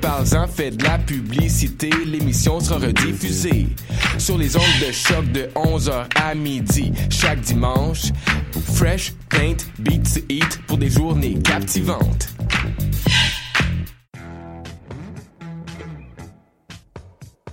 Parle-en, fais de la publicité, l'émission sera rediffusée sur les ondes de choc de 11h à midi chaque dimanche. Fresh, paint, beats, eat pour des journées captivantes.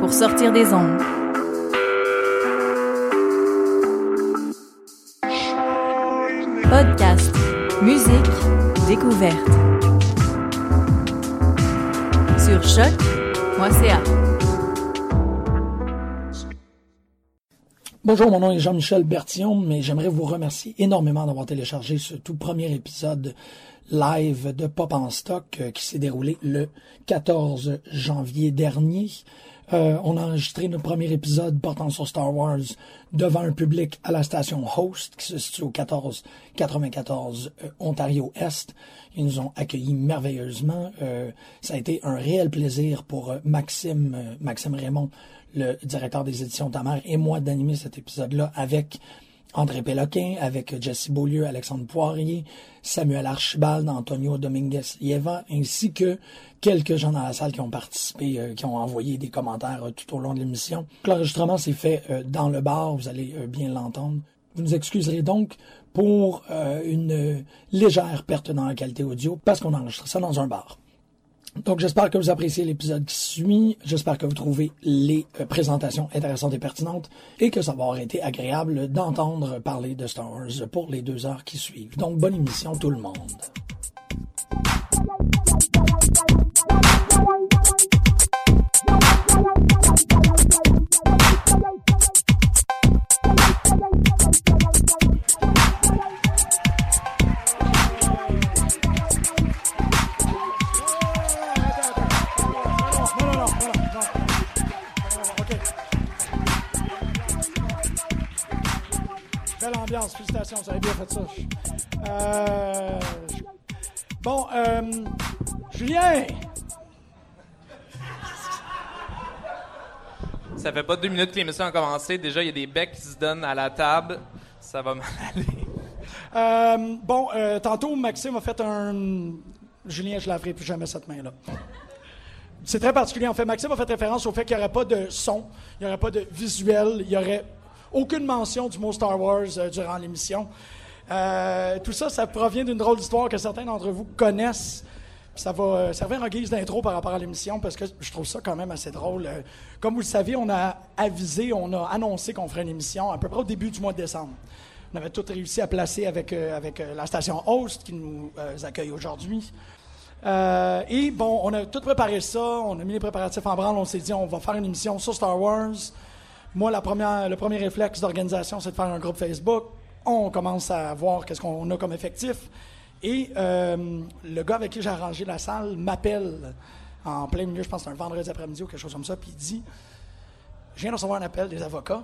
pour sortir des ondes. Podcast, musique, découverte. Sur choc.ca. Bonjour, mon nom est Jean-Michel Bertillon, mais j'aimerais vous remercier énormément d'avoir téléchargé ce tout premier épisode live de Pop en stock euh, qui s'est déroulé le 14 janvier dernier. Euh, on a enregistré notre premier épisode portant sur Star Wars devant un public à la station Host qui se situe au 1494 euh, Ontario Est. Ils nous ont accueillis merveilleusement. Euh, ça a été un réel plaisir pour Maxime, Maxime Raymond, le directeur des éditions Tamer, et moi d'animer cet épisode-là avec André Péloquin, avec Jesse Beaulieu, Alexandre Poirier, Samuel Archibald, Antonio Dominguez Lieva, ainsi que quelques gens dans la salle qui ont participé, euh, qui ont envoyé des commentaires euh, tout au long de l'émission. L'enregistrement s'est fait euh, dans le bar, vous allez bien l'entendre. Vous nous excuserez donc pour une légère perte dans la qualité audio parce qu'on enregistre ça dans un bar. Donc j'espère que vous appréciez l'épisode qui suit, j'espère que vous trouvez les euh, présentations intéressantes et pertinentes et que ça va avoir été agréable d'entendre parler de Star Wars pour les deux heures qui suivent. Donc bonne émission tout le monde. L'ambiance. Félicitations, vous avez bien fait ça. Euh, bon, euh, Julien! Ça fait pas deux minutes que l'émission a commencé. Déjà, il y a des becs qui se donnent à la table. Ça va mal aller. Euh, bon, tantôt, Maxime a fait un. Julien, je laverai plus jamais cette main-là. C'est très particulier. En fait, Maxime a fait référence au fait qu'il n'y aurait pas de son, il n'y aurait pas de visuel, il y aurait aucune mention du mot Star Wars euh, durant l'émission. Euh, tout ça, ça provient d'une drôle d'histoire que certains d'entre vous connaissent. ça va euh, servir en guise d'intro par rapport à l'émission parce que je trouve ça quand même assez drôle. comme vous le savez, on a avisé, on a annoncé qu'on ferait une émission à peu près au début du mois de décembre. On avait tout réussi à placer avec, avec la station Host qui nous accueille aujourd'hui. et bon, on a tout préparé ça, on a mis les préparatifs en branle, on s'est dit on va faire une émission sur Star Wars. Moi, le premier réflexe d'organisation, c'est de faire un groupe Facebook. On commence à voir qu'est-ce qu'on a comme effectif. Et euh, le gars avec qui j'ai arrangé la salle m'appelle en plein milieu, je pense un vendredi après-midi ou quelque chose comme ça, puis il dit Je viens de recevoir un appel des avocats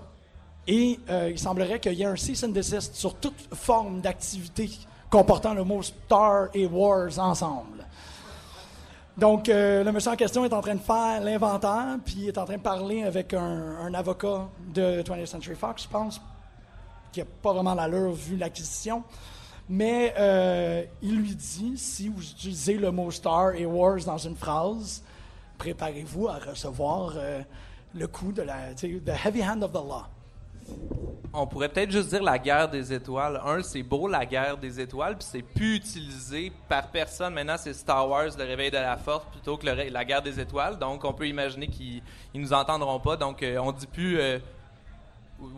et euh, il semblerait qu'il y ait un cease and desist sur toute forme d'activité comportant le mot Star et Wars ensemble. Donc, euh, le monsieur en question est en train de faire l'inventaire, puis est en train de parler avec un, avocat de 20th Century Fox, je pense, qui n'a pas vraiment l'allure vu l'acquisition. Mais euh, il lui dit, si vous utilisez le mot Star et Wars dans une phrase, préparez-vous à recevoir euh, le coup de la, the heavy hand of the law. On pourrait peut-être juste dire la guerre des étoiles. Un, c'est beau, la guerre des étoiles, puis c'est plus utilisé par personne. Maintenant, c'est Star Wars, le réveil de la force, plutôt que le la guerre des étoiles. Donc, on peut imaginer qu'ils ils nous entendront pas. Donc, euh, on dit plus euh,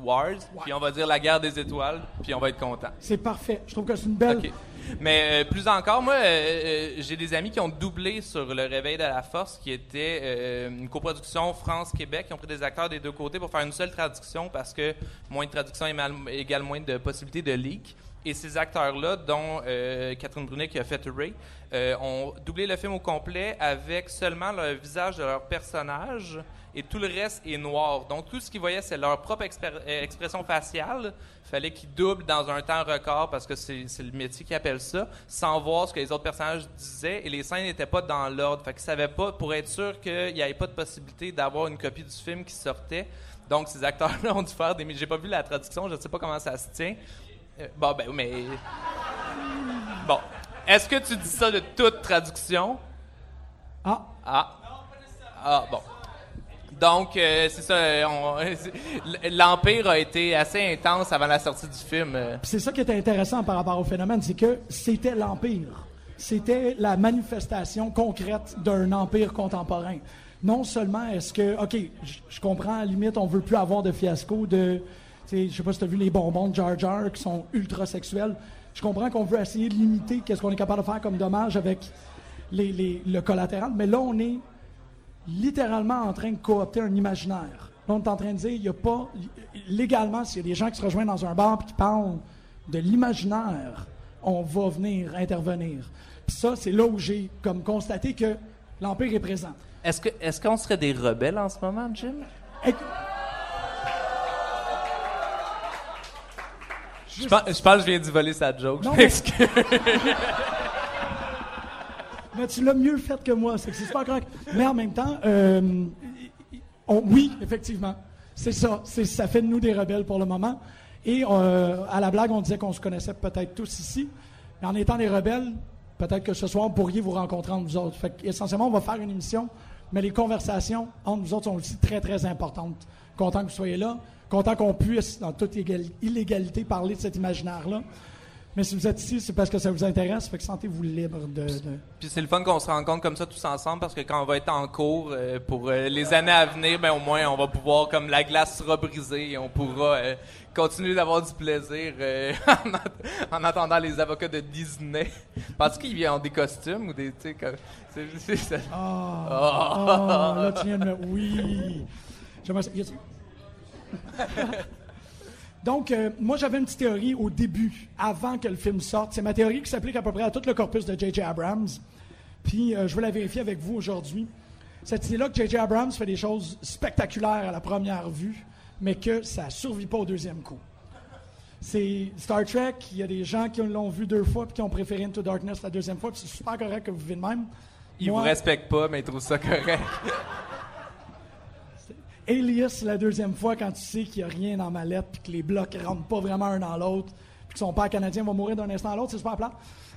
Wars, puis on va dire la guerre des étoiles, puis on va être content. C'est parfait. Je trouve que c'est une belle. Mais euh, plus encore, moi, euh, euh, j'ai des amis qui ont doublé sur Le Réveil de la Force, qui était une coproduction France-Québec. Ils ont pris des acteurs des deux côtés pour faire une seule traduction parce que moins de traduction égale moins de possibilités de leak. Et ces acteurs-là, dont Catherine Brunet qui a fait Ray, ont doublé le film au complet avec seulement le visage de leur personnage et tout le reste est noir. Donc tout ce qu'ils voyaient, c'est leur propre euh, expression faciale. fallait qu'ils doublent dans un temps record parce que c'est c'est le métier qui appelle ça, sans voir ce que les autres personnages disaient et les scènes n'étaient pas dans l'ordre. Fait qu'ils savaient pas, pour être sûr qu'il n'y avait pas de possibilité d'avoir une copie du film qui sortait. Donc ces acteurs-là ont dû faire des. J'ai pas vu la traduction, je ne sais pas comment ça se tient. Euh, bon, ben, mais. Bon. Est-ce que tu dis ça de toute traduction? Ah, Ah. Ah, bon. Donc, euh, c'est ça. euh, L'Empire a été assez intense avant la sortie du film. euh. C'est ça qui était intéressant par rapport au phénomène, c'est que c'était l'Empire. C'était la manifestation concrète d'un empire contemporain. Non seulement est-ce que, OK, je- comprends, à la limite, on veut plus avoir de fiasco de, je sais pas si tu as vu les bonbons de Jar Jar qui sont ultra sexuels. Je comprends qu'on veut essayer de limiter qu'est-ce qu'on est capable de faire comme dommage avec les- le collatéral, mais là, on est littéralement en train de coopter un imaginaire. Là, on est en train de dire, il n'y a pas, légalement, s'il y a des gens qui se rejoignent dans un bar et qui parlent de l'imaginaire, on va venir intervenir. Puis ça, c'est là où j'ai comme constaté que l'Empire est présent. Est-ce que est-ce qu'on serait des rebelles en ce moment, Jim? Et- Je pense, je pense que je viens d'y voler sa joke. Non, je tu l'as mieux fait que moi, c'est que c'est super correct. Mais en même temps, euh, on- oui, effectivement, c'est ça. Ça fait de nous des rebelles pour le moment. Et euh, à la blague, on disait qu'on se connaissait peut-être tous ici. Mais en étant des rebelles, peut-être que ce soir, vous pourriez vous rencontrer entre vous autres. Essentiellement, on va faire une émission, mais les conversations entre nous autres sont aussi très, très importantes. Content que vous soyez là. Content qu'on puisse, dans toute égali- illégalité, parler de cet imaginaire-là. Mais si vous êtes ici, c'est parce que ça vous intéresse. Fait que sentez-vous libre de- de Puis c'est le fun qu'on se rencontre comme ça tous ensemble parce que quand on va être en cours euh, pour euh, les années à venir, ben au moins on va pouvoir comme la glace sera brisée et on pourra euh, continuer d'avoir du plaisir euh, en, att- en attendant les avocats de Disney. Parce qu'ils ont des costumes ou des tu sais comme c'est, c'est ça. Ah, là, tu viens de me... Oui. J'aimerais ça. Donc, euh, moi, j'avais une petite théorie au début, avant que le film sorte. C'est ma théorie qui s'applique à peu près à tout le corpus de J.J. Abrams. Puis, euh, je veux la vérifier avec vous aujourd'hui. Cette idée-là que J.J. Abrams fait des choses spectaculaires à la première vue, mais que ça ne survit pas au deuxième coup. C'est Star Trek, il y a des gens qui l'ont vu deux fois puis qui ont préféré Into Darkness la deuxième fois, puis c'est super correct que vous vivez de même. Ils Moi- vous respectent pas mais ils trouvent ça correct. Alias la deuxième fois quand tu sais qu'il n'y a rien dans ma lettre puis que les blocs ne rentrent pas vraiment un dans l'autre puis que son père canadien va mourir d'un instant à l'autre, c'est super plat.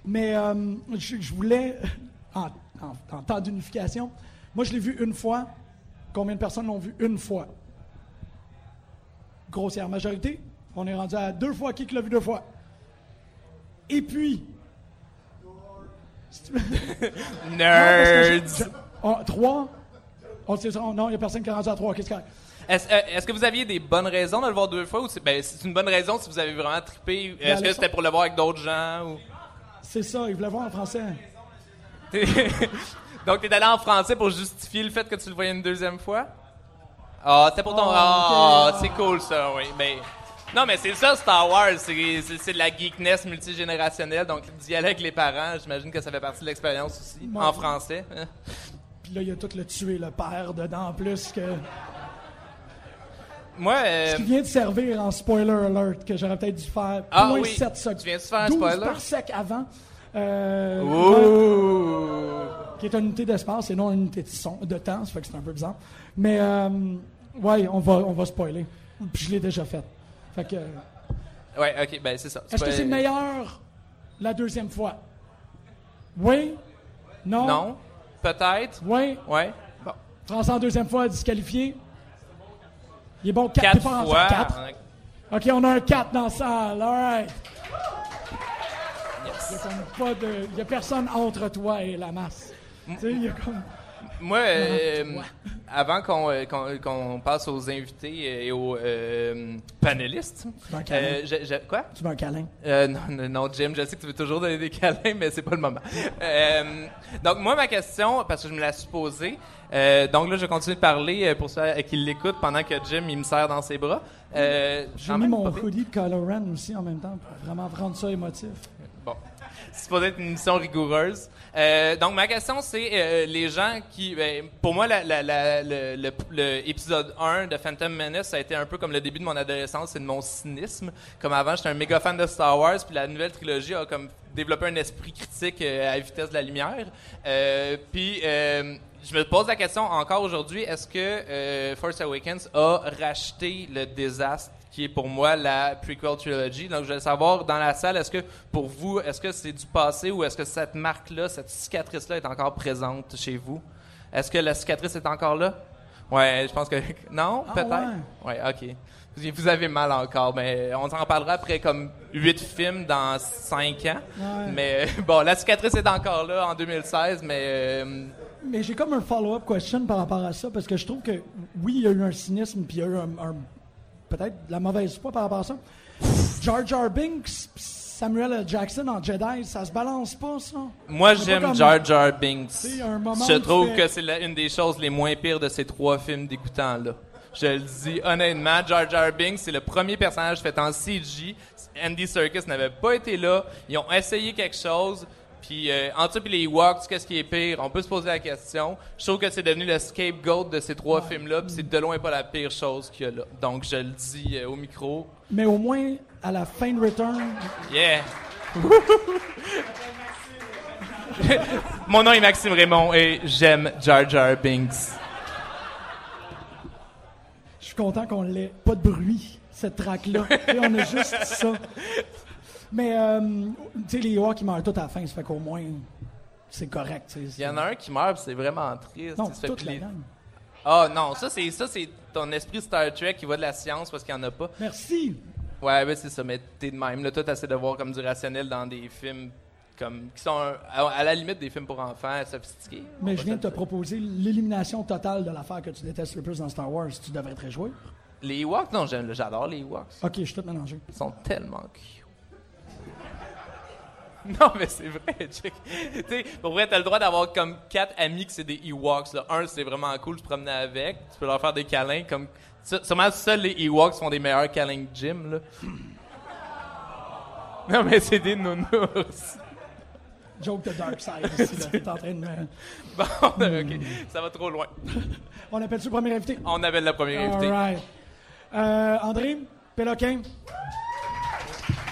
Mais euh, je, je voulais, en, en- en temps d'unification, moi je l'ai vu une fois. Combien de personnes l'ont vu une fois? Grossière majorité. On est rendu à deux fois. Qui l'a vu deux fois? Et puis... Nerds. Je- oh, trois? Oh, c'est ça. non, il n'y a personne qui est rendu à trois. Qu'est-ce qu'il y a? Est-ce, euh, est-ce que vous aviez des bonnes raisons de le voir deux fois ou c'est, ben, c'est une bonne raison si vous avez vraiment trippé? Est-ce que c'était pour le voir avec d'autres gens ou? C'est ça, il voulait voir en français. T'es- Donc, t'es allé en français pour justifier le fait que tu le voyais une deuxième fois? Ah, c'était pour ton. Ah, ok. c'est cool ça, oui. Mais... Non, mais c'est ça, Star Wars. C'est, c'est- c'est de la geekness multigénérationnelle. Donc, d'y aller avec les parents, j'imagine que ça fait partie de l'expérience aussi. Ouais. En français. Puis là, il y a tout le tuer le père dedans en plus que. Moi, euh, Ce qui vient de servir en spoiler alert que j'aurais peut-être dû faire. Ah point oui. sept secondes. Tu viens de faire un 12 spoiler? par sec avant. Euh, Ouh. qui est une unité d'espace et non une unité de, son, de temps, ça fait que c'est un peu bizarre. Mais, euh, ouais, on va, on va spoiler. Puis je l'ai déjà fait. Fait que. Ouais, ok, ben c'est ça. Est-ce que c'est le meilleur La deuxième fois? Oui? Non? Non? Peut-être? Oui? Ouais. Bon. François en deuxième fois disqualifié. Il est bon 4. Quatre rendu fois. à quatre? OK, on a un 4 dans la salle. All right. Il y a comme pas de. Il y a personne entre toi et la masse. Tu sais, il y a comme. Moi, euh, avant qu'on euh, qu'on- passe aux invités et aux euh, panélistes, veux un câlin? je- je- quoi? Tu veux un câlin? Non, non, Jim, je sais que tu veux toujours donner des câlins, mais c'est pas le moment. Donc, moi, ma question, parce que je me la suis posée, donc là, je continue de parler pour ceux qui l'écoutent pendant que Jim, il me serre dans ses bras. J'ai mis mon hoodie de Kylo Ren aussi en même temps pour vraiment rendre ça émotif. Bon. C'est supposé être une émission rigoureuse. Euh, donc, ma question, c'est euh, les gens qui. ben, pour moi, la- la- la- le, le- le épisode 1 de Phantom Menace, ça a été un peu comme le début de mon adolescence et de mon cynisme. Comme avant, j'étais un méga fan de Star Wars, puis la nouvelle trilogie a comme développé un esprit critique euh, à la vitesse de la lumière. Puis. je me pose la question encore aujourd'hui, est-ce que euh, Force Awakens a racheté le désastre qui est pour moi la prequel trilogy. Donc, je voulais savoir, dans la salle, est-ce que pour vous, est-ce que c'est du passé ou est-ce que cette marque-là, cette cicatrice-là est encore présente chez vous? Est-ce que la cicatrice est encore là? Ouais, je pense que... Non, Ah, peut-être? Ouais. OK. Vous- avez mal encore, mais on s'en parlera après comme huit films dans cinq ans. Ouais. Mais euh, bon, la cicatrice est encore là en 2016, mais... euh, Mais j'ai comme un follow-up question par rapport à ça, parce que je trouve que, oui, il y a eu un cynisme, puis il y a eu un, un- peut-être de la mauvaise foi par rapport à ça. Jar Jar Binks, Samuel L. Jackson en Jedi, ça se balance pas, ça? Moi, j'aime Jar Jar Binks. Je trouve que c'est une des choses les moins pires de ces trois films dégoûtants-là. Je le dis honnêtement, Jar Jar Binks, c'est le premier personnage fait en CG. Andy Serkis n'avait pas été là. Ils ont essayé quelque chose. Puis, euh, entre ça et les Ewoks, qu'est-ce qui est pire? On peut se poser la question. Je trouve que c'est devenu le scapegoat de ces trois films-là, puis c'est de loin pas la pire chose qu'il y a là. Donc, je le dis euh, au micro. Mais au moins, à la fin de Return, Yeah! Mon nom est Maxime Raymond et j'aime Jar Jar Binks. je suis content qu'on l'ait. Pas de bruit, cette track-là. On a juste ça. Mais, euh, tu sais, les Hawks, ils meurent tout à la fin, ça fait qu'au moins, c'est correct. Il y en a un qui meurt, c'est vraiment triste. Non, toute la pli- gang. Ah non, ça c'est ça c'est ton esprit Star Trek qui va de la science parce qu'il y en a pas. Merci. Ouais, ben c'est ça, mais t'es de même. Là, toi, t'essaies de voir comme du rationnel dans des films comme qui sont un- à, à la limite des films pour enfants sophistiqués. Mais je viens de te proposer l'élimination totale de l'affaire que tu détestes le plus dans Star Wars. Tu devrais te réjouir. Les Ewoks, non, j'aime- j'adore les Ewoks. Ok, je suis tout mélangé. Ils sont tellement cute. Non, mais c'est vrai, Chick. tu sais, pour vrai, t'as le droit d'avoir comme quatre amis que c'est des Ewoks. Là. Un, c'est vraiment cool, tu te promener avec. Tu peux leur faire des câlins. Comme... Sû- Sûrement, seuls les Ewoks font des meilleurs câlins que Jim, là. non, mais c'est des nounours. Joke de Dark Side ici, là. T'es en train de me... Bon, OK. Ça va trop loin. On appelle-tu le premier invité? On avait le premier All invité. right. Euh, André Péloquin,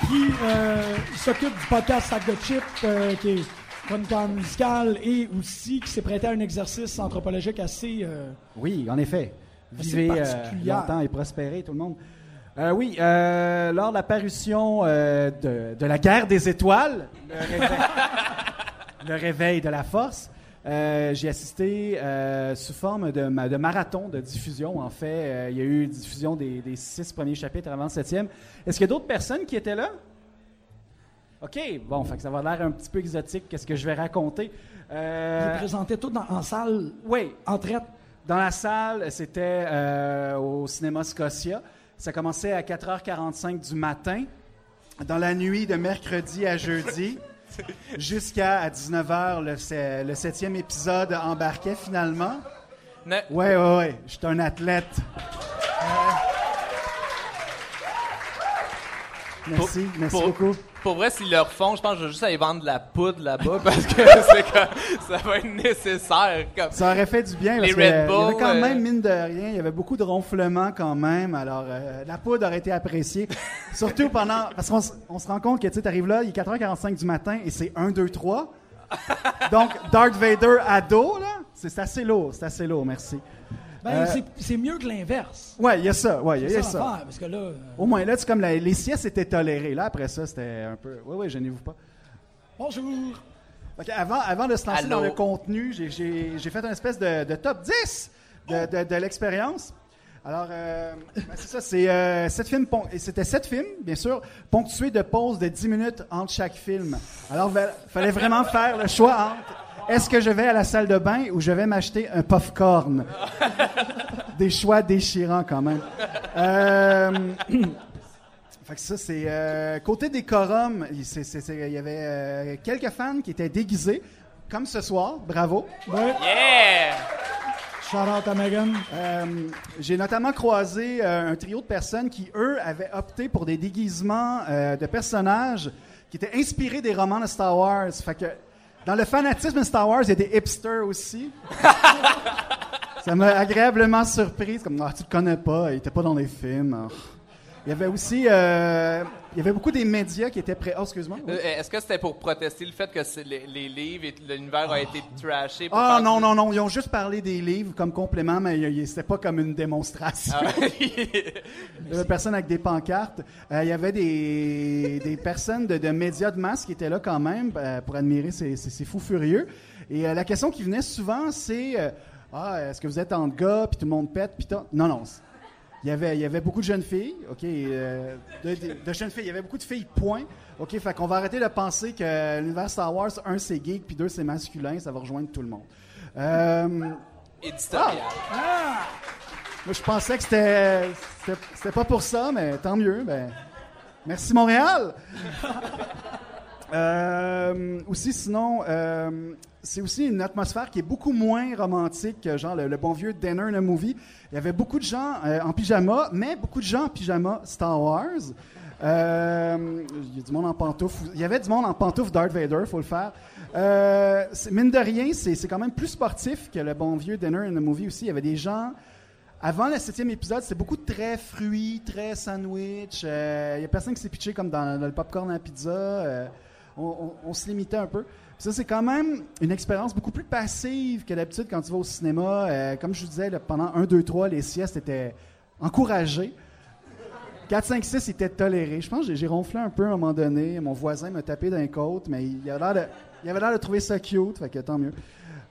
qui euh, s'occupe du podcast Sac de Chips, euh, qui est chroniqueur musical et aussi qui s'est prêté à un exercice anthropologique assez... euh, Oui, en effet. Assez Vivez euh, particulière. longtemps et prospérez, tout le monde. Euh, oui, euh, lors de la parution euh, de, de la guerre des étoiles, le réveil, le réveil de la force, euh, j'ai assisté euh, sous forme de, ma- de marathon de diffusion. En fait, Euh, il y a eu diffusion des, des six premiers chapitres avant le septième. Est-ce qu'il y a d'autres personnes qui étaient là? OK, bon, fait que ça va l'air un petit peu exotique, qu'est-ce que je vais raconter. Vous présentez tout dans- en salle oui, en traite. dans la salle, c'était au cinéma Scotia. Ça commençait à 4h45 du matin, dans la nuit de mercredi à jeudi, jusqu'à à 19h, le, se- le septième épisode embarquait finalement. Ouais, ouais, ouais, je suis un athlète. Merci, merci pour- beaucoup. Pour vrai, s'ils le refont, je pense que je vais juste aller vendre de la poudre là-bas parce que c'est ça va être nécessaire. Comme. Ça aurait fait du bien parce Les que, Red il y avait Bull, quand euh, même, mine de rien, il y avait beaucoup de ronflements quand même. Alors, euh, la poudre aurait été appréciée. Surtout pendant... Parce qu'on se rend compte que tu arrives là, il est 4h45 du matin et c'est 1, 2, 3. Donc, Darth Vader ado, là, c'est c'est assez lourd, c'est assez lourd, merci. Ben, Euh, c'est- c'est mieux que l'inverse. Ouais, il y a ça, ouais, y a- y ça ça. l'affaire, parce que là... euh, Au moins, là, c'est comme la- les siestes étaient tolérées. Là, après ça, c'était un peu... Oui, oui, gênez-vous pas. Bonjour. Avant, avant de se lancer Allô? dans le contenu, j'ai- j'ai j'ai fait une espèce de, de top 10 de, de- de l'expérience. Alors, euh, ben, c'est ça, c'est euh, sept films, c'était sept films, bien sûr, ponctués de pauses de 10 minutes entre chaque film. Alors, il fallait vraiment faire le choix entre est-ce que je vais à la salle de bain ou je vais m'acheter un popcorn? Des choix déchirants quand même. Euh, Fait que ça, c'est. euh, côté décorum, il c'est- c'est- c'est- il y avait euh, quelques fans qui étaient déguisés, comme ce soir. Bravo. Ouais. Yeah! Shout out à Megan. Euh, J'ai notamment croisé euh, un trio de personnes qui, eux, avaient opté pour des déguisements euh, de personnages qui étaient inspirés des romans de Star Wars. Fait que dans le fanatisme de Star Wars, il y a des hipsters aussi. Ça m'a agréablement surpris. C'est Comme, ah, tu le connais pas, il était pas dans les films. Il y avait aussi, euh, il y avait beaucoup des médias qui étaient prêts. Oh, excuse-moi. oui. Euh, Est-ce que c'était pour protester le fait que les, les livres et l'univers a été trashé? pour Ah faire non, non, non, ils ont juste parlé des livres comme complément, mais c'était pas comme une démonstration. Ah, Il y avait personne avec des pancartes. Euh, il y avait des, des personnes de, de médias de masse qui étaient là quand même euh, pour admirer ces, ces- ces fous furieux. Et la question qui venait souvent, c'est Ah, est-ce que vous êtes en gars, puis tout le monde pète, puis tout. Non, non. Il y, avait, il y avait beaucoup de jeunes filles, OK, euh, de, de- de jeunes filles. Il y avait beaucoup de filles, point. OK, fait qu'on va arrêter de penser que l'univers Star Wars, un, c'est geek, puis deux, c'est masculin. Ça va rejoindre tout le monde. Euh, éditorial. moi, je pensais que c'était, c'était pas pour ça, mais tant mieux. Ben, merci Montréal. Euh, aussi, sinon, euh, c'est aussi une atmosphère qui est beaucoup moins romantique que genre le, le bon vieux dinner in a movie. Il y avait beaucoup de gens euh, en pyjama, mais beaucoup de gens en pyjama Star Wars. Euh, il y a du monde en pantoufles. Il y avait du monde en pantoufles Darth Vader, faut le faire. Euh, mine de rien, c'est, quand même plus sportif que le bon vieux dinner in a movie aussi. Il y avait des gens avant le septième épisode, c'était beaucoup très fruits, très sandwich. Il n'y a personne qui s'est pitché comme dans, dans le popcorn à la pizza. Euh, on, se limitait un peu. Ça, c'est quand même une expérience beaucoup plus passive que d'habitude quand tu vas au cinéma. Euh, comme je vous disais, pendant 1, 2, 3, les siestes étaient encouragées. 4, 5, 6 étaient tolérés. Je pense que j'ai- ronflé un peu à un moment donné. Mon voisin m'a tapé d'un côte, mais il avait l'air de, trouver ça cute, fait que tant mieux.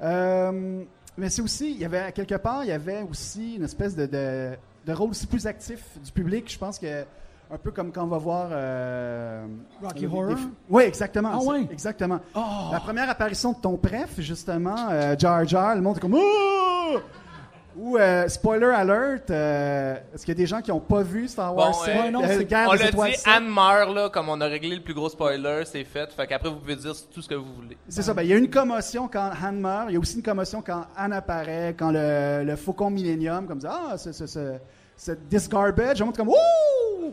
Euh, mais c'est aussi, il y avait, quelque part, il y avait aussi une espèce de, de, de rôle aussi plus actif du public. Je pense que, un peu comme quand on va voir. euh, Rocky Horror? Oui, exactement. Ah ouais? Exactement. Oh. La première apparition de ton préf, justement, euh, Jar Jar, le monde est comme. Oh! Ou, euh, spoiler alert, euh, est-ce qu'il y a des gens qui n'ont pas vu Star Wars Bon, 7, euh, non, On l'a dit, 7? Anne meurt, là, comme on a réglé le plus gros spoiler, c'est fait. Fait qu'après, vous pouvez dire tout ce que vous voulez. C'est ça. Ben, il y a une commotion quand Han meurt. Il y a aussi une commotion quand Anne apparaît, quand le, le faucon Millennium, comme ça, ah, ce, ce, ce, ce this garbage, on monte comme, ouh!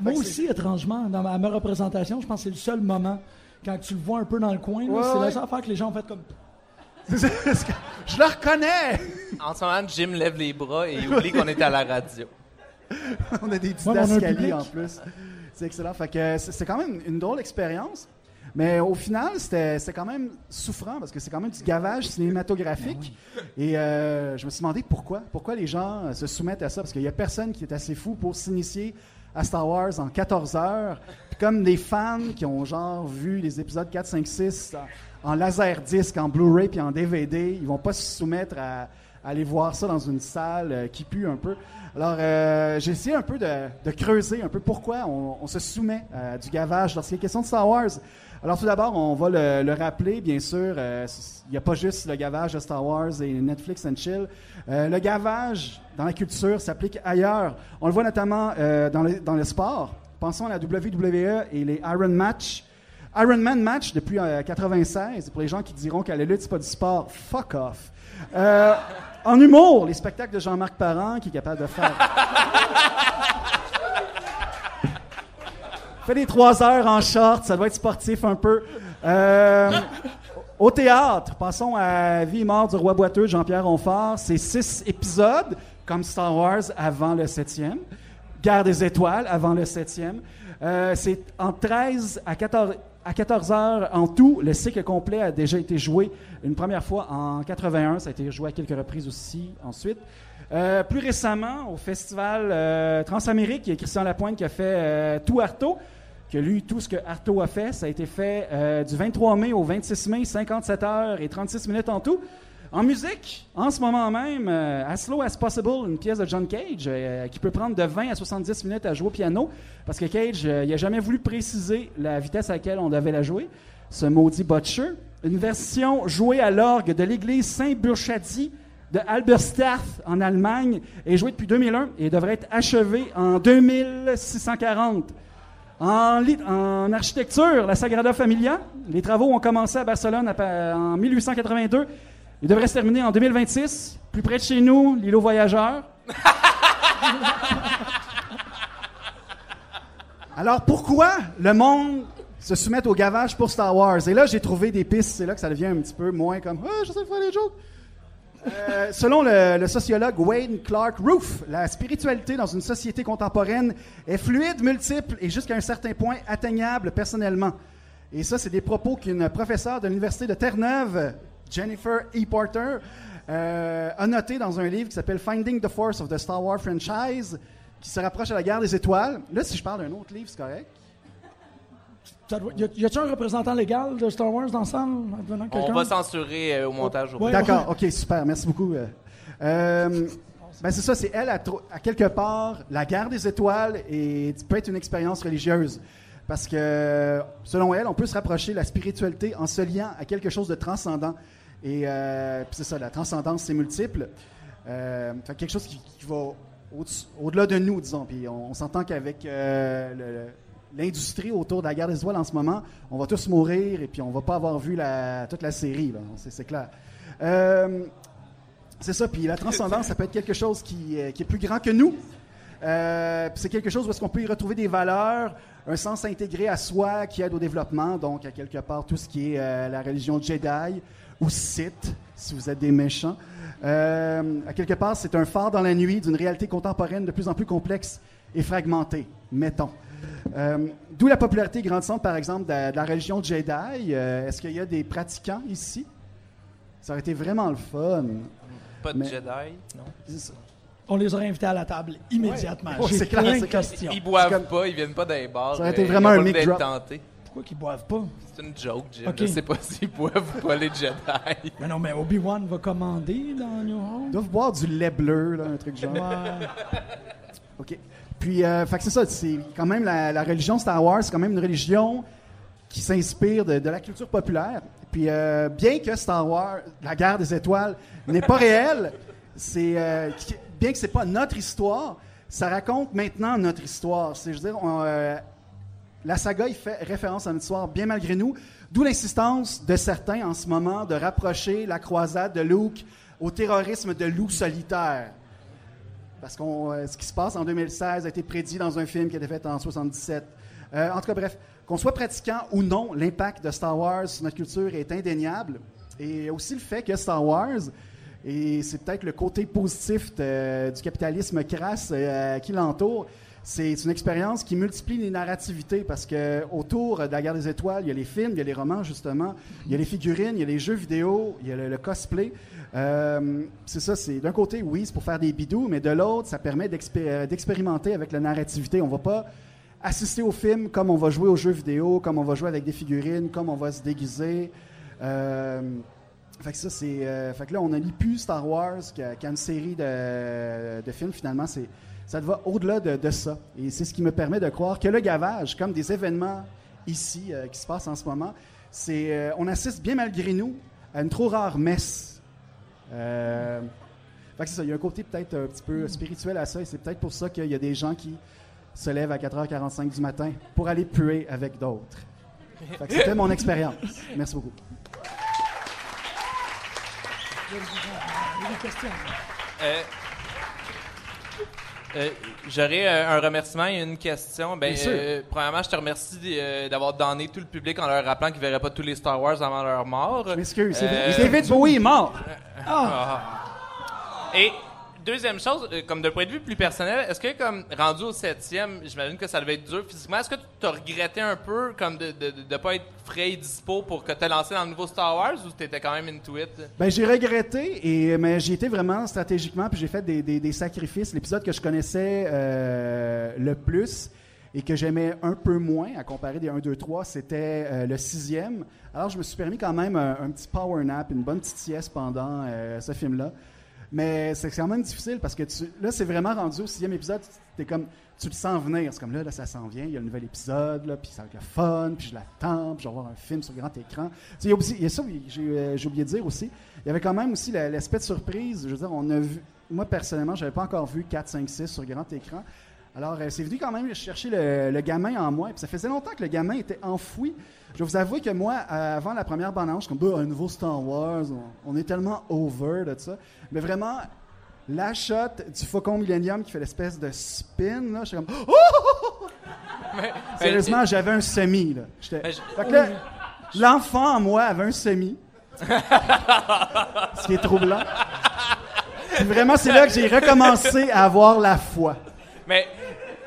Moi aussi, étrangement, dans ma, ma représentation, je pense que c'est le seul moment, quand tu le vois un peu dans le coin, Ouais, c'est ouais. la seule affaire que les gens ont fait comme. Je le reconnais! En ce moment, Jim lève les bras et il oublie qu'on est à la radio. on a des Ouais, didascalies public. en plus. C'est excellent. Fait que c'est c'est quand même une drôle d'expérience. Mais au final, c'était quand même souffrant parce que c'est quand même du gavage cinématographique. Et euh, je me suis demandé pourquoi. Pourquoi les gens euh, se soumettent à ça. Parce qu'il n'y a personne qui est assez fou pour s'initier à Star Wars en 14 heures. Puis comme des fans qui ont genre vu les épisodes 4, 5, 6 en, laserdisc, en Blu-ray puis en DVD, ils vont pas se soumettre à, aller voir ça dans une salle euh, qui pue un peu. Alors, euh, j'ai essayé un peu de, creuser un peu pourquoi on, se soumet à du gavage lorsqu'il est question de Star Wars. Alors, tout d'abord, on va le, le rappeler, bien sûr, euh, il n'y a pas juste le gavage de Star Wars et Netflix and Chill. Euh, le gavage dans la culture s'applique ailleurs. On le voit notamment euh, dans, le, dans le sport. Pensons à la WWE et les Iron Match. Iron Man match depuis euh, 96, pour les gens qui diront que la lutte, c'est pas du sport, fuck off. En humour, les spectacles de Jean-Marc Parent, qui est capable de faire. fait des trois heures en short, ça doit être sportif un peu. Euh, au théâtre, passons à Vie et mort du roi boiteux Jean-Pierre Ronfort. C'est six épisodes, comme Star Wars avant le septième. Guerre des étoiles avant le septième. Euh, c'est en 13 à 14, à 14 heures en tout. Le cycle complet a déjà été joué une première fois en 81. Ça a été joué à quelques reprises aussi ensuite. Euh, plus récemment, au festival Transamérique, il y a Christian Lapointe qui a fait Tout Arto. Qui a lu tout ce que Artaud a fait. Ça a été fait euh, du 23 mai au 26 mai, 57 heures et 36 minutes en tout. En musique, en ce moment même, euh, As Slow as Possible, une pièce de John Cage euh, qui peut prendre de 20 à 70 minutes à jouer au piano parce que Cage, il n'a jamais voulu préciser la vitesse à laquelle on devait la jouer. Ce maudit Butcher. Une version jouée à l'orgue de l'église Saint-Burchadi de Halberstadt en Allemagne est jouée depuis 2001 et devrait être achevée en 2640. En, architecture, la Sagrada Familia, les travaux ont commencé à Barcelone en 1882. Ils devraient se terminer en 2026. Plus près de chez nous, l'îlot voyageur. Alors pourquoi le monde se soumet au gavage pour Star Wars? Et là, j'ai trouvé des pistes. C'est là que ça devient un petit peu moins comme Ah, je sais faire des jokes. Euh, selon le, sociologue Wayne Clark Roof, la spiritualité dans une société contemporaine est fluide, multiple et jusqu'à un certain point atteignable personnellement. Et ça, c'est des propos qu'une professeure de l'Université de Terre-Neuve, Jennifer E. Porter, euh, a noté dans un livre qui s'appelle Finding the Force of the Star Wars Franchise, qui se rapproche à la guerre des étoiles. Là, si je parle d'un autre livre, c'est correct. Doit- y a-t-il un représentant légal de Star Wars dans la On va censurer euh, au montage. au Ouais. D'accord, ok, super, merci beaucoup. Euh, euh, ben c'est ça, c'est elle, à, quelque part, la guerre des étoiles et peut être une expérience religieuse. Parce que, selon elle, on peut se rapprocher de la spiritualité en se liant à quelque chose de transcendant. Et euh, c'est ça, la transcendance, c'est multiple. Euh, quelque chose qui, qui va au-delà de nous, disons. Puis on, on s'entend qu'avec euh, le- le- l'industrie autour de la guerre des étoiles en ce moment, on va tous mourir et puis on va pas avoir vu toute la série. C'est, clair. Euh, c'est ça, puis la transcendance, ça peut être quelque chose qui, euh, est plus grand que nous. Euh, c'est quelque chose où est-ce qu'on peut y retrouver des valeurs, un sens intégré à soi qui aide au développement, donc à quelque part tout ce qui est la religion Jedi ou Sith, si vous êtes des méchants. À quelque part, c'est un phare dans la nuit d'une réalité contemporaine de plus en plus complexe et fragmentée, mettons. Euh, D'où la popularité grandissante, par exemple, de, la- de la religion Jedi. Euh, Est-ce qu'il y a des pratiquants ici? Ça aurait été vraiment le fun. Pas de Mais- Jedi, non? On les aurait invités à la table immédiatement. Ouais, J'ai c'est clair, plein de c'est questions. Ils boivent comme- pas, ils viennent pas les bars. Ça aurait été ils vraiment un mic drop. tentés. Pourquoi qu'ils boivent pas? C'est une joke, Jim. Ok. Je sais pas s'ils boivent ou pas les Jedi. Mais non, mais Obi-Wan va commander dans New Hope. Ils doivent boire du lait bleu, là, un truc genre. Ouais. OK. Puis, euh, c'est ça, c'est quand même la, religion Star Wars, c'est quand même une religion qui s'inspire de, la culture populaire. Puis, euh, bien que Star Wars, la guerre des étoiles, n'est pas réelle, c'est euh, bien que c'est pas notre histoire, ça raconte maintenant notre histoire. C'est, je veux dire, euh, la saga, il fait référence à notre histoire, bien malgré nous, d'où l'insistance de certains en ce moment de rapprocher la croisade de Luke au terrorisme de loup solitaire. Parce que ce qui se passe en 2016 a été prédit dans un film qui a été fait en 77. Euh, en tout cas, bref, qu'on soit pratiquant ou non, l'impact de Star Wars sur notre culture est indéniable. Et aussi le fait que Star Wars, et c'est peut-être le côté positif du capitalisme crasse euh, qui l'entoure, c'est une expérience qui multiplie les narrativités parce que autour de la guerre des étoiles, il y a les films, il y a les romans justement, il y a les figurines, il y a les jeux vidéo, il y a le cosplay. Euh, c'est ça, c'est d'un côté, oui, c'est pour faire des bidous, mais de l'autre, ça permet d'expé- d'expérimenter avec la narrativité. On va pas assister au film comme on va jouer aux jeux vidéo, comme on va jouer avec des figurines, comme on va se déguiser. Euh, fait que ça, c'est. euh, fait que là, on a plus Star Wars qu'à qu'à une série de, films, finalement. Ça va au-delà de, ça. Et c'est ce qui me permet de croire que le gavage, comme des événements ici qui se passent en ce moment, c'est. on assiste bien malgré nous à une trop rare messe. Euh, ça, il y a un côté peut-être un petit peu spirituel à ça, et c'est peut-être pour ça qu'il y a des gens qui se lèvent à 4h45 du matin pour aller puer avec d'autres. C'était mon expérience. Merci beaucoup. Euh, euh, J'aurais euh, un remerciement et une question. Ben, Bien sûr. euh, premièrement, je te remercie euh, d'avoir donné tout le public en leur rappelant qu'ils ne verraient pas tous les Star Wars avant leur mort. Je m'excuse. David Bowie est mort. Et deuxième chose, euh, comme d'un point de vue plus personnel, est-ce que comme rendu au septième, j'imagine que ça devait être dur physiquement, est-ce que tu as regretté un peu comme de ne de, de pas être frais et dispo pour que tu lancé dans le nouveau Star Wars ou tu étais quand même into it? Ben, j'ai regretté, et, mais j'ai été vraiment stratégiquement, puis j'ai fait des, des- des sacrifices. L'épisode que je connaissais euh, le plus et que j'aimais un peu moins à comparer des 1, 2, 3, c'était euh, le sixième. Alors, je me suis permis quand même un, petit power nap, une bonne petite sieste pendant ce film-là. Mais c'est même difficile parce que là, c'est vraiment rendu au sixième épisode. T'es comme, tu le sens venir. C'est comme là, là, ça s'en vient. Il y a le nouvel épisode, puis ça va être le fun, puis je l'attends, puis je vais voir un film sur grand écran. Il y a ça, j'ai euh, j'ai oublié de dire aussi. Il y avait quand même aussi la- l'aspect de surprise. Je veux dire, on a vu. Moi, personnellement, je n'avais pas encore vu 4, 5, 6 sur grand écran. Alors, euh, c'est venu quand même chercher le, le gamin en moi. Puis ça faisait longtemps que le gamin était enfoui. Je vais vous avouer que moi, euh, avant la première bande-annonce, je suis comme, Bah, un nouveau Star Wars, on, on est tellement over de ça. Mais vraiment, la shot du Faucon Millennium qui fait l'espèce de spin, là, je suis comme, oh! Mais- Sérieusement, j'avais un semi, là. Mais je- Fait que là, l'enfant en moi avait un semi. ce qui est troublant. Puis vraiment, c'est là que j'ai recommencé à avoir la foi. Mais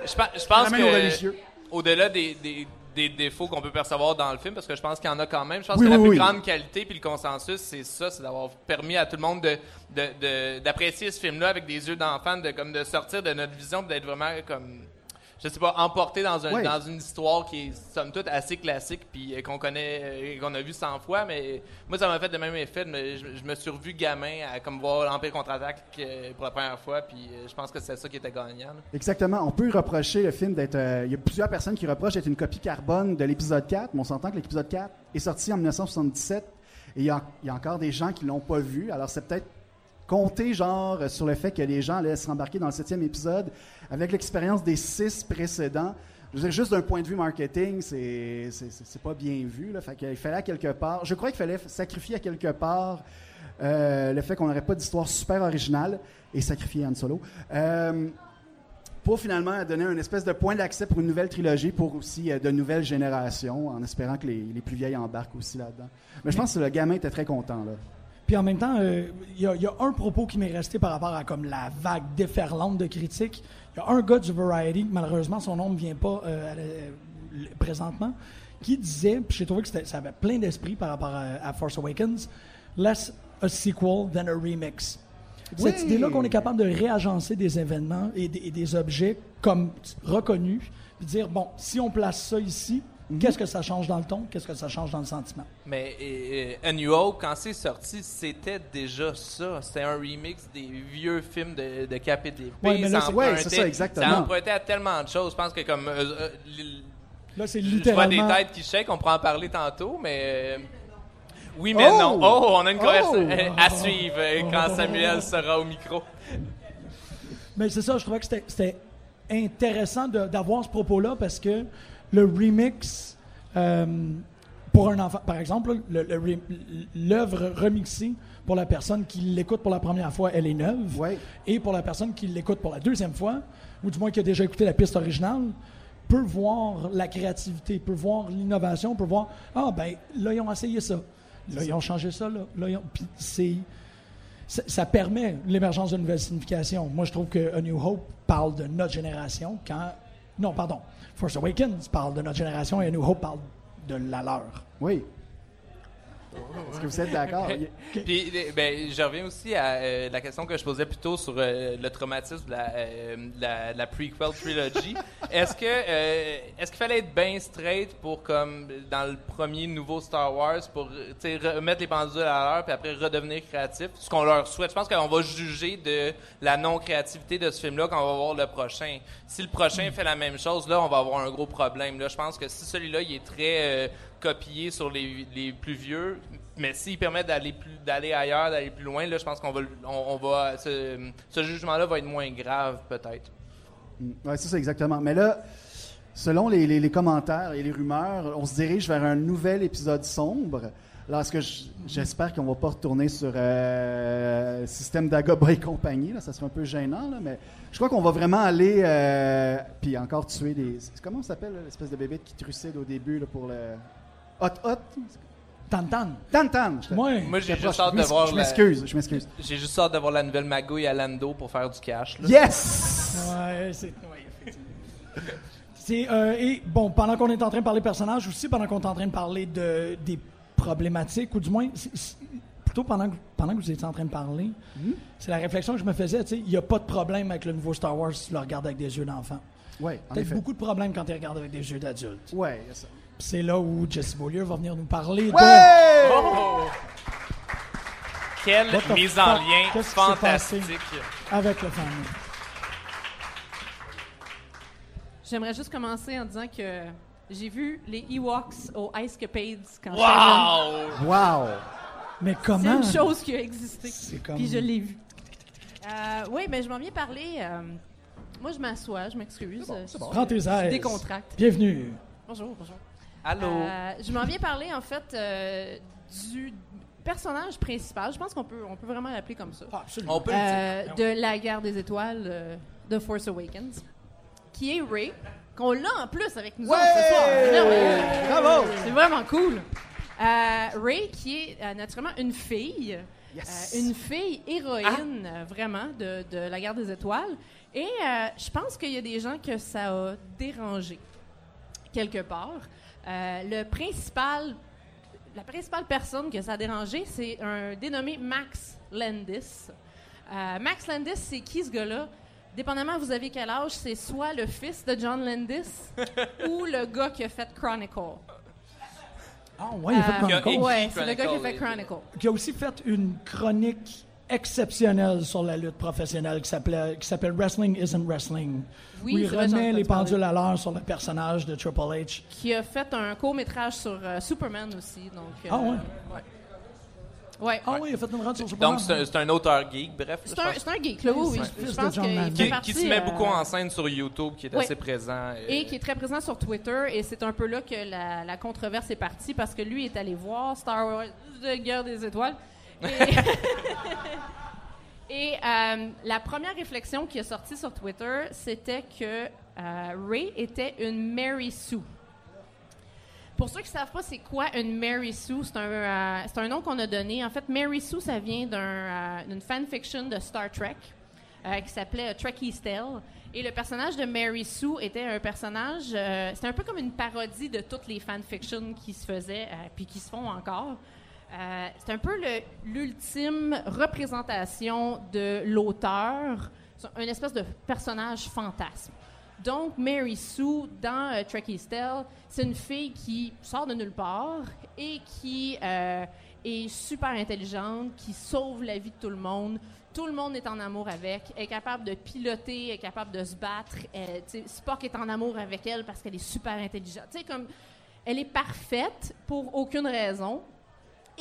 je, pe- je pense que religieux. au-delà des, des- des défauts qu'on peut percevoir dans le film, parce que je pense qu'il y en a quand même, je pense Oui, que la plus oui. grande qualité puis le consensus, c'est ça, c'est d'avoir permis à tout le monde de, de- de- d'apprécier ce film-là avec des yeux d'enfant, de comme de sortir de notre vision, d'être vraiment comme je sais pas, emporté dans, un, dans une histoire qui est, somme toute, assez classique, puis euh, qu'on connaît, euh, qu'on a vu 100 fois, mais moi, ça m'a fait le même effet. me- je, je me suis revu gamin à comme voir l'Empire contre-attaque euh, pour la première fois, puis je pense que c'est ça qui était gagnant. là. Exactement. On peut reprocher le film d'être. euh, Il y a plusieurs personnes qui reprochent d'être une copie carbone de l'épisode 4, mais on s'entend que l'épisode 4 est sorti en 1977 et il y y a encore des gens qui l'ont pas vu. Alors, c'est peut-être compter, genre, sur le fait que les gens allaient se rembarquer dans le septième épisode avec l'expérience des six précédents. Je veux dire, juste d'un point de vue marketing, c'est c'est- pas bien vu. Là. Fait qu'il fallait quelque part. Je crois qu'il fallait sacrifier à quelque part euh, le fait qu'on n'aurait pas d'histoire super originale et sacrifier Han Solo. Euh, pour finalement donner un espèce de point d'accès pour une nouvelle trilogie pour aussi euh, de nouvelles générations, en espérant que les, les plus vieilles embarquent aussi là-dedans. Mais je pense que le gamin était très content. Là. Puis en même temps, euh, il y, a- il y a un propos qui m'est resté par rapport à comme la vague déferlante de critiques. Il y a un gars du Variety, malheureusement son nom ne vient pas euh, présentement, qui disait, puis j'ai trouvé que ça avait plein d'esprit par rapport à, à Force Awakens, less a sequel than a remix. Cette Oui. idée-là qu'on est capable de réagencer des événements et et des objets comme reconnus, puis dire, bon, si on place ça ici, qu'est-ce que ça change dans le ton, qu'est-ce que ça change dans le sentiment? Mais A New Hope, quand c'est sorti, c'était déjà ça. C'était un remix des vieux films de, de KPDP. Ouais, mais là, c'est- ouais, c'est ça, exactement. Ça empruntait à tellement de choses. Je pense que comme... euh, euh, Là, c'est je vois des littéralement... têtes qui shake, on pourra en parler tantôt, mais... euh, oui, mais Oh! non. Oh, on a une Oh! conversation à suivre quand Samuel sera au micro. Mais c'est ça, je trouvais que c'était- c'était intéressant de- d'avoir ce propos-là parce que le remix, euh, pour un enfant, par exemple, le- le re- l'œuvre remixée pour la personne qui l'écoute pour la première fois, elle est neuve. Ouais. Et pour la personne qui l'écoute pour la deuxième fois, ou du moins qui a déjà écouté la piste originale, peut voir la créativité, peut voir l'innovation, peut voir Ah, ben là, ils ont essayé ça. Là, ils ont changé ça. Là, Là, ils ont- Puis c'est ça, ça permet l'émergence de nouvelles significations. Moi, je trouve que A New Hope parle de notre génération quand. Non, pardon. Force Awakens parle de notre génération et A New Hope parle de la leur. Oui. Est-ce que vous êtes d'accord? Puis, ben, je reviens aussi à euh, la question que je posais plus tôt sur euh, le traumatisme de la, euh, la, la prequel trilogy. est-ce que est-ce qu'il fallait être bien straight pour comme dans le premier nouveau Star Wars pour remettre les pendules à l'heure puis après redevenir créatif, ce qu'on leur souhaite. Je pense qu'on va juger de la non créativité de ce film-là quand on va voir le prochain. Si le prochain fait la même chose, là, on va avoir un gros problème. Là, je pense que si celui-là il est très copié sur les, les plus vieux, mais s'il permet d'aller plus d'aller ailleurs, d'aller plus loin, là, je pense qu'on va, on, va ce, ce jugement-là va être moins grave peut-être. Oui, c'est ça, exactement. Mais là, selon les, les- commentaires et les rumeurs, on se dirige vers un nouvel épisode sombre. Alors, est-ce que je- j'espère qu'on va pas retourner sur euh, système d'Agoba et compagnie, là, ça serait un peu gênant, là, mais je crois qu'on va vraiment aller, euh, puis encore tuer des... Comment ça s'appelle, là, l'espèce de bébé qui trucide au début là, pour le... Hot Hot? Tan-tan. Tan Tan! je te- Ouais. Moi, j'ai je juste hâte de voir Je la- m'excuse, je m'excuse. J'ai juste hâte de voir la nouvelle magouille à Lando pour faire du cash. là. Yes! Ouais, c'est. ouais, effectivement. Euh, et bon, pendant qu'on est en train de parler personnages, aussi pendant qu'on est en train de parler de, des problématiques, ou du moins, plutôt pendant que, pendant que vous étiez en train de parler, c'est la réflexion que je me faisais, tu sais, il n'y a pas de problème avec le nouveau Star Wars si tu le regardes avec des yeux d'enfant. Ouais, en Peut-être effet. beaucoup de problèmes quand tu regardes avec des jeux d'adultes. Ouais, c'est ça. C'est là où Jesse Beaulieu va venir nous parler Ouais! Oh! Quelle What mise en lien fantastique. de avec le fameux? J'aimerais juste commencer en disant que j'ai vu les Ewoks au Ice Capades quand j'étais jeune. Wow! Wow! Mais C'est comment? une chose qui a existé. C'est comme- Puis je l'ai vu. Euh, oui, mais je m'en viens parler. euh, moi, je m'assois, je m'excuse. euh, je- Prends tes je aises. décontracte. Bienvenue. Bonjour, bonjour. Allô? Euh, je m'en viens parler, en fait, euh, du personnage principal. Je pense qu'on peut, on peut vraiment l'appeler comme ça. Ah, absolument. On peut le dire. Euh, de la guerre des étoiles euh, de Force Awakens, qui est Ray, qu'on l'a en plus avec nous autres ce soir. C'est. Bravo! C'est vraiment cool. Euh, Ray, qui est euh, naturellement une fille, Yes! euh, une fille héroïne, Ah! euh, vraiment, de, de la guerre des étoiles. Et euh, je pense qu'il y a des gens que ça a dérangé, quelque part. Euh, le principal, la principale personne que ça a dérangé, c'est un dénommé Max Landis. Euh, Max Landis, c'est qui ce gars-là? Dépendamment, vous avez quel âge, c'est soit le fils de John Landis ou le gars qui a fait Chronicle. Ah, ouais, il a fait Euh, Qui a Chronicle. écrit Ouais, c'est le gars qui a fait. Chronicle. qui a aussi fait une chronique exceptionnelle sur la lutte professionnelle qui s'appelle Wrestling Isn't Wrestling. Oui, où il remet les pendules à l'heure sur le personnage de Triple H. Qui a fait un court-métrage sur euh, Superman aussi. Donc, euh, Ah ouais? Ouais. Ah oui, il a fait une run sur Superman. Donc, c'est un, auteur geek, bref. C'est un, un geek, là, oui, oui. Je, je pense fait qui, partie... qui se met euh, beaucoup en scène sur YouTube, qui est ouais. assez présent. Et qui est très présent sur Twitter, et c'est un peu là que la, la controverse est partie, parce que lui est allé voir Star Wars de Guerre des Étoiles. Et, euh, la première réflexion qui est sortie sur Twitter, c'était que euh, Ray était une Mary Sue. Pour ceux qui ne savent pas c'est quoi une Mary Sue, c'est un, euh, un nom qu'on a donné. En fait, Mary Sue, ça vient euh, d'une fanfiction de Star Trek qui s'appelait Trekkie Tale. Et le personnage de Mary Sue était un personnage, c'était un peu comme une parodie de toutes les fanfictions qui se faisaient puis qui se font encore. Euh, c'est un peu l'ultime représentation de l'auteur, une espèce de personnage fantasme. Donc, Mary Sue, dans euh, Trekkie c'est une fille qui sort de nulle part et qui euh, est super intelligente, qui sauve la vie de tout le monde. Tout le monde est en amour avec, est capable de piloter, est capable de se battre. Elle, Spock est en amour avec elle parce qu'elle est super intelligente. Comme, elle est parfaite pour aucune raison.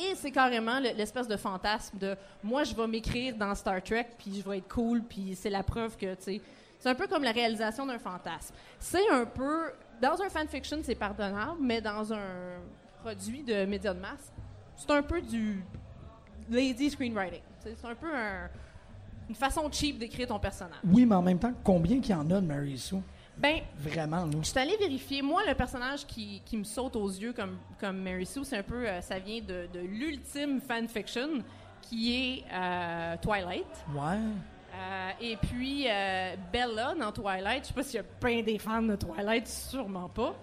Et c'est carrément le- l'espèce de fantasme de moi, je vais m'écrire dans Star Trek, puis je vais être cool, puis c'est la preuve que, tu c'est un peu comme la réalisation d'un fantasme. C'est un peu, dans un fanfiction, c'est pardonnable, mais dans un produit de médias de masse, c'est un peu du lazy screenwriting. C'est un peu un- une façon cheap d'écrire ton personnage. Oui, mais en même temps, combien qu'il y en a de Mary Sue? Ben, Vraiment, là. je suis allée vérifier. Moi, le personnage qui, qui me saute aux yeux comme, comme Mary Sue, c'est un peu, euh, ça vient de, de l'ultime fanfiction qui est euh, Twilight. Ouais. Euh, et puis, Bella dans Twilight, je sais pas s'il y a plein des fans de Twilight, sûrement pas.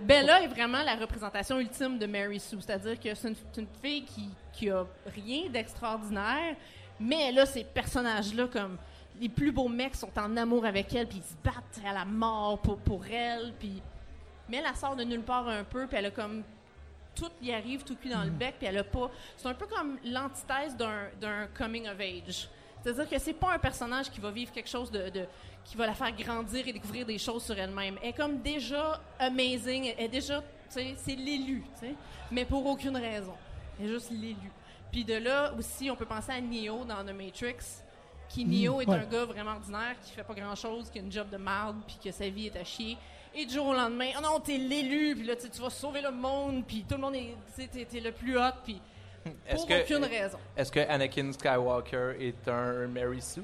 Bella est vraiment la représentation ultime de Mary Sue, c'est-à-dire que c'est une, c'est une fille qui, qui a rien d'extraordinaire, mais elle a ces personnages-là comme les plus beaux mecs sont en amour avec elle, puis ils se battent à la mort pour, pour elle, puis mais elle, sort de nulle part un peu, puis elle a comme tout y arrive tout cuit dans le bec, puis elle a pas. C'est un peu comme l'antithèse d'un d'un coming of age. C'est-à-dire que c'est pas un personnage qui va vivre quelque chose de, de- qui va la faire grandir et découvrir des choses sur elle-même. Elle est comme déjà amazing, elle est déjà, tu sais, c'est l'élu, tu sais, mais pour aucune raison. Elle est juste l'élu. Puis de là aussi, on peut penser à Neo dans The Matrix, qui Neo est ouais. un gars vraiment ordinaire qui fait pas grand-chose, qui a une job de marde, puis que sa vie est à chier. Et du jour au lendemain, oh non, t'es l'élu, puis là, tu vas sauver le monde, puis tout le monde est, tu sais, t'es, t'es le plus hot, puis Est-ce pour que, aucune raison. est-ce que Anakin Skywalker est un Mary Sue?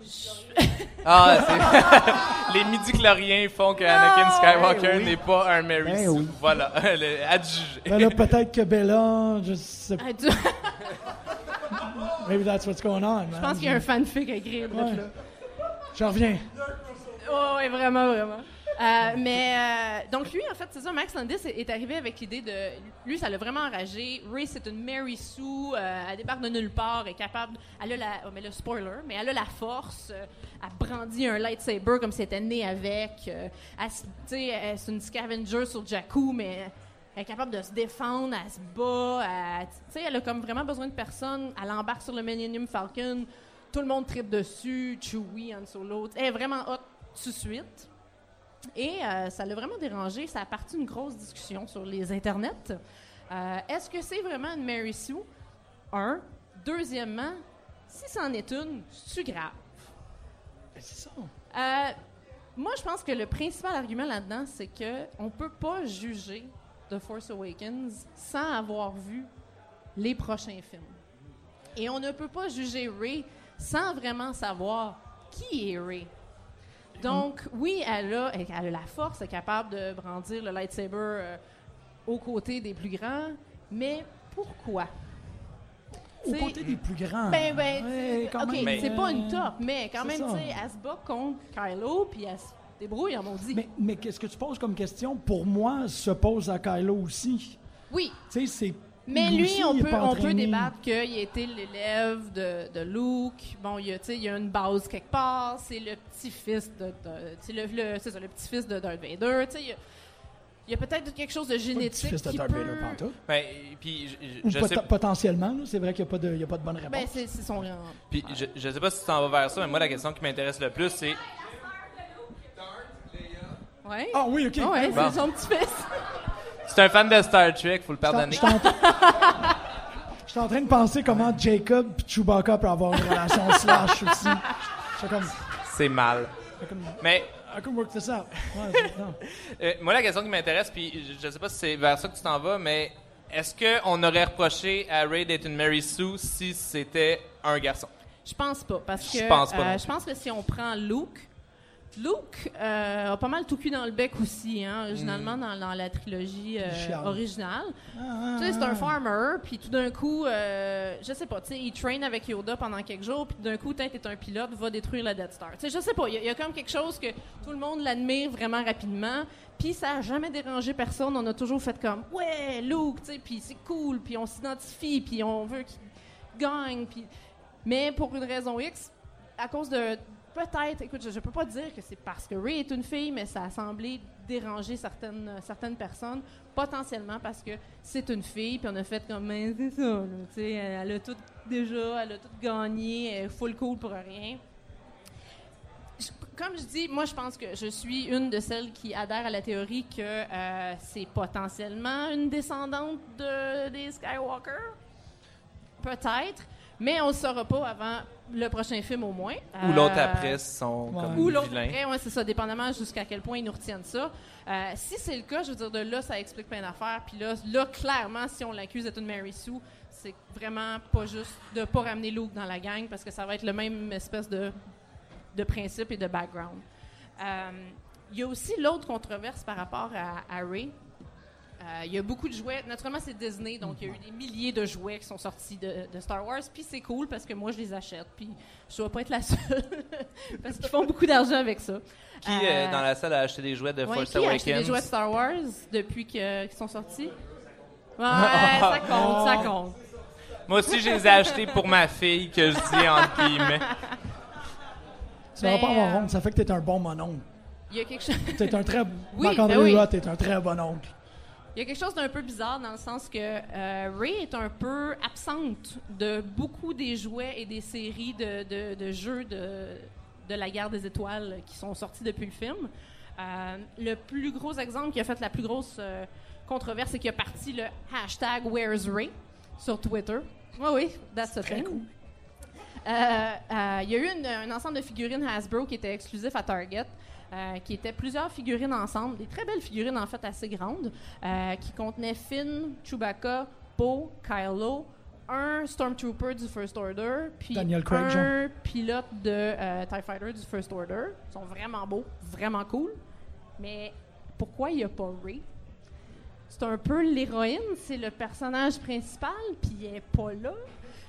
ah, c'est... les midi-chloriens font que Anakin Skywalker ben oui. n'est pas un Mary Ben Sue. oui. Voilà, adjugé. Ben là, peut-être que Bella, je sais pas. Tu- Maybe that's what's going on, man. Je pense qu'il y a un fanfic à écrire, Ouais. Je reviens. Oh, ouais, vraiment, vraiment. Euh, mais euh, donc lui, en fait, c'est ça, Max Landis est, est arrivé avec l'idée de... Lui, ça l'a vraiment enragé. Ray, c'est une Mary Sue. euh, elle débarque de nulle part, est capable... Elle a la... Oh, mais le spoiler, mais elle a la force. elle brandit un lightsaber comme si elle était née avec. c'est une scavenger sur Jakku, mais... Elle est capable de se défendre, elle se bat, elle- tu sais, elle a comme vraiment besoin de personne. Elle embarque sur le Millennium Falcon, tout le monde tripe dessus, Chewie, Han Solo. Elle est vraiment hot tout de suite. Et euh, ça l'a vraiment dérangé. Ça a parti une grosse discussion sur les internets. Euh, Est-ce que c'est vraiment une Mary Sue? Un. Deuxièmement, si c'en est une, c'est grave? C'est ça. Euh, moi, je pense que le principal argument là-dedans, c'est que on peut pas juger The Force Awakens sans avoir vu les prochains films. Et on ne peut pas juger Ray sans vraiment savoir qui est Ray. Donc, oui, elle a, elle a la force, elle est capable de brandir le lightsaber euh, aux côtés des plus grands, mais pourquoi? Au C'est- côté des plus grands. Ben, ben, Ouais, c'est- quand OK, c'est euh, pas une top, mais quand même, tu sais, elle se bat contre Kylo, puis elle se débrouille, maudit. Mais, mais qu'est-ce que tu poses comme question? Pour moi, se pose à Kylo aussi. Oui, Tu sais, c'est. mais lui, aussi, on peut, pas on peut débattre qu'il a été l'élève de, de Luke. Bon, il y a, tu sais, il y a une base quelque part. C'est le petit-fils de, de- le, le- c'est ça, le petit-fils de Darth Vader. Tu sais, il y a, il y a peut-être quelque chose de Pas le génétique petit-fils de qui Darth peut... Vader, pantoute. Ben, puis je, Ou je pot- sais potentiellement, c'est vrai qu'il n'y a, pas de- il y a pas de bonne réponse. Ben, c'est son... Puis je, je sais pas si tu t'en vas vers ça, mais moi la question qui m'intéresse le plus c'est Ouais. ah oui, OK. Ouais, Bon. c'est son petit-fils. c'est un fan de Star Trek, faut le Je pardonner. je suis en- je suis en train de penser comment Jacob et Chewbacca peuvent avoir une relation slash aussi. Je suis comme, C'est mal. Mais I can work this out. Ouais, c'est- non. euh, moi la question qui m'intéresse, puis je, je sais pas si c'est vers ça que tu t'en vas, mais est-ce qu'on aurait reproché à Ray d'être une Mary Sue si c'était un garçon? Je pense pas, parce que Je pense pas non euh, plus. je pense que si on prend Luke, Luke euh, a pas mal tout cul dans le bec aussi, hein, originalement Mm. dans, dans la trilogie euh, originale. Ah, Tu sais, c'est un ah. farmer, puis tout d'un coup, euh, je sais pas, tu sais, il traîne avec Yoda pendant quelques jours, puis d'un coup, t'es un pilote, va détruire la Death Star. Tu sais, je sais pas, il y, y a comme quelque chose que tout le monde l'admire vraiment rapidement, puis ça a jamais dérangé personne. On a toujours fait comme, ouais, Luke, tu sais, puis c'est cool, puis on s'identifie, puis on veut qu'il gagne, puis... Mais pour une raison X, à cause de... Peut-être, écoute, je, je peux pas dire que c'est parce que Ray est une fille, mais ça a semblé déranger certaines, certaines personnes, potentiellement parce que c'est une fille, puis on a fait comme, mais c'est ça, là, elle a tout déjà, elle a tout gagné, elle est full cool pour rien. Comme je dis, moi, je pense que je suis une de celles qui adhèrent à la théorie que euh, c'est potentiellement une descendante de, des Skywalker. Peut-être, mais on ne le saura pas avant le prochain film au moins. Ou l'autre Euh, après sont ouais. comme ou l'autre après, ouais, c'est ça, dépendamment jusqu'à quel point ils nous retiennent ça. Euh, si c'est le cas, je veux dire, de là, ça explique plein d'affaires. Puis là, là, clairement, si on l'accuse d'être une Mary Sue, c'est vraiment pas juste de pas ramener Luke dans la gang parce que ça va être le même espèce de, de principe et de background. Euh, Il y a aussi l'autre controverse par rapport à, à Ray. Euh, Il y a beaucoup de jouets. Naturellement, c'est Disney, donc il y a eu des milliers de jouets qui sont sortis de, de Star Wars. Puis c'est cool parce que moi, je les achète. Puis je dois pas être la seule parce qu'ils font beaucoup d'argent avec ça. Qui Euh, euh, dans la salle a acheté des jouets de Ouais, Force qui a acheté Awakens? des jouets de Star Wars depuis que- qu'ils sont sortis? Ouais, ça compte, ça compte. Moi aussi, je les ai achetés pour ma fille, que je dis entre guillemets. Tu vas Ben, pas avoir euh, honte, ça fait que t'es un bon mononcle. Il y a quelque chose. T'es un très. Oui, ben oui. T'es un très bon oncle. Il y a quelque chose d'un peu bizarre dans le sens que euh, Ray est un peu absente de beaucoup des jouets et des séries de, de- de jeux de, de la guerre des étoiles qui sont sortis depuis le film. Euh, le plus gros exemple qui a fait la plus grosse euh, controverse, c'est qu'il a parti le hashtag Where's Ray sur Twitter. Oui, oui, that's a thing. Euh, euh, il y a eu une- un ensemble de figurines Hasbro qui était exclusif à Target, euh, qui étaient plusieurs figurines ensemble, des très belles figurines en fait assez grandes, euh, qui contenaient Finn, Chewbacca, Poe, Kylo, un Stormtrooper du First Order, puis Daniel Craig, un pilote de euh, TIE Fighter du First Order. Ils sont vraiment beaux, vraiment cool. Mais pourquoi il n'y a pas Ray? C'est un peu l'héroïne, c'est le personnage principal, puis il est pas là.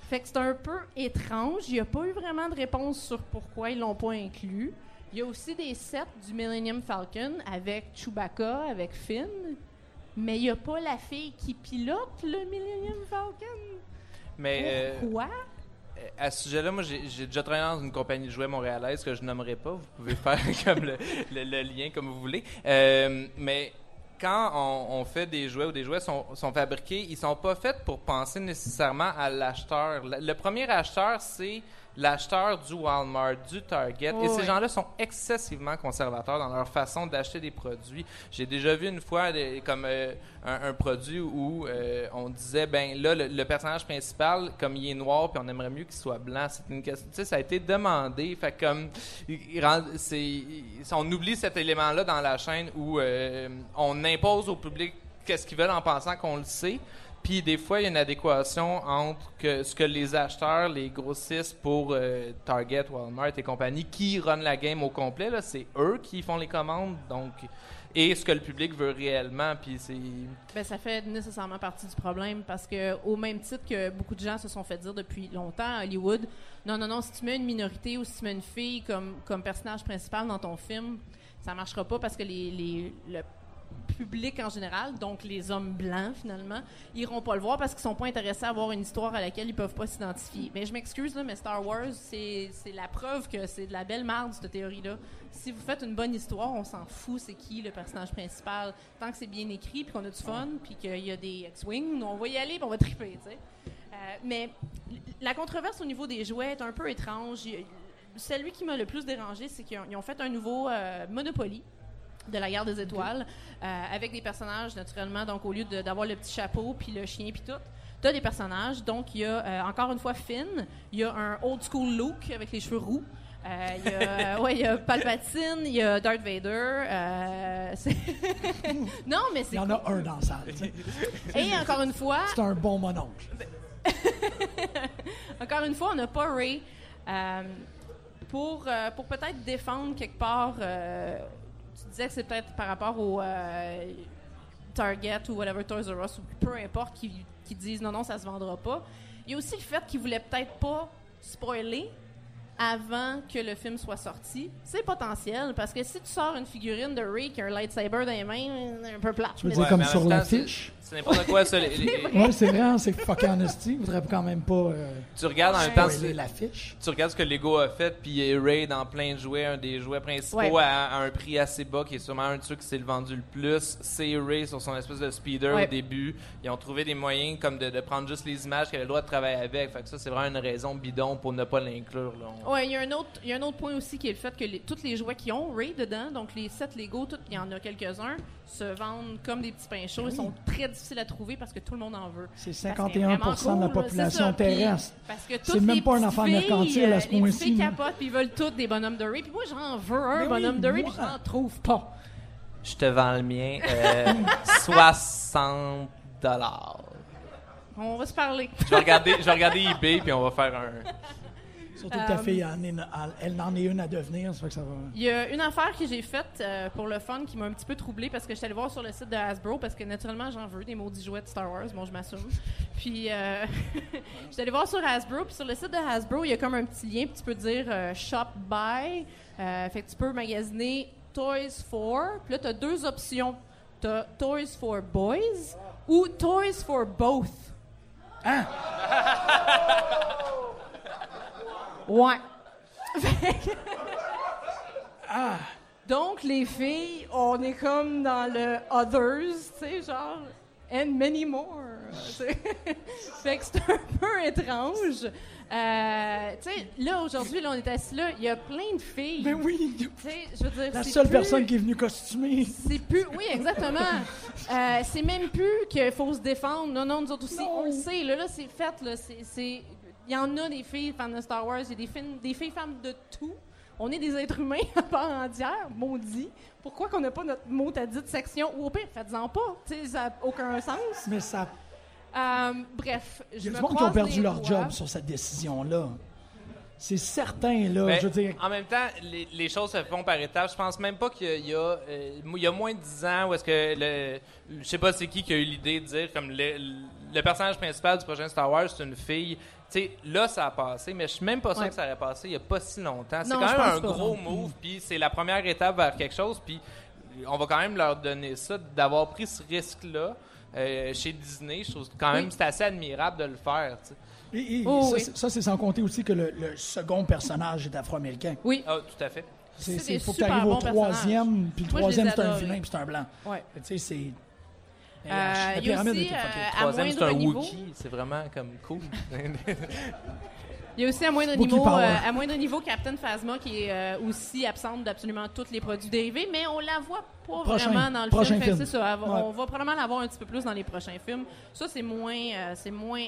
Fait que c'est un peu étrange. Il n'y a pas eu vraiment de réponse sur pourquoi ils l'ont pas inclus. Il y a aussi des sets du Millennium Falcon avec Chewbacca, avec Finn, mais il n'y a pas la fille qui pilote le Millennium Falcon. Mais euh, Pourquoi? à ce sujet-là, moi, j'ai j'ai déjà travaillé dans une compagnie de jouets montréalaise que je nommerai pas. Vous pouvez faire comme le, le- le lien comme vous voulez. Euh, mais quand on, fait des jouets ou des jouets sont, fabriqués, ils sont pas faits pour penser nécessairement à l'acheteur. Le premier acheteur, c'est l'acheteur du Walmart, du Target. Oh, et ces ouais. gens-là sont excessivement conservateurs dans leur façon d'acheter des produits. J'ai déjà vu une fois des- comme euh, un, un produit où euh, on disait ben là le, le personnage principal comme il est noir puis on aimerait mieux qu'il soit blanc. C'est une question. Tu sais, ça a été demandé. Fait comme c'est on oublie cet élément-là dans la chaîne où euh, on impose au public qu'est-ce qu'ils veulent en pensant qu'on le sait. Puis des fois, il y a une adéquation entre ce que les acheteurs, les grossistes pour euh, Target, Walmart et compagnie, qui run la game au complet, c'est eux qui font les commandes, donc et ce que le public veut réellement. Puis c'est Ben, ça fait nécessairement partie du problème parce que, au même titre que beaucoup de gens se sont fait dire depuis longtemps à Hollywood, non, non, non, si tu mets une minorité ou si tu mets une fille comme, comme personnage principal dans ton film, ça marchera pas parce que les, les- le public en général, donc les hommes blancs finalement, iront pas le voir parce qu'ils sont pas intéressés à voir une histoire à laquelle ils peuvent pas s'identifier. Mais je m'excuse là, mais Star Wars, c'est c'est la preuve que c'est de la belle marde cette théorie-là. Si vous faites une bonne histoire, on s'en fout c'est qui le personnage principal, tant que c'est bien écrit puis qu'on a du fun puis qu'il y a des X-wing, on va y aller puis on va triper, tu sais. Euh, mais la controverse au niveau des jouets est un peu étrange. Celui qui m'a le plus dérangé, c'est qu'ils ont, ils ont fait un nouveau euh, Monopoly de la guerre des étoiles euh, avec des personnages naturellement donc au lieu d'avoir le petit chapeau puis le chien puis tout t'as des personnages donc il y a euh, encore une fois Finn il y a un old school Luke avec les cheveux roux euh, il y a ouais il y a Palpatine il y a Darth Vader non mais Il c'est y en a un dans la salle. tu sais. et encore une fois C'est un bon mononcle. Encore une fois, on n'a pas Ray pour, pour peut-être défendre quelque part. Disais que c'est peut-être par rapport au euh, Target ou whatever Toys R Us ou peu importe qui, qui disent non non ça se vendra pas. Il y a aussi le fait qu'ils voulaient peut-être pas spoiler avant que le film soit sorti. C'est potentiel parce que si tu sors une figurine de Ray qui a un lightsaber dans les mains, un peu plate. Tu veux dire comme sur l'affiche? C'est n'importe quoi ça. les- les- Oui, c'est vrai, hein, c'est fucking honesty. Vous voudrais quand même pas euh, tu regardes en même temps. l'affiche. Tu regardes ce que Lego a fait, puis Ray dans plein de jouets, un des jouets principaux Ouais. à, à un prix assez bas, qui est sûrement un de ceux qui s'est le vendu le plus. C'est Ray sur son espèce de speeder Ouais. au début. Ils ont trouvé des moyens comme de, de prendre juste les images qu'il avait le droit de travailler avec. Fait que ça, c'est vraiment une raison bidon pour ne pas l'inclure. On- Ouais, il y a un autre, il y a un autre point aussi qui est le fait que les- tous les jouets qui ont Ray dedans, donc les sets Lego, tout- il y en a quelques-uns, se vendent comme des petits pains chauds. Ils sont très difficiles à trouver parce que tout le monde en veut. C'est Parce que 51 vraiment de la cool, population c'est ça. Terrestre. Parce que C'est toutes même les pas un enfant mercantile à ce euh, Les point-ci. filles capotent puis ils veulent tous des bonhommes de Ray. Puis moi, j'en veux un Mais oui, bonhomme de Ray, moi. puis j'en trouve pas. Je te vends le mien. euh, 60 dollars. On va se parler. Je vais regarder, je vais regarder eBay, puis on va faire un... Surtout que ta Euh, fille, en est- elle n'en est une à devenir, ça fait que ça va. Il y a une affaire que j'ai faite euh, pour le fun qui m'a un petit peu troublée parce que j'étais allée voir sur le site de Hasbro parce que naturellement j'en veux des maudits jouets de Star Wars, bon je m'assume. Puis euh, j'étais allée voir sur Hasbro puis sur le site de Hasbro il y a comme un petit lien puis tu peux dire euh, shop buy, Euh, fait que tu peux magasiner Toys for, puis là tu as deux options, tu as Toys for Boys ou Toys for Both. Hein? Ouais. Que- Donc, les filles, on est comme dans le others, tu sais, genre, and many more. fait que c'est un peu étrange. Euh, tu sais, là, aujourd'hui, là, on est assis là, il y a plein de filles. Ben oui, je veux dire, la seule plus- personne qui est venue costumée. c'est plus. Oui, exactement. Euh, c'est même plus qu'il faut se défendre. Non, non, nous autres aussi, Non. on le sait. Là, là c'est fait. Là, c'est- Il y en a des filles fans de Star Wars. Il y a des, filles- des filles femmes de tout. On est des êtres humains à part entière, maudit. Pourquoi qu'on n'a pas notre mot à dit de section? Ou au pire, faites-en pas. Ça n'a aucun sens. Mais ça. Euh, bref, Il y je a me du monde qui ont perdu leur doigts. job sur cette décision-là. C'est certain, là. Ben, je veux dire. En même temps, les, les choses se font par étapes. Je pense même pas qu'il y a, il y, a, euh, il y a moins de 10 ans où est-ce que le, je sais pas c'est qui qui a eu l'idée de dire comme le- le personnage principal du prochain Star Wars, c'est une fille. Sais, là, ça a passé, mais je suis même pas sûr Ouais. que ça aurait passé il y a pas si longtemps. C'est quand même un pas. gros move, puis c'est la première étape vers quelque chose, puis on va quand même leur donner ça, d'avoir pris ce risque-là. euh, chez Disney, je trouve quand même Oui. c'est assez admirable de le faire. Et, et Oh, ça, oui. c'est- ça, c'est sans compter aussi que le, le second personnage est afro-américain. Oui. Ah, tout à fait. Des faut que tu arrives au troisième, puis le troisième, c'est un vilain, puis c'est un blanc. Ouais. Tu sais, c'est. Euh, la il y a pyramide aussi, euh, à Troisième, c'est un moindre niveau. Wookiee. C'est vraiment comme cool. Il y a aussi à moindre, niveau, euh, à moindre niveau Captain Phasma qui est euh, aussi absente d'absolument tous les produits dérivés, mais on la voit pas Prochain- vraiment dans le prochain film. Fait que film. c'est ça, elle va- Ouais. On va probablement la voir un petit peu plus dans les prochains films. Ça, c'est moins, euh, c'est moins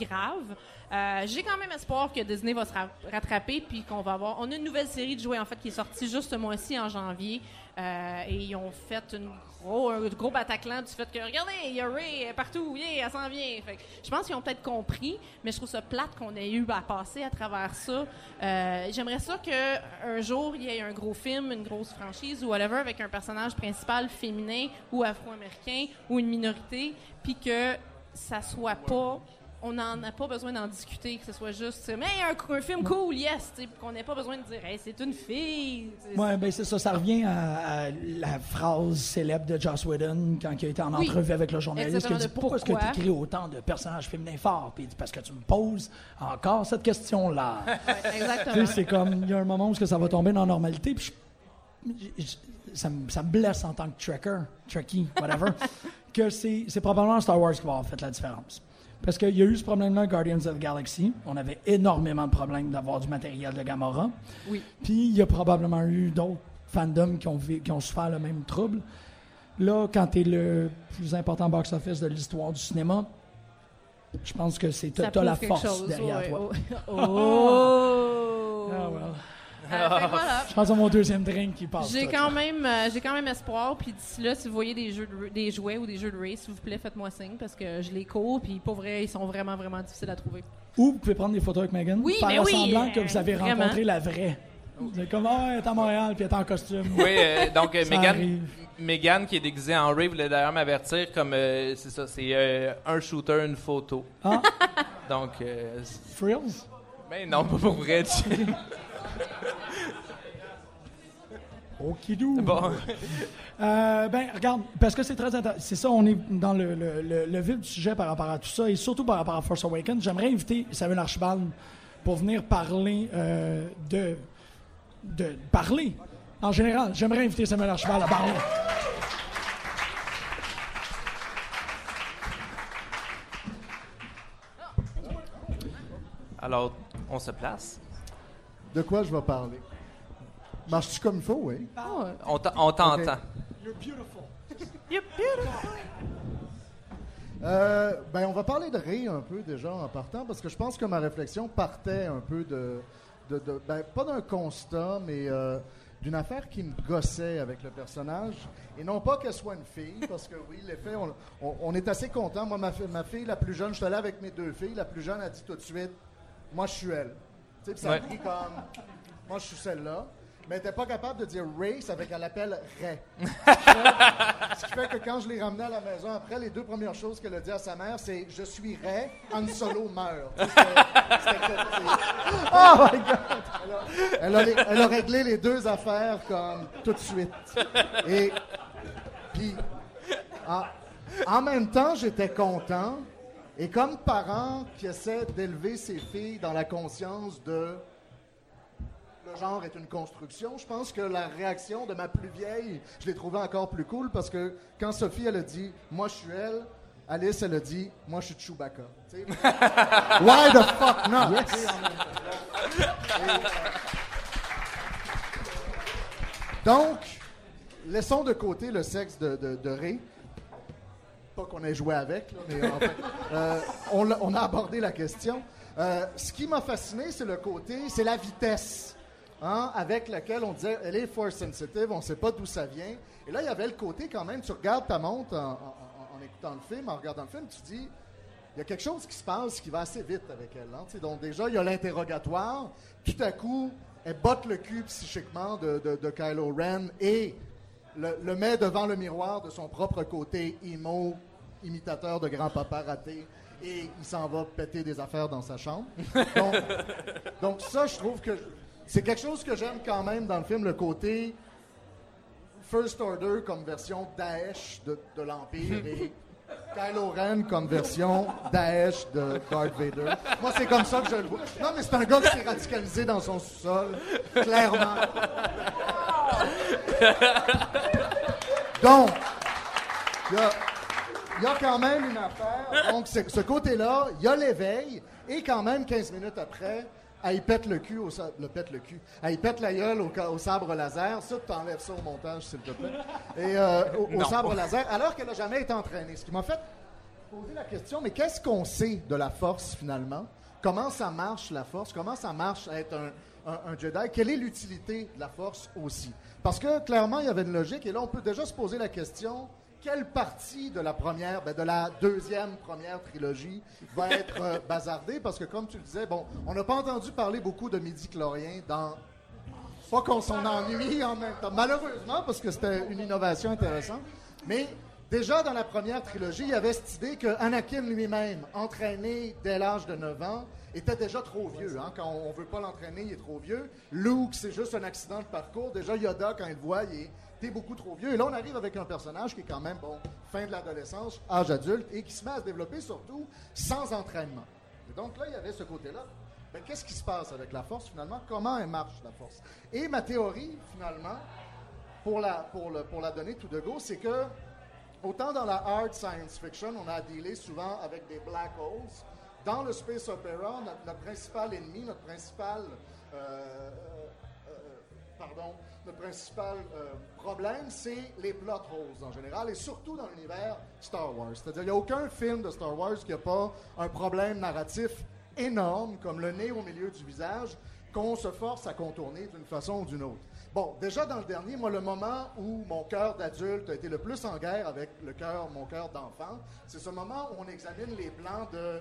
grave. Euh, J'ai quand même espoir que Disney va se ra- rattraper puis qu'on va avoir. On a une nouvelle série de jouets en fait qui est sortie juste ce mois-ci en janvier euh, et ils ont fait une gros, un gros Bataclan du fait que regardez, il y a Ray partout, yeah, elle s'en vient. Fait que je pense qu'ils ont peut-être compris, mais je trouve ça plate qu'on ait eu à passer à travers ça. Euh, J'aimerais ça que un jour il y ait un gros film, une grosse franchise ou whatever avec un personnage principal féminin ou afro-américain ou une minorité, puis que ça soit pas on n'en a pas besoin d'en discuter, que ce soit juste, mais un, un film cool, yes, qu'on n'ait pas besoin de dire, hey, c'est une fille. Ouais, ben c'est ça. Ça revient à, à la phrase célèbre de Joss Whedon quand il a été en Oui. entrevue avec le journaliste. Qui a dit Pourquoi est-ce que tu écris autant de personnages féminins forts? Puis il dit Parce que tu me poses encore cette question-là. Ouais, exactement. c'est comme, il y a un moment où ça va tomber dans la normalité, puis je- je- je- ça, me, ça me blesse en tant que tracker, trekkie, whatever, que c'est c'est probablement Star Wars qui va avoir fait la différence. Parce qu'il y a eu ce problème-là Guardians of the Galaxy. On avait énormément de problèmes d'avoir du matériel de Gamora. Oui. Puis il y a probablement eu d'autres fandoms qui ont, vi- qui ont souffert le même trouble. Là, quand tu es le plus important box-office de l'histoire du cinéma, je pense que c'est t'as la force chose, derrière ouais, toi. Oh! Oh! Ah, well. Euh, fait que voilà. Je pense à mon deuxième drink qui passe. J'ai quand même, euh, j'ai quand même espoir. Puis d'ici là, si vous voyez des jeux, de, des jouets ou des jeux de race, s'il vous plaît, faites-moi signe parce que je les cours. Puis pour vrai, ils sont vraiment, vraiment difficiles à trouver. Ou vous pouvez prendre des photos avec Megan, Oui, faire oui, semblant euh, que vous avez vraiment. rencontré la vraie. Vous êtes comme, ah, elle est à Montréal, puis elle est en costume. Oui, euh, donc euh, Megan, qui est déguisée en Ray, voulait d'ailleurs m'avertir comme euh, c'est ça, c'est euh, un shooter, une photo. Ah, Donc, euh, c'est- Frills? mais non, pas pour vrai. Okidou. bon, Euh, ben, regarde, parce que c'est très intéressant. C'est ça, on est dans le, le, le, le vif du sujet par rapport à tout ça, et surtout par rapport à Force Awakens. J'aimerais inviter Samuel Archibald pour venir parler euh, de, de. parler. En général, j'aimerais inviter Samuel Archibald à parler. alors, on se place. De quoi je vais parler? Marche-tu comme il faut, oui? On t'a- on t'entend. You're beautiful. Euh, ben, on va parler de Ray un peu déjà en partant, parce que je pense que ma réflexion partait un peu de. de, de- ben, pas d'un constat, mais euh, d'une affaire qui me gossait avec le personnage. Et non pas qu'elle soit une fille, parce que oui, l'effet, on, on- on est assez content. Moi, ma, ma fille la plus jeune, je suis allé avec mes deux filles, la plus jeune a dit tout de suite Moi, je suis elle. Tu sais, puis ça a pris comme Moi, je suis celle-là. Mais elle n'était pas capable de dire ça fait qu'elle l'appelle Ray. Ce qui fait que quand je l'ai ramenée à la maison, après, les deux premières choses qu'elle a dit à sa mère, c'est Je suis Ray, Han Solo meurt. Tu sais, c'était- c'était- c'était- Oh my God! Elle a, elle a les- elle a réglé les deux affaires comme tout de suite. Et puis, en, en même temps, j'étais content. Et comme parent qui essaie d'élever ses filles dans la conscience de le genre est une construction. Je pense que la réaction de ma plus vieille, je l'ai trouvée encore plus cool parce que quand Sophie, elle a dit « Moi, je suis elle », Alice, elle a dit « Moi, je suis Chewbacca ». Why the fuck not? Et- Donc, laissons de côté le sexe de, de, de Ray. Pas qu'on ait joué avec, mais en fait, euh, on, a abordé la question. Euh, ce qui m'a fasciné, c'est le côté, c'est la vitesse hein, avec laquelle on disait, elle est force sensitive, on ne sait pas d'où ça vient. Et là, il y avait le côté quand même, tu regardes ta montre en, écoutant le film, en regardant le film, tu dis, il y a quelque chose qui se passe qui va assez vite avec elle. hein, donc déjà, il y a l'interrogatoire. Tout à coup, elle botte le cul psychiquement de, de- de Kylo Ren et le, le met devant le miroir de son propre côté emo, imitateur de grand-papa raté et il s'en va péter des affaires dans sa chambre. Donc, donc ça, je trouve que c'est quelque chose que j'aime quand même dans le film, le côté First Order comme version Daesh de, de l'Empire et Kylo Ren comme version Daesh de Darth Vader. Moi, c'est comme ça que je le vois. Non, mais c'est un gars qui s'est radicalisé dans son sous-sol, clairement. Donc, il y y a quand même une affaire. Donc, ce côté-là, il y a l'éveil, et quand même, 15 minutes après, elle y pète le cul au sa- le pète le cul. Elle y pète la gueule au, sabre laser. Ça, tu enlèves ça au montage, s'il te plaît. Et euh, au, au sabre laser, alors qu'elle n'a jamais été entraînée. Ce qui m'a fait poser la question, mais qu'est-ce qu'on sait de la force, finalement? Comment ça marche, la force? Comment ça marche être un, un- un Jedi? Quelle est l'utilité de la force aussi? Parce que, clairement, il y avait une logique, et là, on peut déjà se poser la question, quelle partie de la première, ben, de la deuxième première trilogie va être euh, bazardée? Parce que, comme tu le disais, bon, on n'a pas entendu parler beaucoup de midi-chloriens dans... Pas qu'on s'en ennuie en même temps, malheureusement, parce que c'était une innovation intéressante, mais déjà dans la première trilogie, il y avait cette idée que Anakin lui-même, entraîné dès l'âge de 9 ans, était déjà trop vieux. hein. Quand on veut pas l'entraîner, il est trop vieux. Luke, c'est juste un accident de parcours. Déjà, Yoda, quand il le voit, il est t'es beaucoup trop vieux. Et là, on arrive avec un personnage qui est quand même, bon, fin de l'adolescence, âge adulte, et qui se met à se développer surtout sans entraînement. Et donc là, il y avait ce côté-là. Ben, Qu'est-ce qui se passe avec la force, finalement? Comment elle marche, la force? Et ma théorie, finalement, pour la, pour le- pour la donner tout de go, c'est que autant dans la hard science fiction, on a à dealer souvent avec des black holes. Dans le space opera, notre, principal ennemi, notre principal euh, euh, euh, pardon, notre principal problème, c'est les plot holes en général, et surtout dans l'univers Star Wars. C'est-à-dire, il n'y a aucun film de Star Wars qui n'a pas un problème narratif énorme, comme le nez au milieu du visage, qu'on se force à contourner d'une façon ou d'une autre. Bon, déjà dans le dernier, moi, le moment où mon cœur d'adulte a été le plus en guerre avec le cœur, mon cœur d'enfant, c'est ce moment où on examine les plans de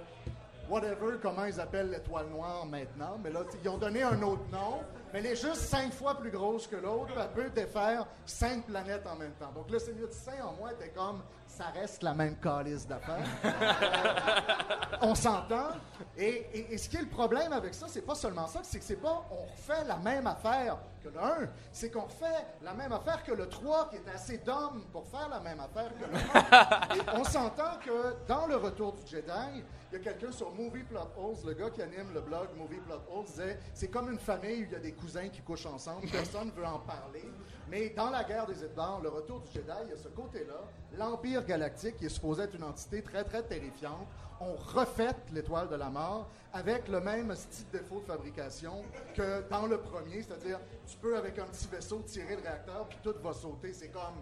whatever, comment ils appellent l'étoile noire maintenant. Mais là, ils ont donné un autre nom, mais elle est juste cinq fois plus grosse que l'autre. Elle peut défaire cinq planètes en même temps. Donc le sémioticien en moi était comme, ça reste la même calice d'affaires. on s'entend. Et, et- et ce qui est le problème avec ça, c'est pas seulement ça, c'est que c'est pas on refait la même affaire que le 1, c'est qu'on refait la même affaire que le 3 qui est assez d'hommes pour faire la même affaire que le 1. Et on s'entend que dans le retour du Jedi, il y a quelqu'un sur Movie Plot Holes, le gars qui anime le blog Movie Plot Holes, disait c'est comme une famille où il y a des cousins qui couchent ensemble, personne ne veut en parler. Mais dans la guerre des étoiles, le retour du Jedi, il y a ce côté-là. L'Empire galactique, qui est supposé être une entité très, très terrifiante, on refait l'étoile de la mort avec le même style défaut de fabrication que dans le premier, c'est-à-dire tu peux avec un petit vaisseau tirer le réacteur puis tout va sauter. C'est comme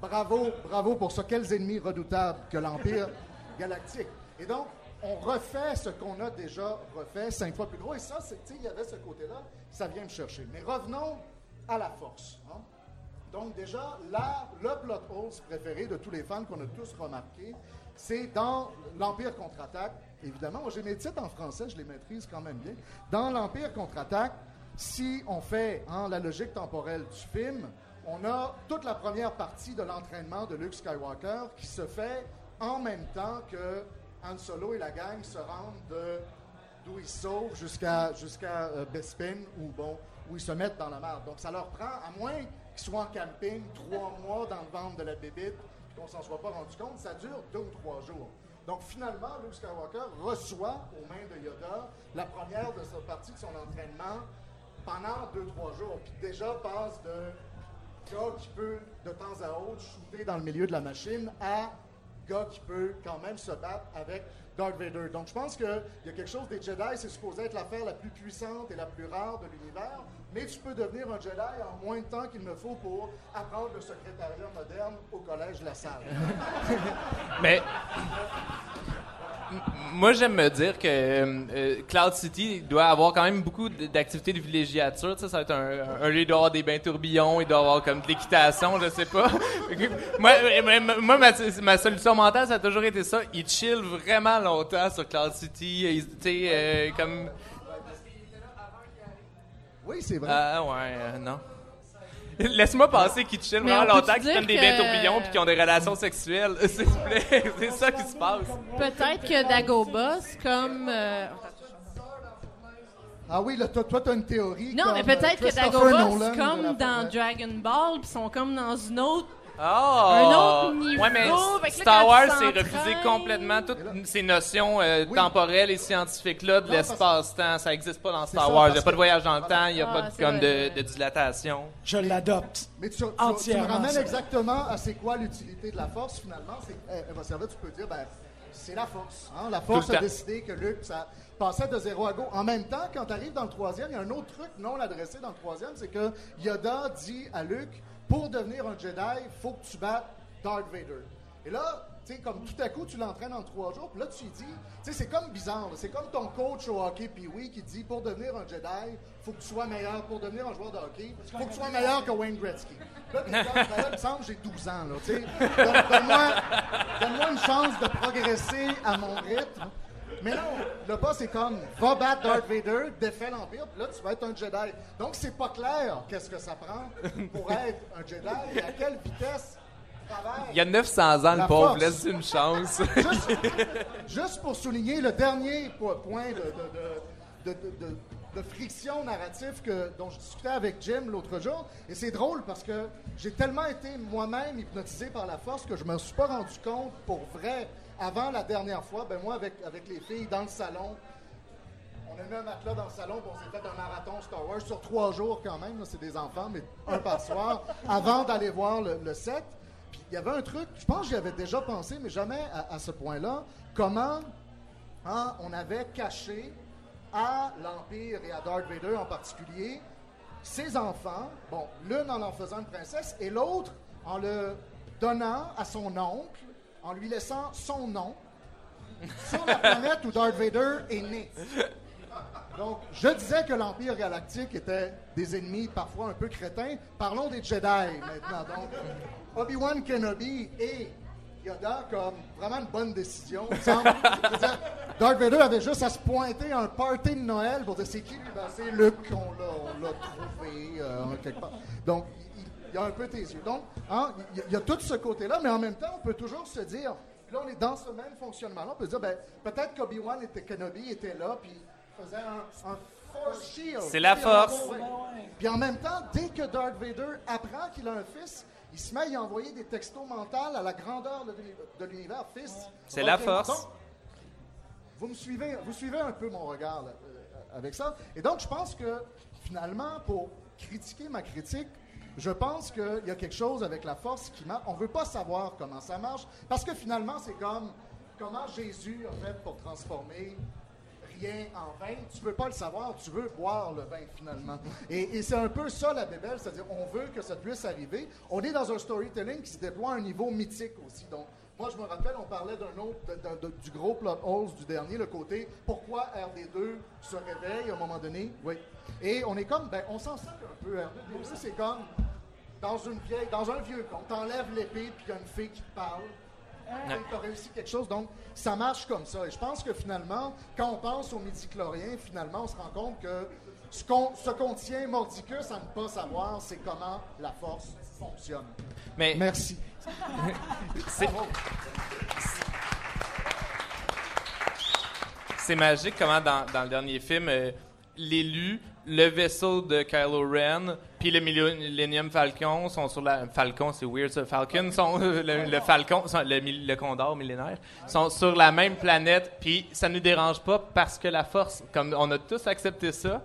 bravo, bravo pour ça. Quels ennemis redoutables que l'Empire galactique. Et donc, on refait ce qu'on a déjà refait cinq fois plus gros. Et ça, il y avait ce côté-là, ça vient me chercher. Mais revenons à la force. hein. Donc déjà, là, le plot hole préféré de tous les fans qu'on a tous remarqué, c'est dans l'Empire contre-attaque. Évidemment, moi j'ai mes titres en français, je les maîtrise quand même bien. Dans l'Empire contre-attaque, si on fait hein, la logique temporelle du film, on a toute la première partie de l'entraînement de Luke Skywalker qui se fait en même temps que Han Solo et la gang se rendent de d'où ils sauvent jusqu'à jusqu'à euh, Bespin où bon où ils se mettent dans la merde. Donc ça leur prend à moins qu'ils soient en camping trois mois dans le ventre de la bébite qu'on s'en soit pas rendu compte, ça dure deux ou trois jours. Donc finalement, Luke Skywalker reçoit aux mains de Yoda la première de sa partie de son entraînement pendant deux trois jours. Puis déjà passe de gars qui peut de temps à autre shooter dans le milieu de la machine à gars qui peut quand même se battre avec Darth Vader. Donc je pense qu'il y a quelque chose des Jedi, c'est supposé être l'affaire la plus puissante et la plus rare de l'univers, mais tu peux devenir un Jedi en moins de temps qu'il ne faut pour apprendre le secrétariat moderne au collège La Salle. Mais moi, j'aime me dire que euh, euh, Cloud City doit avoir quand même beaucoup d'activités de villégiature. Tu sais, ça va être un, un lieu, il doit avoir des bains tourbillons, il doit avoir comme de l'équitation, je sais pas. moi, euh, moi, moi, ma, solution mentale, ça a toujours été ça. Il chill vraiment longtemps sur Cloud City. il- euh, comme... Oui, c'est vrai. Ah ouais, euh, non. Laisse-moi penser qu'ils chillent Mais vraiment peut-tu longtemps, qu'ils dire prennent des que- bains tourbillons puis qu'ils ont des relations sexuelles. S'il vous plaît, c'est ça qui se passe. Peut-être que Dagobah, c'est comme. euh, Ah oui, là, toi, toi, t'as une théorie. Non, comme, mais euh, peut-être que Christopher Dagobah, Nolan c'est de la comme dans. Dragon Ball, puis ils sont comme dans une autre. Oh! Un autre niveau. Ouais, mais Star Wars s'est refusé complètement toutes ces notions euh, Oui. temporelles et scientifiques-là de l'espace-temps. Ça n'existe pas dans Star ça, Wars. Il n'y a pas de voyage dans le temps, il n'y a Ah, pas de, comme de, de dilatation. Je l'adopte. Mais tu, tu- tu me ramènes exactement à c'est quoi l'utilité de la force finalement. C'est, elle, elle va servir, tu peux dire, ben, c'est la force. hein. La force a décidé que Luke, ça passait de zéro à go. En même temps, quand tu arrives dans le troisième, il y a un autre truc non adressé dans le troisième, c'est que Yoda dit à Luke, pour devenir un Jedi, il faut que tu battes Darth Vader. Et là, tu sais, comme tout à coup, tu l'entraînes en trois jours, puis là, tu lui dis, tu sais, c'est comme bizarre, c'est comme ton coach au hockey, puis oui, qui dit, pour devenir un Jedi, faut que tu sois meilleur, pour devenir un joueur de hockey, faut que tu sois meilleur que Wayne Gretzky. Là, comme, ben il me semble j'ai 12 ans, là, tu sais. Donne- Donne-moi donne-moi une chance de progresser à mon rythme. Mais non, le boss c'est comme, va battre Darth Vader, défait l'Empire, puis là, tu vas être un Jedi. Donc, c'est pas clair qu'est-ce que ça prend pour être un Jedi et à quelle vitesse. Il y a 900 ans, le pauvre. Laisse une chance. Juste, juste pour souligner le dernier po- point de friction narrative que, dont je discutais avec Jim l'autre jour. Et c'est drôle parce que j'ai tellement été moi-même hypnotisé par la force que je me suis pas rendu compte pour vrai avant la dernière fois. Ben moi, avec, avec les filles dans le salon, on a mis un matelas dans le salon, puis on s'est fait un marathon Star Wars sur trois jours quand même. C'est des enfants, mais un par soir, avant d'aller voir le, le set. Puis il y avait un truc, je pense que j'y avais déjà pensé, mais jamais à, à ce point-là. Comment hein, on avait caché à l'Empire et à Darth Vader en particulier ses enfants, bon, l'une en en faisant une princesse et l'autre en le donnant à son oncle, en lui laissant son nom sur la planète où Darth Vader est né. Donc, je disais que l'Empire galactique était des ennemis parfois un peu crétins. Parlons des Jedi maintenant. Donc, Obi-Wan Kenobi et Yoda comme vraiment une bonne décision. veux dire, Darth Vader avait juste à se pointer à un party de Noël pour dire c'est qui Ben, c'est Luke, on l'a, trouvé euh, quelque part. Donc, il, y a un peu tes yeux. Donc, hein, il y a- il y a tout ce côté-là, mais en même temps, on peut toujours se dire, là, on est dans ce même fonctionnement-là, on peut se dire, ben, peut-être qu'Obi-Wan était Kenobi était là, puis faisait un, un force shield. C'est la force. Puis en même temps, dès que Darth Vader apprend qu'il a un fils, il se met à y envoyer des textos mentaux à la grandeur de l'uni- de l'univers. Fils. C'est la force. donc, vous me suivez, vous suivez un peu mon regard là, euh, avec ça. Et donc, je pense que finalement, pour critiquer ma critique, je pense qu'il y a quelque chose avec la force qui marche. On ne veut pas savoir comment ça marche, parce que finalement, c'est comme comment Jésus a fait pour transformer rien en vin. Tu veux pas le savoir, tu veux boire le vin finalement. Et, et c'est un peu ça la bébelle, c'est-à-dire on veut que ça puisse arriver. On est dans un storytelling qui se déploie à un niveau mythique aussi. Donc, moi, je me rappelle, on parlait d'un autre, de- de- de- du gros plot holes du dernier, le côté pourquoi RD2 se réveille à un moment donné. Oui. Et on est comme, ben, on s'en sac un peu. RD2, c'est comme dans une vieille, dans un vieux conte, t'enlèves l'épée puis il y a une fille qui te parle. Ouais. Tu as réussi quelque chose, donc ça marche comme ça. Et je pense que finalement, quand on pense au midi-chlorien, finalement, on se rend compte que ce qu'on ce qu'on tient mordicus à ne pas savoir, c'est comment la force fonctionne. Mais Merci. c'est c'est magique comment dans, dans le dernier film, euh, l'élu, le vaisseau de Kylo Ren, puis le Millennium Falcon sont sur la Falcon, c'est weird ça. Falcon sont le, le Falcon, sont- le, le Condor millénaire sont sur la même planète, puis ça nous dérange pas parce que la Force, comme on a tous accepté ça.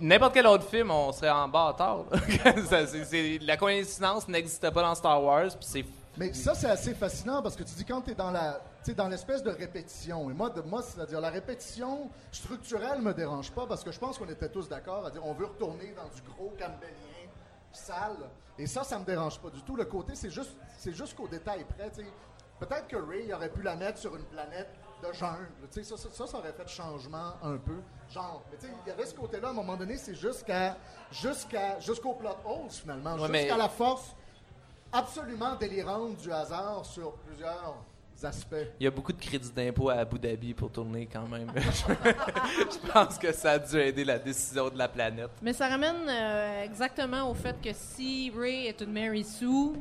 N'importe quel autre film, on serait en. Ça, c'est- c'est- la coïncidence n'existe pas dans Star Wars, c'est Mais ça, c'est assez fascinant parce que tu dis quand tu es dans la. dans l'espèce de répétition. Et moi, moi c'est-à-dire la répétition structurelle me dérange pas parce que je pense qu'on était tous d'accord à dire on veut retourner dans du gros campbellien sale. Et ça, ça me dérange pas du tout. Le côté, c'est juste, c'est juste qu'au détail près. Peut-être que Ray aurait pu la mettre sur une planète de sais, Ça, ça, ça, ça aurait fait changement un peu. Genre, mais tu sais, il y avait ce côté-là, à un moment donné, c'est jusqu'à, jusqu'à, jusqu'au plot holes, finalement. Ouais, jusqu'à mais- la force absolument délirante du hasard sur plusieurs aspects. Il y a beaucoup de crédits d'impôt à Abu Dhabi pour tourner quand même. je pense que ça a dû aider la décision de la planète. Mais ça ramène euh, exactement au fait que si Ray est une Mary Sue,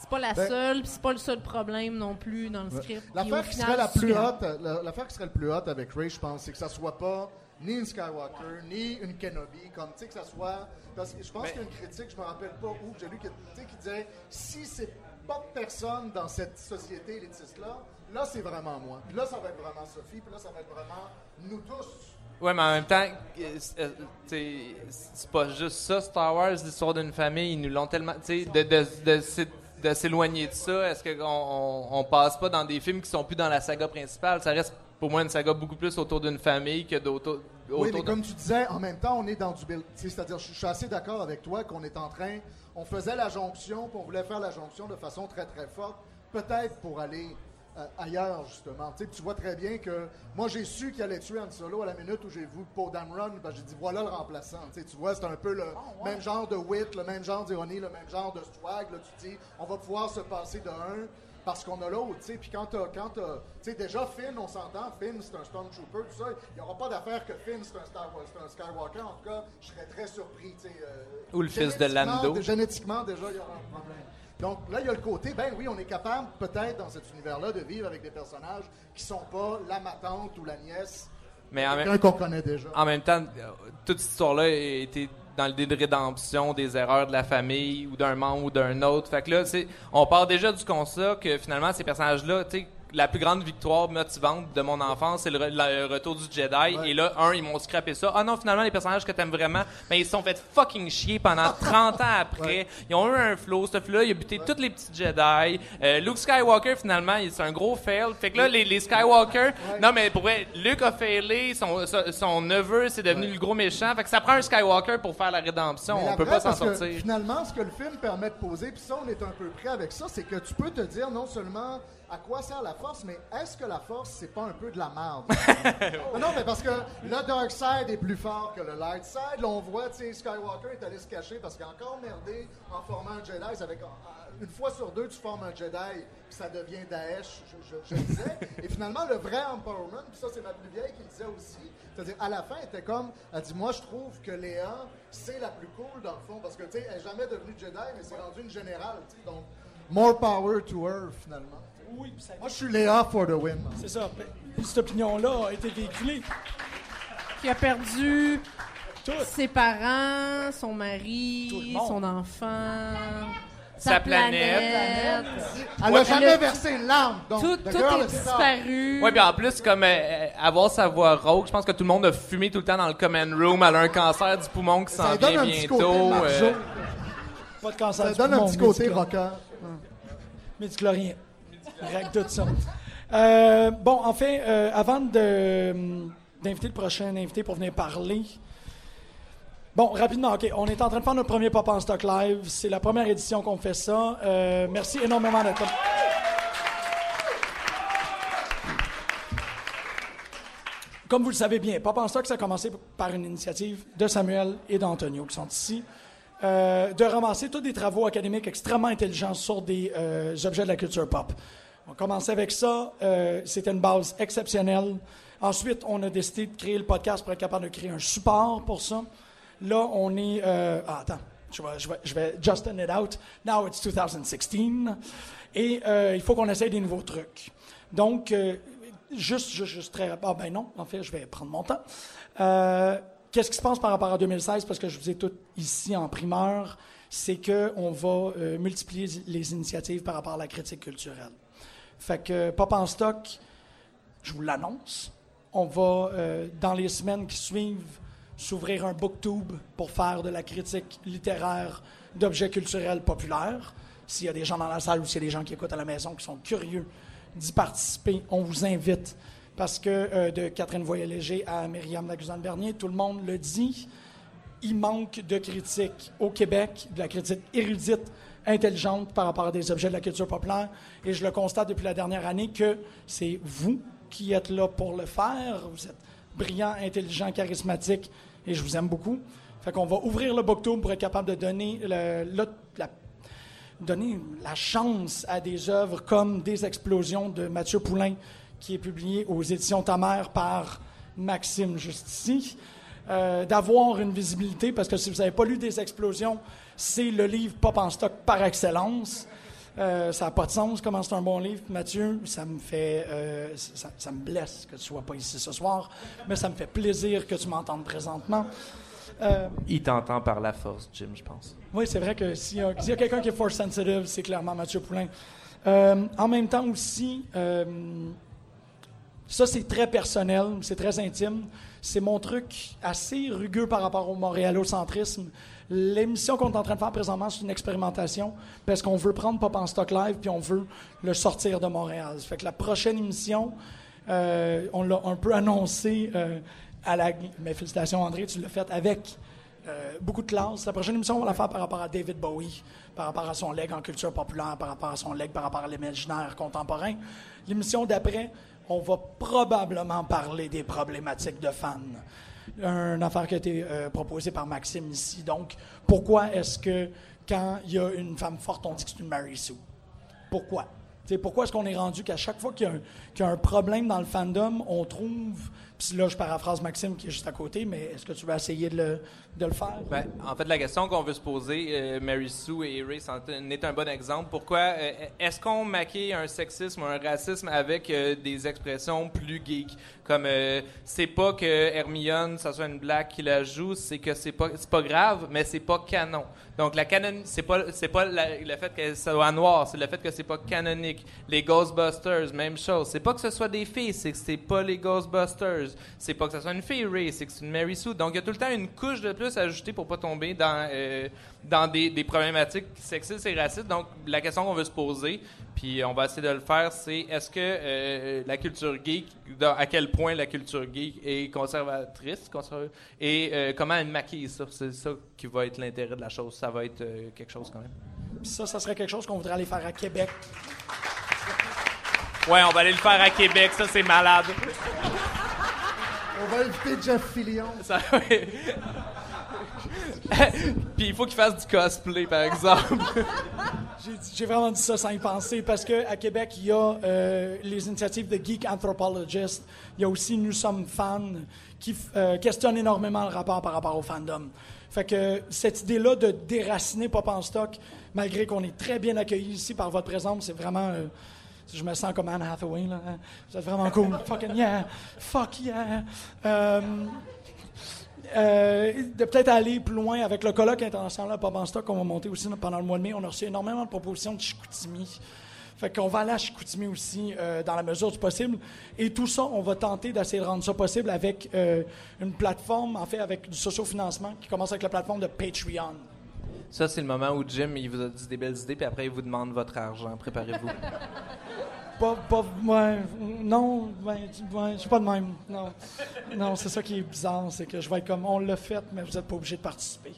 c'est pas la Ben- seule, puis c'est pas le seul problème non plus dans le script. L'affaire qui serait la plus haute, la- l'affaire qui serait le plus haute avec Ray, je pense, c'est que ça soit pas ni une Skywalker, ni une Kenobi, comme tu sais que ça soit. Parce que je pense Mais- qu'il y a une critique, je me rappelle pas où, j'ai lu, qui, tu sais, qui disait si c'est pas de personne dans cette société élitiste là, là c'est vraiment moi. Puis là ça va être vraiment Sophie, puis là ça va être vraiment nous tous. Ouais, mais en même temps, euh, c'est- euh, c'est pas juste ça, Star Wars, l'histoire d'une famille, ils nous l'ont tellement. tu sais, De, de, de, s'é- de s'éloigner de ça, est-ce qu'on on, on passe pas dans des films qui sont plus dans la saga principale? Ça reste pour moi une saga beaucoup plus autour d'une famille que d'autres. Oui, mais comme tu disais, en même temps, on est dans du build. C'est-à-dire, je je suis assez d'accord avec toi qu'on est en train. On faisait la jonction, puis on voulait faire la jonction de façon très, très forte, peut-être pour aller euh, ailleurs, justement. Tu sais, tu vois très bien que moi, j'ai su qu'il allait tuer Han Solo à la minute où j'ai vu Poe Dameron. Ben, j'ai dit, voilà le remplaçant. Tu sais, tu vois, c'est un peu le même genre de wit, le même genre d'ironie, le même genre de swag. Là, tu te dis, on va pouvoir se passer de un parce qu'on a l'autre, tu sais. Puis quand t'as, quand t'as- tu sais, déjà Finn, on s'entend, Finn c'est un Stormtrooper, tout ça. Il n'y aura pas d'affaire que Finn c'est un, Star Wars, c'est un Skywalker. En tout cas, je serais très surpris, tu sais. euh, Ou le fils de Lando. Génétiquement, déjà, il y aura un problème. Donc là, il y a le côté, ben oui, on est capable, peut-être, dans cet univers-là, de vivre avec des personnages qui sont pas la ma tante ou la nièce, mais en même- quelqu'un qu'on connaît déjà. en même temps, euh, toute cette histoire-là été dans le dé de rédemption des erreurs de la famille ou d'un membre ou d'un autre. Fait que là, on part déjà du constat que finalement, ces personnages-là, tu sais, la plus grande victoire motivante de mon enfance, c'est le, re- le retour du Jedi. Et là, un, ils m'ont scrappé ça. Ah non, finalement, les personnages que t'aimes vraiment, ben, ils se sont fait fucking chier pendant 30 ans après. Ils ont eu un flow. Ce là il a buté tous les petits Jedi. Euh, Luke Skywalker, finalement, il- c'est un gros fail. Fait que là, les, les Skywalker, non, mais pour vrai, Luke a failé. Son, son, son neveu, c'est devenu le gros méchant. Fait que ça prend un Skywalker pour faire la rédemption. Mais On la peut vraie, pas s'en parce que sortir. Finalement, ce que le film permet de poser, puis ça, on est un peu près avec ça, c'est que tu peux te dire non seulement à quoi sert la force, mais est-ce que la force, c'est pas un peu de la merde? non, non, mais parce que le Dark Side est plus fort que le Light Side. Là, on voit, tu sais, Skywalker est allé se cacher parce qu'il a encore merdé en formant un Jedi. Ça fait qu'une fois sur deux, tu formes un Jedi, puis ça devient Daesh, je, je- je disais. Et finalement, le vrai empowerment, puis ça, c'est ma plus vieille qui le disait aussi, c'est-à-dire, à la fin, elle était comme, elle dit, moi, je trouve que Léa, c'est la plus cool, dans le fond, parce que, tu sais, elle n'est jamais devenue Jedi, mais c'est rendue une générale, tu sais, donc, more power to her, finalement. Oui, ça- Moi, je suis Léa for the win. c'est ça. Ben, Cette opinion-là a été véhiculée. Qui a perdu Tout. ses parents, son mari, son enfant, Sa sa, planète. planète. Elle n'a jamais le- versé une larme, donc, Tout, tout girl est disparu. Ouais, puis en plus, comme euh, euh, avoir sa voix rauque, je pense que tout le monde a fumé tout le temps dans le common room. Elle a un cancer du poumon qui s'en donne vient un petit côté bientôt. Euh, Pas de cancer Ça du donne un petit côté rocker. Médiclorien. Règle tout ça. Euh, bon, en fait, euh, avant de, d'inviter le prochain invité pour venir parler. Bon, rapidement, OK. On est en train de faire notre premier Pop en Stock Live. C'est la première édition qu'on fait ça. Euh, merci énormément d'être. Comme vous le savez bien, Pop en Stock, ça a commencé par une initiative de Samuel et d'Antonio qui sont ici. euh, de ramasser tous des travaux académiques extrêmement intelligents sur des euh, objets de la culture pop. On commençait avec ça, euh, c'était une base exceptionnelle. Ensuite, on a décidé de créer le podcast pour être capable de créer un support pour ça. Là, on est... euh, ah, attends, je vais, je, vais, justin it out. Now it's 2016. Et euh, il faut qu'on essaye des nouveaux trucs. Donc, juste, juste, juste très... Ah ben non, en fait, je vais prendre mon temps. Qu'est-ce qui se passe par rapport à 2016? Parce que je vous ai tout ici en primeur, c'est qu'on va multiplier les initiatives par rapport à la critique culturelle. Fait que Pop en stock, je vous l'annonce, on va, euh, dans les semaines qui suivent, s'ouvrir un booktube pour faire de la critique littéraire d'objets culturels populaires. S'il y a des gens dans la salle ou s'il y a des gens qui écoutent à la maison qui sont curieux d'y participer, on vous invite parce que euh, de Catherine Voyer-Léger à Myriam Laguzan-Bernier, tout le monde le dit, il manque de critique au Québec, de la critique érudite, intelligente par rapport à des objets de la culture populaire. Et je le constate depuis la dernière année que c'est vous qui êtes là pour le faire. Vous êtes brillant, intelligent, charismatique, et je vous aime beaucoup. Fait qu'on va ouvrir le booktube pour être capable de donner la chance à des œuvres comme Des explosions de Mathieu Poulain, qui est publié aux éditions Ta mère par Maxime Justici, euh, d'avoir une visibilité, parce que si vous n'avez pas lu Des explosions, c'est le livre pop en stock par excellence. Euh, ça n'a pas de sens comment c'est un bon livre. Mathieu, ça me fait. euh, ça, ça me blesse que tu sois pas ici ce soir, mais ça me fait plaisir que tu m'entendes présentement. Euh, Il t'entend par la force, Jim, je pense. oui, c'est vrai que s'il y a, quelqu'un qui est force sensitive, c'est clairement Mathieu Poulain. En même temps aussi, ça c'est très personnel, c'est très intime. C'est mon truc assez rugueux par rapport au montréalocentrisme. L'émission qu'on est en train de faire présentement, c'est une expérimentation parce qu'on veut prendre Pop en stock live puis on veut le sortir de Montréal. Fait que la prochaine émission, euh, on l'a un peu annoncé euh, à la. Mais félicitations André, tu l'as fait avec euh, beaucoup de classe. La prochaine émission, on va la faire par rapport à David Bowie, par rapport à son leg en culture populaire, par rapport à son leg, par rapport à l'imaginaire contemporain. L'émission d'après, on va probablement parler des problématiques de fans. Une affaire qui a été euh, proposée par Maxime ici. Donc, pourquoi est-ce que quand il y a une femme forte, on dit que c'est une Mary Sue? Pourquoi? T'sais, pourquoi est-ce qu'on est rendu qu'à chaque fois qu'il y, a un- problème dans le fandom, on trouve. Puis là, je paraphrase Maxime qui est juste à côté, mais est-ce que tu vas essayer de le, faire? Ben, en fait, la question qu'on veut se poser, euh, Mary Sue et Ray en est un bon exemple. Pourquoi euh, est-ce qu'on maquille un sexisme ou un racisme avec des expressions plus geek Comme euh, c'est pas que Hermione, ça soit une blague qui la joue, c'est que c'est pas pas grave, mais c'est pas canon. Donc la canon, c'est pas c'est pas le fait que ça soit noir, c'est le fait que c'est pas canonique. Les Ghostbusters, même chose. C'est pas que ce soit des filles, c'est que c'est pas les Ghostbusters. C'est pas que ce soit une fille Ray, c'est que c'est une Mary Sue. Donc il y a tout le temps une couche de plus à ajouter pour pas tomber dans euh, dans des, des problématiques sexistes et racistes. Donc la question qu'on veut se poser, puis on va essayer de le faire, c'est est-ce que euh, la culture geek, dans- à quel point la culture geek est conservatrice, conserv- et euh, comment elle maquille ça? C'est ça qui va être l'intérêt de la chose. Ça va être euh, quelque chose quand même. Puis ça, ça serait quelque chose qu'on voudrait aller faire à Québec. Ouais, on va aller le faire à Québec. Ça, c'est malade. On va inviter Jeff Fillion. Ça, ouais. Puis il faut qu'il fasse du cosplay, par exemple. J'ai vraiment dit ça sans y penser parce qu'à Québec, il y a euh, les initiatives de Geek Anthropologist. Il y a aussi Nous sommes fans qui euh, questionnent énormément le rapport par rapport au fandom. Fait que cette idée-là de déraciner Pop en stock, malgré qu'on est très bien accueillis ici par votre présence, c'est vraiment. euh, je me sens comme Anne Hathaway, là. hein. Vous êtes vraiment cool. Fucking yeah. Fuck yeah. Euh, euh, de peut-être aller plus loin avec le colloque international Pop en stock qu'on va monter aussi pendant le mois de mai. On a reçu énormément de propositions de Chicoutimi. Fait qu'on va aller à Chicoutimi aussi euh, dans la mesure du possible. Et tout ça, on va tenter d'essayer de rendre ça possible avec euh, une plateforme, en fait, avec du sociofinancement qui commence avec la plateforme de Patreon. Ça, c'est le moment où Jim, il vous a dit des belles idées, puis après, il vous demande votre argent. Préparez-vous. Pas, pas, ouais, non, tu- ouais, je suis pas de même. Non, non c'est ça qui est bizarre, c'est que je vais être comme, on l'a fait, mais vous n'êtes pas obligé de participer.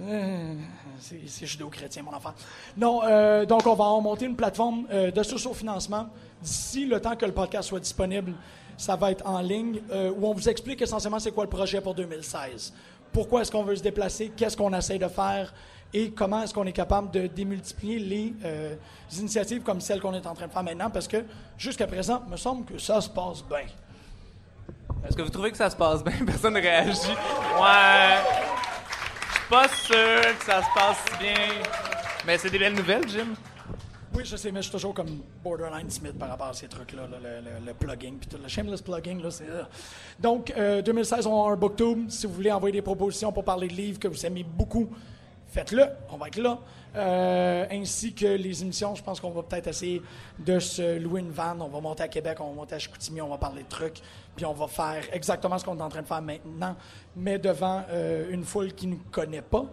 Euh, C'est c'est judéo-chrétien, mon enfant. Non, euh, donc on va en monter une plateforme euh, de socio-financement. D'ici le temps que le podcast soit disponible, ça va être en ligne, euh, où on vous explique essentiellement c'est quoi le projet pour 2016. Pourquoi est-ce qu'on veut se déplacer, qu'est-ce qu'on essaie de faire? Et comment est-ce qu'on est capable de démultiplier les euh, initiatives comme celle qu'on est en train de faire maintenant, parce que jusqu'à présent, il me semble que ça se passe bien. Est-ce que vous trouvez que ça se passe bien? Personne ne réagit. Ouais. Je suis pas sûr que ça se passe bien. Mais c'est des belles nouvelles, Jim. Oui, je sais, mais je suis toujours comme borderline Smith par rapport à ces trucs-là, là, le, le- le plugging, puis tout le shameless plugging, là, c'est... euh. Donc, euh, 2016, on a un booktube. Si vous voulez envoyer des propositions pour parler de livres que vous aimez beaucoup, faites-le, on va être là. Euh, ainsi que les émissions, je pense qu'on va peut-être essayer de se louer une vanne. On va monter à Québec, on va monter à Chicoutimi, on va parler de trucs, puis on va faire exactement ce qu'on est en train de faire maintenant, mais devant euh, une foule qui ne nous connaît pas.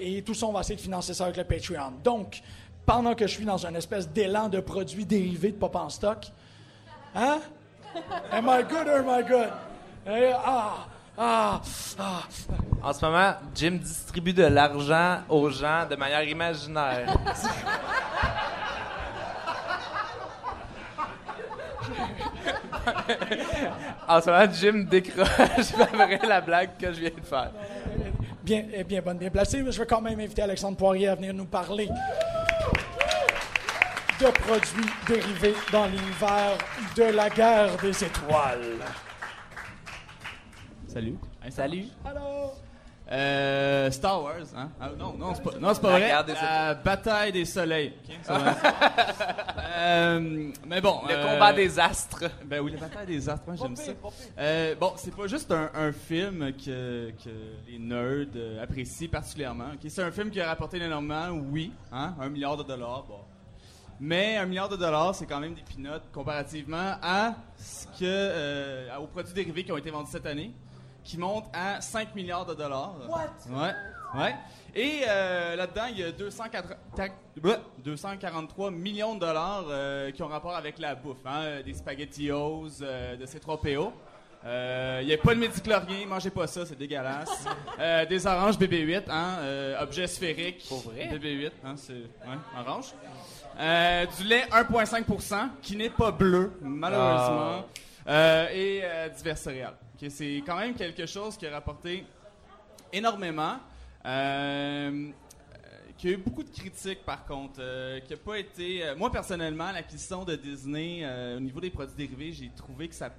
Et tout ça, on va essayer de financer ça avec le Patreon. Donc, pendant que je suis dans une espèce d'élan de produits dérivés de pop en stock, hein? Am I good or am I good? Eh, ah, ah, ah. En ce moment, Jim distribue de l'argent aux gens de manière imaginaire. en ce moment, Jim décroche la blague que je viens de faire. Bien, eh bien bonne, bien placée, mais je vais quand même inviter Alexandre Poirier à venir nous parler. de produits dérivés dans l'univers de la guerre des étoiles. Salut. Salut. Alors, Euh, Star Wars, hein? Ah, non, non, c'est pas, non, c'est pas La vrai. La bataille des soleils. Ok, ça va. Euh, mais bon. Le euh, combat des astres. Ben oui, la bataille des astres, moi j'aime ça. Euh, bon, c'est pas juste un, un film que, que les nerds euh, apprécient particulièrement. ok? C'est un film qui a rapporté énormément, oui, hein, un milliard de dollars. Bon. Mais un milliard de dollars, c'est quand même des peanuts comparativement à ce que euh, aux produits dérivés qui ont été vendus cette année, qui montent à 5 milliards de dollars. What? Ouais. Ouais. Et euh, là-dedans, il y a 204 tac- bleh, 243 millions de dollars euh, qui ont rapport avec la bouffe. Hein, des spaghettios, euh, de C3PO. Euh, Il n'y a pas de médiclorien, mangez pas ça, c'est dégueulasse. Des oranges BB8, hein, objet sphérique. Pour vrai? BB8, hein, c'est ouais, orange. Du lait 1,5% qui n'est pas bleu, malheureusement. Euh, et divers céréales. Ok, c'est quand même quelque chose qui a rapporté énormément. Euh, qui a eu beaucoup de critiques par contre, euh, qui a pas été. euh, moi personnellement, l'acquisition de Disney au niveau des produits dérivés, j'ai trouvé que ça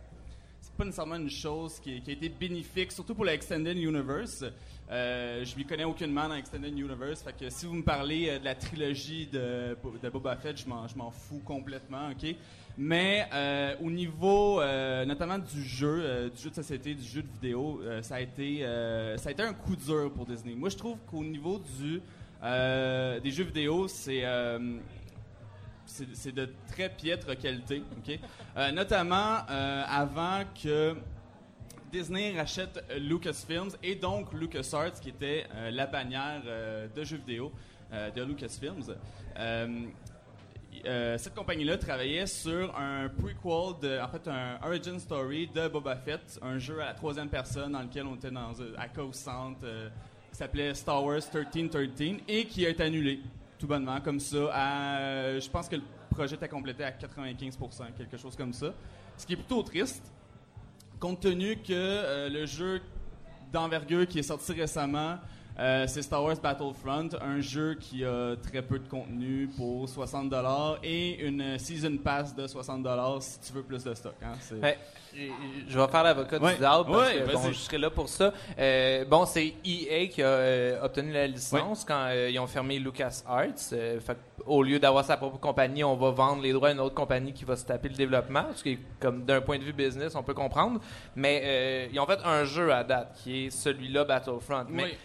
c'est pas nécessairement une chose qui, a été bénéfique, surtout pour la Extended Universe. Je m'y connais aucunement dans Extended Universe, fait que si vous me parlez de la trilogie de, Bo- de Boba Fett, je m'en fous complètement, ok? Mais euh, au niveau, euh, notamment du jeu, euh, du jeu de société, du jeu de vidéo, ça a été, ça a été un coup dur pour Disney. Moi, je trouve qu'au niveau des jeux vidéo, c'est c'est de très piètre qualité, notamment avant que Disney rachète Lucasfilms et donc LucasArts, qui était la bannière de jeux vidéo de Lucasfilms. Euh, cette compagnie-là travaillait sur un prequel, en fait un origin story de Boba Fett, un jeu à la troisième personne dans lequel on était dans, à Cove Centre, euh, qui s'appelait Star Wars 1313 et qui a été annulé, tout bonnement, comme ça. je pense que le projet était complété à 95%, quelque chose comme ça. Ce qui est plutôt triste, compte tenu que euh, le jeu d'envergure qui est sorti récemment, euh, c'est Star Wars Battlefront, un jeu qui a très peu de contenu pour 60$ et une season pass de 60$ si tu veux plus de stock. hein. Je vais faire l'avocat Ouais. du diable parce Ouais, que bon, je serai là pour ça. Euh, bon, c'est EA qui a euh, obtenu la licence quand ils ont fermé LucasArts. Au lieu d'avoir sa propre compagnie, on va vendre les droits à une autre compagnie qui va se taper le développement, ce qui est comme d'un point de vue business, on peut comprendre. Mais ils ont fait un jeu à date qui est celui-là Battlefront. Mais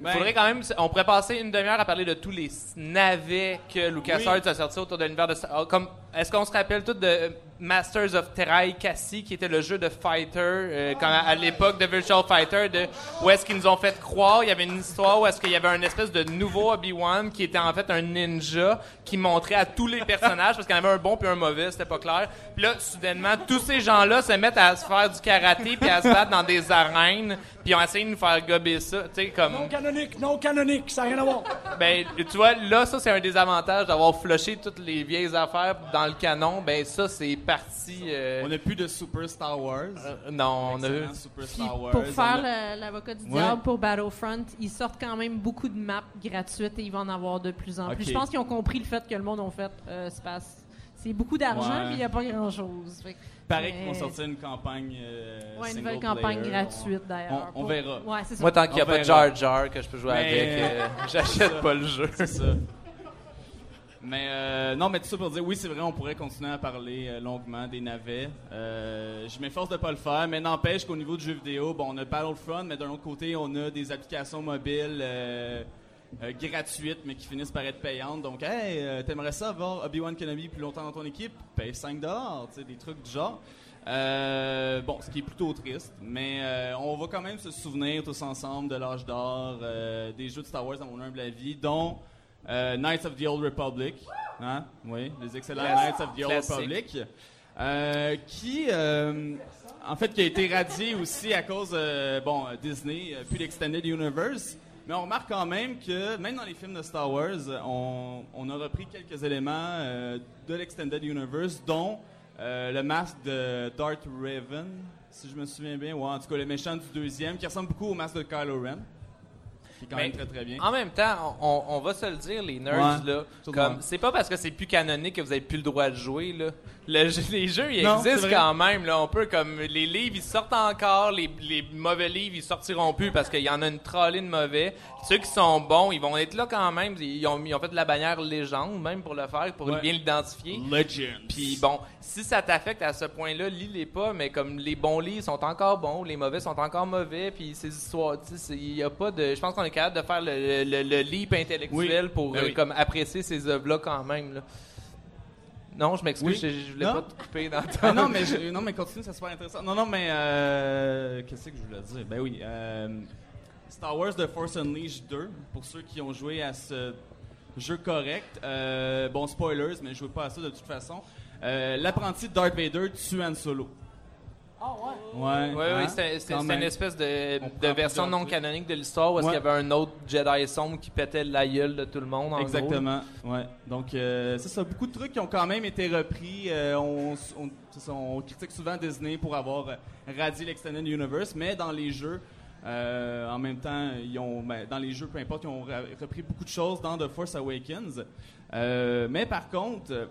Ben, faudrait quand même, on pourrait passer une demi-heure à parler de tous les navets que LucasArts Oui. a sortis autour de l'univers de Star- Comme, est-ce qu'on se rappelle tout de euh, Masters of Terai Cassie, qui était le jeu de Fighter, euh, quand, à l'époque de Virtual Fighter, de, où est-ce qu'ils nous ont fait croire, il y avait une histoire où est-ce qu'il y avait un espèce de nouveau Obi-Wan qui était en fait un ninja qui montrait à tous les personnages, parce qu'il y en avait un bon puis un mauvais, c'était pas clair. Puis là, soudainement, tous ces gens-là se mettent à se faire du karaté puis à se battre dans des arènes, puis ils ont essayé de nous faire gober ça, tu sais, comme... non canonique, non canonique, ça n'a rien à voir. Ben, tu vois, là, ça, c'est un des avantages d'avoir flushé toutes les vieilles affaires dans le canon. Ben, ça, c'est parti. euh, On n'a plus de Super Star Wars. euh, non, on a Excellent Super Puis Star Wars. pour faire a- l'avocat du Ouais. diable pour Battlefront, ils sortent quand même beaucoup de maps gratuites et ils vont en avoir de plus en plus. Je pense qu'ils ont compris le fait que le monde en fait euh, se passe. C'est beaucoup d'argent, Ouais. mais il n'y a pas grand-chose. Paraît qu'ils vont sortir une campagne. euh, Ouais, une nouvelle campagne player. gratuite d'ailleurs. on verra. Ouais. Moi, tant qu'il n'y a On pas de. Jar Jar que je peux jouer Mais- avec, euh, j'achète pas le jeu. C'est ça. Mais euh, non, mais tout ça pour dire, oui, c'est vrai, on pourrait continuer à parler euh, longuement des navets. Euh, je m'efforce de pas le faire, mais n'empêche qu'au niveau du jeu vidéo, bon, on a Battlefront, mais d'un autre côté, on a des applications mobiles euh, gratuites, mais qui finissent par être payantes. Donc, hey, t'aimerais ça avoir Obi-Wan Kenobi plus longtemps dans ton équipe? Paye 5 tu sais, des trucs du genre. Bon, ce qui est plutôt triste, mais on va quand même se souvenir tous ensemble de l'âge d'or, des jeux de Star Wars dans mon humble avis, dont euh, Knights of the Old Republic, hein? Oui, les excellents Knights of the Old Classique. Republic, euh, qui, euh, en fait, qui a été radié aussi à cause, euh, bon, Disney, puis l'Extended Universe. Mais on remarque quand même que, même dans les films de Star Wars, on, on a repris quelques éléments de l'Extended Universe, dont le masque de Darth Raven, si je me souviens bien, ou en tout cas le méchant du deuxième, qui ressemble beaucoup au masque de Kylo Ren. Qui est quand Mais même très très bien. En même temps, on, on va se le dire, les nerds, Ouais, là, comme c'est pas parce que c'est plus canonique que vous avez plus le droit de jouer, là. Le jeu- les jeux, ils Non, existent quand même, là. On peut, comme, les livres, ils sortent encore, les, les mauvais livres, ils sortiront plus parce qu'il y en a une trollée de mauvais. Ceux qui sont bons, ils vont être là quand même. Ils ont, ils ont fait de la bannière légende, même pour le faire, pour Ouais. bien l'identifier. Legends. Puis bon, si ça t'affecte à ce point-là, lis-les pas, mais comme les bons livres sont encore bons, les mauvais sont encore mauvais, puis ces histoires, il y a pas de... Je pense qu'on est capable de faire le, le, le leap intellectuel Oui. pour Ben euh, oui. comme apprécier ces œuvres-là quand même, là. Non, je m'excuse, Oui. je, je voulais Non. pas te couper dans ton... Ah non, mais je- non, mais continue, c'est super intéressant. Non, non, mais euh, qu'est-ce que je voulais dire? Ben oui, euh, Star Wars The Force Unleashed 2, pour ceux qui ont joué à ce jeu correct. euh, bon, spoilers, mais je jouais pas à ça de toute façon. L'apprenti de Darth Vader tue Han Solo. Ah ouais. Ouais. Oui, hein, c'est c'est- c'est même. une espèce de, version non canonique de l'histoire où est-ce Ouais. qu'il y avait un autre Jedi sombre qui pétait la gueule de tout le monde, en gros. Exactement. Ouais. Donc, euh, c'est ça. Beaucoup de trucs qui ont quand même été repris. Euh, on, on- c'est ça, on critique souvent Disney pour avoir euh, radié l'Extended Universe, mais dans les jeux, euh, en même temps, ils ont, ben, dans les jeux, peu importe, ils ont repris beaucoup de choses dans The Force Awakens. Euh, mais par contre, euh,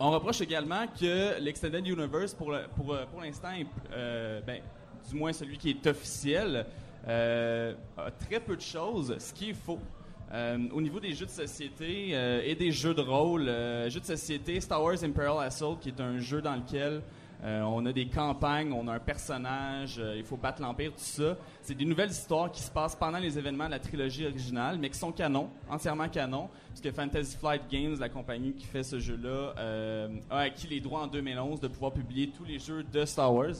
on reproche également que l'Extended Universe, pour, pour, euh, pour l'instant, euh, ben, du moins celui qui est officiel, euh, a très peu de choses, ce qui est faux. Au niveau des jeux de société et des jeux de rôle, jeux de société, Star Wars Imperial Assault, qui est un jeu dans lequel euh, on a des campagnes, on a un personnage, euh, il faut battre l'Empire, tout ça. C'est des nouvelles histoires qui se passent pendant les événements de la trilogie originale, mais qui sont canon, entièrement canon, puisque Fantasy Flight Games, la compagnie qui fait ce jeu-là, euh, a acquis les droits en 2011 de pouvoir publier tous les jeux de Star Wars.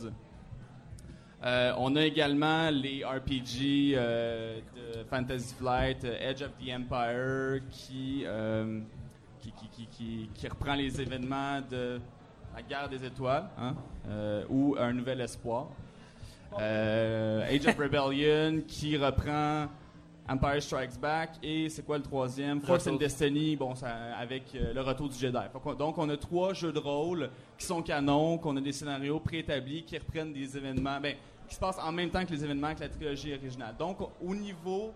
On a également les RPG de Fantasy Flight, Edge of the Empire, qui reprend les événements de la guerre des étoiles, hein, euh, ou Un Nouvel Espoir. Euh, Age of Rebellion, qui reprend Empire Strikes Back, et c'est quoi le troisième? Force and. Destiny, bon, ça, avec euh, le retour du Jedi. Donc, on a trois jeux de rôle qui sont canons, qu'on a des scénarios préétablis, qui reprennent des événements, ben, qui se passent en même temps que les événements que la trilogie originale. Donc, au niveau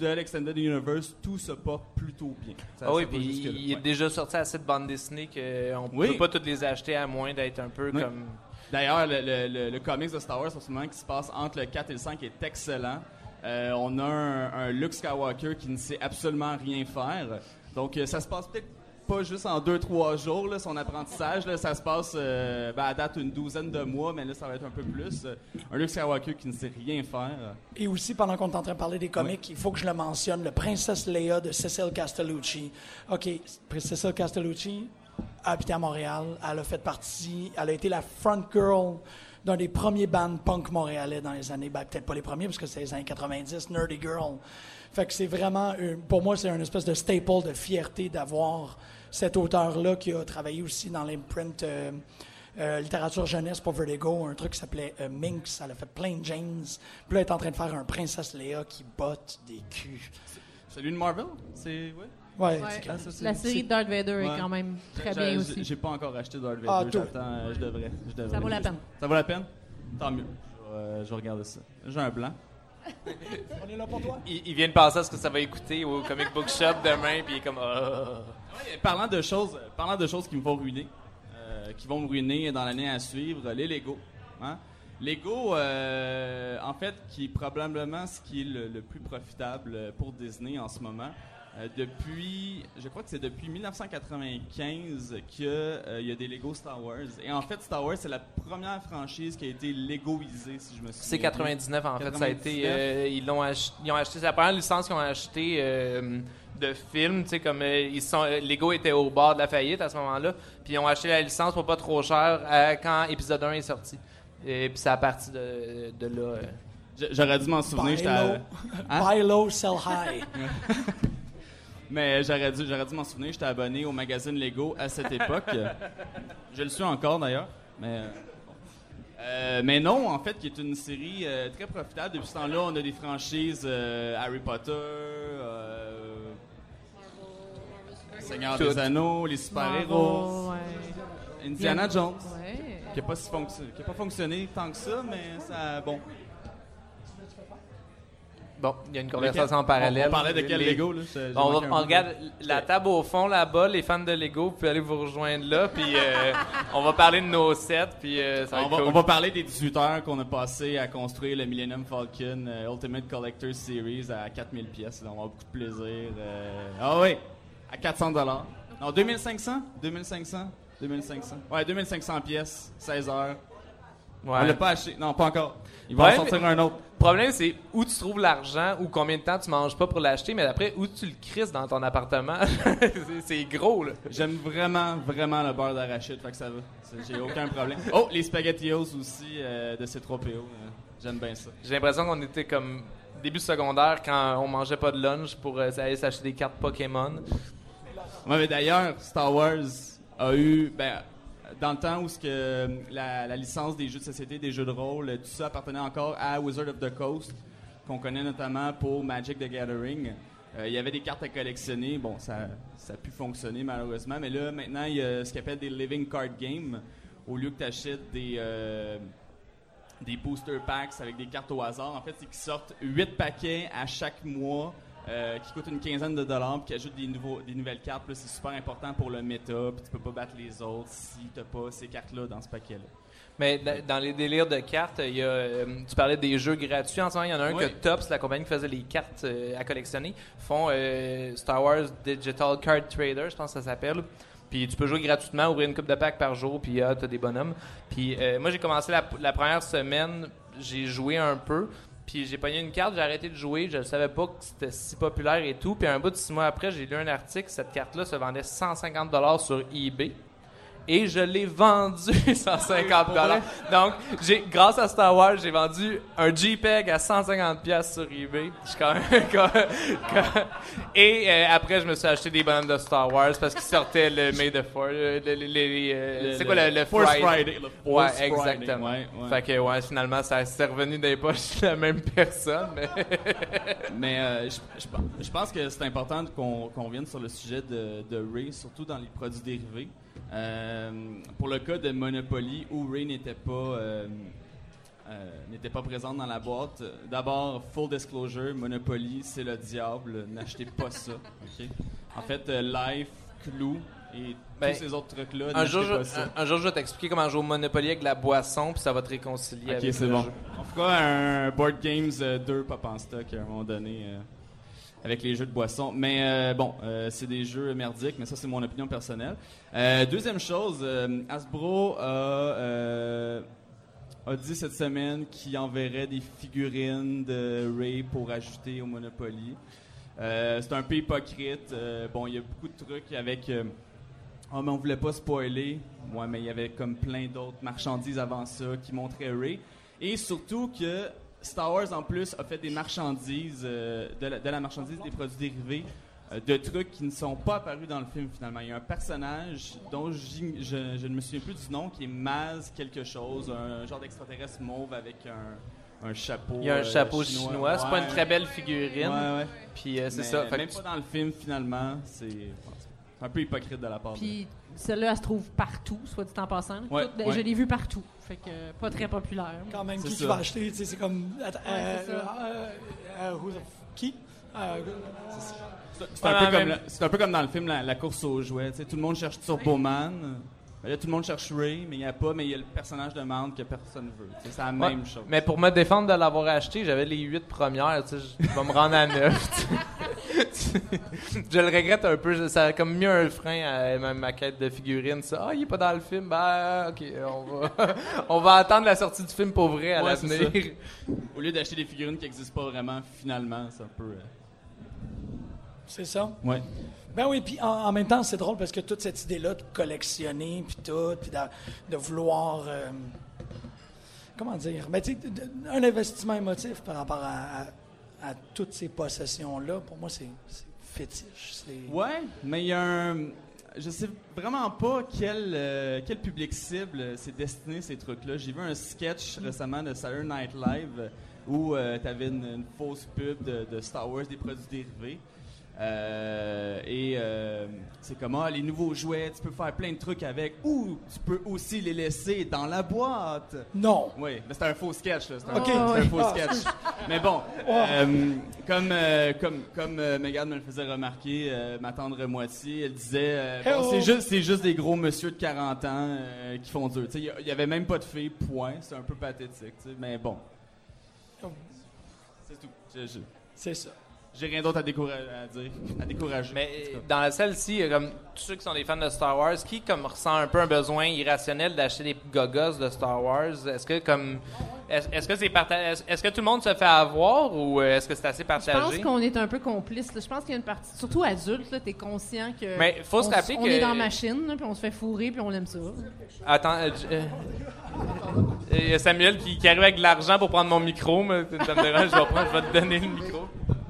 de l'Extended Universe, tout se porte plutôt bien. Ça- Ah oui, puis il est Ouais. déjà sorti assez de bandes dessinées qu'on ne Oui. peut pas toutes les acheter à moins d'être un peu Oui. comme... D'ailleurs, le, le, le- le comics de Star Wars en ce moment qui se passe entre le 4 et le 5 est excellent. Euh, on a un, un Luke Skywalker qui ne sait absolument rien faire. Donc, euh, ça se passe peut-être pas juste en 2-3 jours, là, son apprentissage. Là, ça se passe euh, ben, à date une douzaine de mois, mais là, ça va être un peu plus. Euh, Un Luke Skywalker qui ne sait rien faire. Et aussi, pendant qu'on est en train de parler des comics, il faut que je le mentionne, le Princesse Leia de Cecil Castellucci. OK, Cecil Castellucci a habité à Montréal. Elle a fait partie, elle a été la front girl d'un des premiers bands punk montréalais dans les années, ben, peut-être pas les premiers, parce que c'est les années 90, Nerdy Girl. Fait que c'est vraiment, une- pour moi, c'est une espèce de staple de fierté d'avoir cet auteur-là qui a travaillé aussi dans l'imprint euh, euh, littérature jeunesse pour Vertigo, un truc qui s'appelait euh, Minx. Elle a fait plein de James. Puis là, elle est en train de faire un Princesse Léa qui botte des culs. Celui de Marvel? C'est. Ouais. Ouais, Ouais. c'est Ah, ça, c'est- La série de Darth Vader Ouais. est quand même très bien aussi. J'ai pas encore acheté Darth Vader. Ah. J'attends, euh, je devrais, je devrais. Ça vaut la peine. Ça vaut la peine? Tant mieux. Je euh, je vais regarder ça. J'ai un blanc. On est là pour toi? Il, il vient de penser à ce que ça va écouter au Comic Book Shop demain, puis il est comme... Ah. Ouais, parlant de choses, parlant de choses qui me vont ruiner, euh, qui vont me ruiner dans l'année à suivre, les Lego. Hein? Lego, euh, en fait, qui est probablement ce qui est le, le plus profitable pour Disney en ce moment. Euh, depuis, je crois que c'est depuis 1995 qu'il y a des Lego Star Wars. Et en fait, Star Wars, c'est la première franchise qui a été Legoisée, si je me souviens. C'est bien. 99 en fait, ça a été 99. euh, ils l'ont ach- ils ont acheté c'est la première licence qu'ils ont acheté euh, de films, tu sais comme euh, ils sont euh, Lego était au bord de la faillite à ce moment-là, puis ils ont acheté la licence pour pas trop cher euh, quand épisode 1 est sorti. Et puis c'est à partir de, de là euh, J'aurais dû m'en souvenir. Buy j'étais à- low, Hein? buy low, sell high. Mais j'aurais dû, j'aurais dû m'en souvenir, j'étais abonné au magazine Lego à cette époque. Je le suis encore d'ailleurs. Mais, euh. Euh, mais non, en fait, qui est une série euh, très profitable. Depuis ce temps-là, on a des franchises euh, Harry Potter, euh, Seigneur des Anneaux, les super-héros, ouais. Indiana Jones, Ouais. qui n'a pas, si qui a pas fonctionné tant que ça, mais ça, bon. Bon, il y a une conversation en parallèle. On, parlait de quel Les- Lego, là? On, regarde la table au fond là-bas, les fans de Lego, vous pouvez aller vous rejoindre là, puis euh, on va parler de nos sets, puis euh, ça va On être va, cool. on va parler des 18 heures qu'on a passé à construire le Millennium Falcon euh, Ultimate Collector Series à 4000 pièces. On va avoir beaucoup de plaisir. Ah oui, à 400 dollars. Non, 2500 2500 2500. Ouais, 2500 pièces, 16 heures. Ouais. On l'a pas acheté. Non, pas encore. Il va Ouais, en sortir un autre. Le problème, c'est où tu trouves l'argent ou combien de temps tu manges pas pour l'acheter, mais après, où tu le crisses dans ton appartement? C'est- gros, là. J'aime vraiment, vraiment le beurre d'arachide, fait que ça va. J'ai aucun problème. Oh, les SpaghettiOs aussi euh, de C3PO. euh, J'aime bien ça. J'ai l'impression qu'on était comme début secondaire quand on mangeait pas de lunch pour euh, aller s'acheter des cartes Pokémon. Ouais, mais d'ailleurs, Star Wars a eu, ben, dans le temps où que la, la licence des jeux de société, des jeux de rôle, tout ça appartenait encore à Wizard of the Coast, qu'on connaît notamment pour Magic the Gathering. Euh, il y avait des cartes à collectionner. Bon, ça, ça a pu fonctionner malheureusement, mais là, maintenant, il y a ce qu'on appelle des Living Card Games. Au lieu que tu achètes des, euh, des booster packs avec des cartes au hasard, en fait, c'est qu'ils sortent 8 paquets à chaque mois euh, qui coûtent une quinzaine de dollars puis qui ajoutent des, nouveaux, des nouvelles cartes. Puis c'est super important pour le méta, puis tu peux pas battre les autres si t'as pas ces cartes-là dans ce paquet-là. Mais da- dans les délires de cartes, il y a, euh, tu parlais des jeux gratuits. En ce moment, il y en a un Oui. que Tops, la compagnie qui faisait les cartes euh, à collectionner, font euh, Star Wars Digital Card Trader, je pense que ça s'appelle. Puis tu peux jouer gratuitement, ouvrir une coupe de pack par jour, puis ah, t'as des bonhommes. Puis euh, moi, j'ai commencé la, la première semaine, j'ai joué un peu. Puis j'ai pogné une carte, j'ai arrêté de jouer, je ne savais pas que c'était si populaire et tout. Puis un bout de six mois après, j'ai lu un article, cette carte-là se vendait 150$ sur eBay. Et je l'ai vendu 150 Donc, j'ai, grâce à Star Wars, j'ai vendu un JPEG à 150 pièces sur eBay. Je suis quand même- quand- quand- Et euh, après, je me suis acheté des bonhommes de Star Wars parce qu'ils sortaient le May the Fourth. euh, le- le- les- euh, Le- c'est quoi le, le Friday? Friday, le Ouais, Force Friday, exactement. ouais, ouais. Fait que, ouais, finalement, ça s'est revenu des poches de la même personne. Mais... Mais euh, je, je pense- je pense que c'est important qu'on qu'on revienne sur le sujet de, de Ray, surtout dans les produits dérivés. Euh, pour le cas de Monopoly, où Ray n'était pas, euh, euh, n'était pas présente dans la boîte, d'abord, full disclosure, Monopoly, c'est le diable, n'achetez pas ça. ok? En fait, euh, Life, Clou et Ben, tous ces autres trucs-là, un, jour, je, un, un jour, je vais t'expliquer comment jouer au Monopoly avec la boisson, puis ça va te réconcilier Ok, avec le bon. jeu. On fera un Board Games euh, 2 pop en stock à un moment donné euh, avec les jeux de boisson. Mais euh, bon, euh, c'est des jeux merdiques, mais ça, c'est mon opinion personnelle. Euh, deuxième chose, Hasbro a, dit cette semaine qu'il enverrait des figurines de Ray pour ajouter au Monopoly. C'est un peu hypocrite. Bon, il y a beaucoup de trucs avec. ah, mais on voulait pas spoiler. Ouais, mais il y avait comme plein d'autres marchandises avant ça qui montraient Ray. Et surtout que Star Wars, en plus, a fait des marchandises, euh, de, la, de la marchandise des produits dérivés, euh, de trucs qui ne sont pas apparus dans le film finalement. Il y a un personnage dont je, je ne me souviens plus du nom, qui est Maz quelque chose, un, genre d'extraterrestre mauve avec un, un chapeau. Il y a un euh, chapeau chinois, c'est pas une très belle figurine. Ouais, ouais. Puis c'est ça. Fait même que pas dans le film finalement. C'est un peu hypocrite de la part. Puis celle-là, elle se trouve partout, soit dit en passant. Ben, je l'ai vue partout. Fait que euh, pas très populaire. Quand même, qui tu vas acheter, c'est comme. Qui? C'est un, peu comme dans le film La, course aux jouets. Tout le monde cherche Turboman. Ouais. Ben là, tout le monde cherche Ray, mais il n'y a pas, mais il y a le personnage de Mount que personne veut. C'est la même chose. Mais pour me défendre de l'avoir acheté, j'avais les 8 premières. Je vais me rendre à 9. je le regrette un peu. Ça a comme mis un frein à ma, ma quête de figurines. Ça, ah, il est pas dans le film. Ben, ok, on va, on va attendre la sortie du film pour vrai à Ouais, l'avenir. Au lieu d'acheter des figurines qui n'existent pas vraiment, finalement, c'est un peu. euh, c'est ça? Ouais. Ben oui, puis en, en même temps, c'est drôle parce que toute cette idée-là de collectionner, puis tout, puis de, de vouloir. euh, comment dire? Ben, tu un investissement émotif par rapport à, à- à toutes ces possessions-là, pour moi, c'est fétiche. Ouais, mais il y a un. Je sais vraiment pas quel, euh, quel public cible euh, c'est destiné ces trucs-là. J'ai vu un sketch récemment de Saturday Night Live où tu avais une, une fausse pub de, de Star Wars, des produits dérivés. Euh, et euh, c'est comme ah, les nouveaux jouets, tu peux faire plein de trucs avec, ou tu peux aussi les laisser dans la boîte. Non. Oui, mais c'était un faux sketch. C'était un, faux Ah. sketch. mais bon, euh, comme, euh, comme, comme euh, Megan me le faisait remarquer, euh, ma tendre moitié, elle disait euh, bon, c'est juste, c'est juste des gros monsieur de 40 ans euh, qui font dur. Il y a- il y avait même pas de filles, point. C'est un peu pathétique. Mais bon. C'est tout. C'est ça. J'ai rien d'autre à, découra- à dire, à décourager. Mais euh, dans la salle-ci, il y a comme tous ceux qui sont des fans de Star Wars, qui comme ressent un peu un besoin irrationnel d'acheter des gogos de Star Wars? Est-ce que comme est-ce que c'est parta- est-ce que tout le monde se fait avoir ou euh, est-ce que c'est assez Je pense partagé? qu'on est un peu complice. là. Je pense qu'il y a une partie, surtout adulte, là, t'es conscient que. Mais faut se rappeler on que- est dans la machine, là, puis on se fait fourrer, puis on aime ça. Attends, euh, euh, il y a Samuel qui, qui arrive avec de l'argent pour prendre mon micro, mais ça me dérange, je vais, prendre, je vais te donner le micro.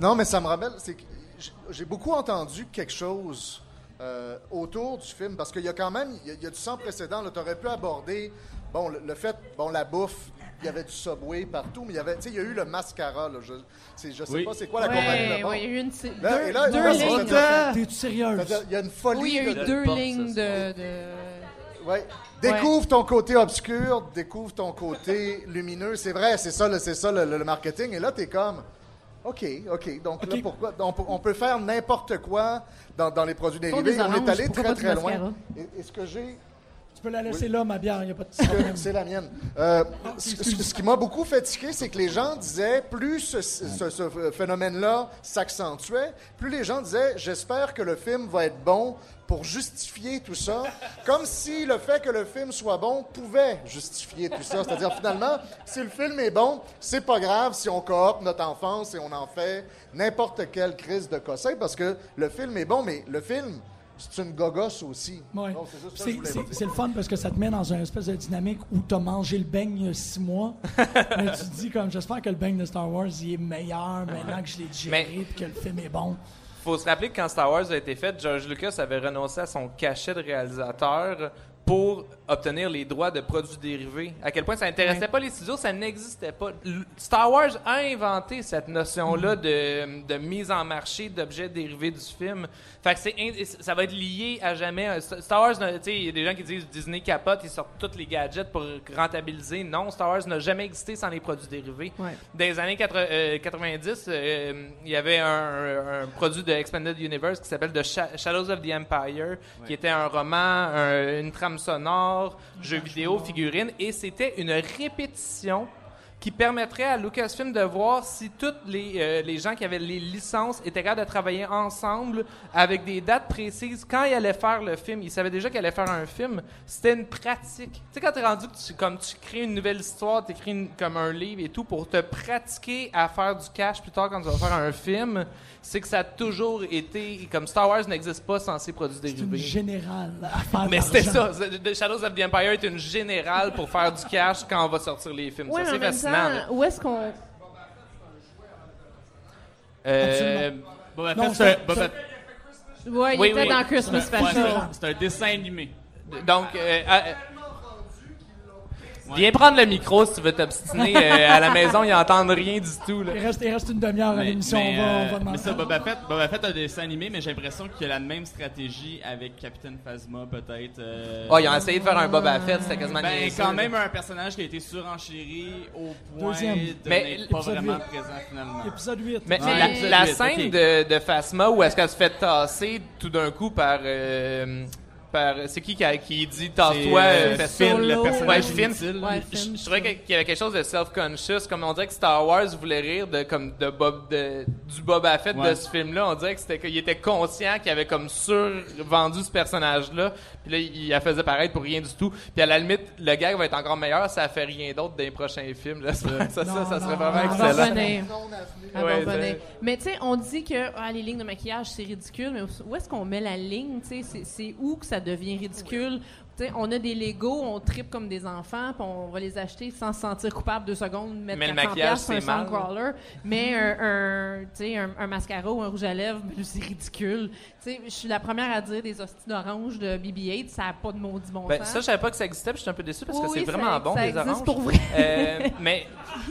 Non, mais ça me rappelle, c'est que j- j'ai beaucoup entendu quelque chose euh, autour du film, parce qu'il y a quand même, il y a, il y a du sans précédent. Tu aurais pu aborder, bon, le, le fait, bon, la bouffe, il y avait du Subway partout, mais il y avait, tu sais, il y a eu le mascara, là. Je, c'est- je sais Oui. pas c'est quoi la Ouais, compagnie ouais, il y a eu une, Là, deux, et là, deux là, lignes. T'es-tu sérieuse? Il y a une folie. Oui, il y a eu de- deux porte, lignes de. de- Ouais. Découvre ton côté obscur, découvre ton côté lumineux. C'est vrai, c'est ça, le- c'est ça le, le marketing. Et là, tu es comme, OK, OK. Donc là, pourquoi? On peut, on peut faire n'importe quoi dans, dans les produits dérivés. on est allé très, très loin. Et, et ce que j'ai, Tu peux la laisser là, ma bière, il n'y a pas de problème. c'est la mienne. Euh, ce, ce- ce qui m'a beaucoup fait tiquer, c'est que les gens disaient, plus ce, ce- ce phénomène-là s'accentuait, plus les gens disaient, j'espère que le film va être bon pour justifier tout ça, comme si le fait que le film soit bon pouvait justifier tout ça. C'est-à-dire, finalement, si le film est bon, c'est pas grave si on coopte notre enfance et on en fait n'importe quelle crise de cossin, parce que le film est bon, mais le film, c'est une gogosse aussi. Ouais. Donc, c'est juste ça que C'est je voulais c'est- dire. c'est le fun parce que ça te met dans une espèce de dynamique où tu as mangé le beigne il y a six mois. mais tu te dis comme j'espère que le beigne de Star Wars il est meilleur maintenant que je l'ai digéré Mais- et que le film est bon. faut se rappeler que quand Star Wars a été fait, George Lucas avait renoncé à son cachet de réalisateur pour obtenir les droits de produits dérivés. À quel point ça n'intéressait Ouais. pas les studios, ça n'existait pas. Star Wars a inventé cette notion-là de, de mise en marché d'objets dérivés du film. Fait que c'est ça va être lié à jamais. Euh, Star Wars, tu sais, il y a des gens qui disent Disney capote, ils sortent tous les gadgets pour rentabiliser. Non, Star Wars n'a jamais existé sans les produits dérivés. Ouais. Dans les années 80, euh, 90, euh, il y avait un, un produit de Expanded Universe qui s'appelle The Sha- Shadows of the Empire, qui était un roman, un- une trame sonore, jeu vidéo, figurine, et c'était une répétition qui permettrait à Lucasfilm de voir si tous les, euh, les gens qui avaient les licences étaient capables de travailler ensemble avec des dates précises. Quand ils allaient faire le film, ils savaient déjà qu'ils allaient faire un film. C'était une pratique. Tu sais, quand t'es rendu que tu, comme tu crées une nouvelle histoire, tu écris comme un livre et tout pour te pratiquer à faire du cash plus tard quand tu vas faire un film, c'est que ça a toujours été... Comme Star Wars n'existe pas sans ces produits C'est une dérivés. générale à faire Mais c'était ça. The Shadows of the Empire est une générale pour faire du cash quand on va sortir les films. Ouais, ça, mais c'est fascinant. temps, où est-ce qu'on. Euh, Boba Fett, c'est Boba- Ouais, il Oui, était oui. dans Christmas ouais, Special. c'est un dessin animé. donc, euh, viens prendre le micro si tu veux t'obstiner. Euh, à la maison, ils n'entendent rien du tout. Là. Il reste, il reste une demi-heure à l'émission, mais, on va, on euh, va demander. mais ça, Boba Fett, Boba Fett a un dessin animé, mais j'ai l'impression qu'il a la même stratégie avec Captain Phasma, peut-être. euh, Oh, ils ont essayé de faire un Boba Fett, c'était quasiment Ben, niaiseux, quand là. même un personnage qui a été surenchéri au point Deuxième. de Mais n'être pas vraiment présent finalement. Épisode 8. Mais Ouais, la, scène de, de Phasma où est-ce qu'elle se fait tasser tout d'un coup par... euh, par c'est qui qui, a- qui dit tasse-toi euh, euh, Finn, le personnage Ouais, Finn. inutile. Ouais, Je, Finn, je trouvais qu'il y avait quelque chose de self-conscious, comme on dirait que Star Wars voulait rire de comme de Bob de, du Boba Fett Ouais. de ce film-là. On dirait que c'était qu'il était conscient qu'il avait comme survendu ce personnage-là. Puis là, il la faisait pareil pour rien du tout. Puis à la limite, le gag va être encore meilleur, ça fait rien d'autre dans les prochains films. Là. Ça, ça, Non, ça, ça non, serait vraiment non, excellent. Mais tu sais, on dit que ah, les lignes de maquillage, c'est ridicule, mais où est-ce qu'on met la ligne? tu sais? C'est c'est où que ça devient ridicule? on a des Legos, on tripe comme des enfants, puis on va les acheter sans se sentir coupable deux secondes, mettre Mais le 400 maquillage, un c'est mal. Soundcrawler. Mais un, un, un, un mascara ou un rouge à lèvres, ben, c'est ridicule. Tu sais, je suis la première à dire des hosties d'orange de BB-8, ça n'a pas de maudit bon Ben, sens. ça, je savais pas que ça existait, puis je suis un peu déçu parce que Oui, c'est vraiment ça- bon, ça les existe oranges. pour vrai. Euh, mais,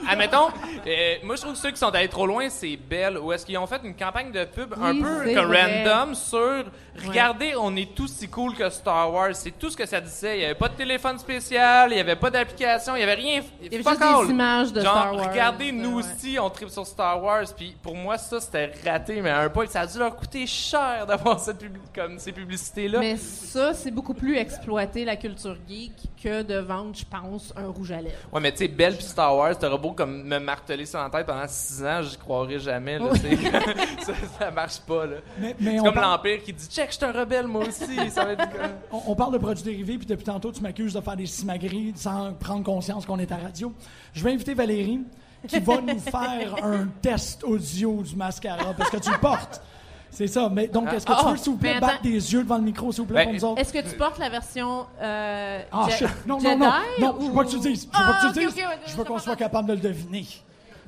admettons, euh, moi, je trouve que ceux qui sont allés trop loin, c'est Belle, où est-ce qu'ils ont fait une campagne de pub un peu comme random sur Regardez, on est tous si cool que Star Wars. C'est tout ce que ça disait. Il n'y avait pas de téléphone spécial, il n'y avait pas d'application, il n'y avait rien. Il y avait juste all. des images de Genre, Star Wars. regardez, nous Ouais. aussi, on tripe sur Star Wars. Puis pour moi, ça, c'était raté, mais à un point, ça a dû leur coûter cher d'avoir cette publi- comme ces publicités-là. Mais ça, c'est beaucoup plus exploiter la culture geek que de vendre, je pense, un rouge à lèvres. Ouais, mais tu sais, Belle puis Star Wars, t'aurais beau comme me marteler ça en tête pendant six ans, j'y croirais jamais. Là, ça, ça marche pas. Là. Mais, mais C'est comme parle, l'Empire qui dit Check, je suis un rebelle, moi aussi. ça va être comme- on- on parle de produits dérivés, puis depuis tantôt, tu m'accuses de faire des simagrées sans prendre conscience qu'on est à radio. Je vais inviter Valérie, qui va nous faire un test audio du mascara, parce que tu le portes. C'est ça. Mais donc, est-ce que tu Ah, veux, s'il vous plaît, attends. battre des yeux devant le micro, s'il vous plaît, Ben, pour nous autres? Est-ce que tu portes la version euh, Ah, Je- shit. Non, Jedi non, non. Non, je veux ou- pas que tu le dises. Je veux Ah, pas que tu le dises. je veux qu'on soit capable de le deviner.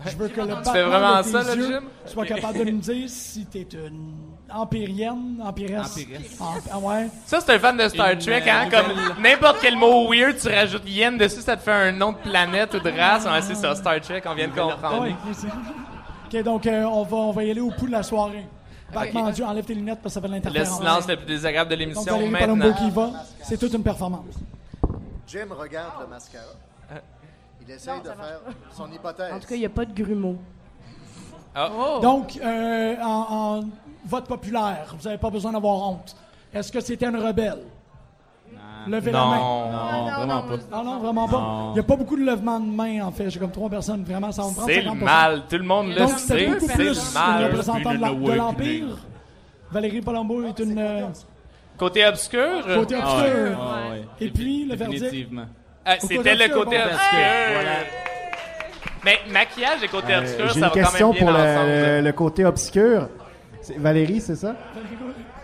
Je veux que le fais battement vraiment de tes ça, là, yeux Jim? soit capable de nous dire si t'es une empirienne, empiresse. Empiresse. Emp- ah ouais. Ça, c'est un fan de Star Une, Trek, euh, hein? Comme n'importe quel mot weird, tu rajoutes yen dessus, ça te fait un nom de planète ou de race. Ouais, c'est ça, Star Trek, on vient de Ah comprendre. ouais, c'est- OK, donc euh, on, va, on va y aller au pouls de la soirée. Battement Dieu, enlève tes lunettes parce que ça fait de Le l'interférence. silence le plus désagréable de l'émission maintenant. qui va, c'est toute une performance. Jim regarde le mascara. Il essaye de faire son hypothèse. En tout cas, il n'y a pas de grumeaux. Oh. Donc, euh, en, en vote populaire, vous n'avez pas besoin d'avoir honte. Est-ce que c'était une rebelle? Levez la main. Non. Non, vraiment pas. Ah non, vraiment pas. Non. Il n'y a pas beaucoup de levement de main, en fait. J'ai comme trois personnes, vraiment, ça va me prendre C'est le 50%. mal. Tout le monde le Donc, sait. c'est beaucoup C'est plus le une mal. représentante de la- de l'Empire. Valérie Palombo est une euh, Côté obscur? côté Ah obscur. ouais, ah ouais. Et puis, le verdict. Définitivement. Ah, côté C'était le obscur, côté bon, obscur. Voilà. Mais maquillage et côté Euh, obscur, J'ai ça une va question quand même pour bien le, ensemble. le côté obscur. C'est- Valérie, c'est ça?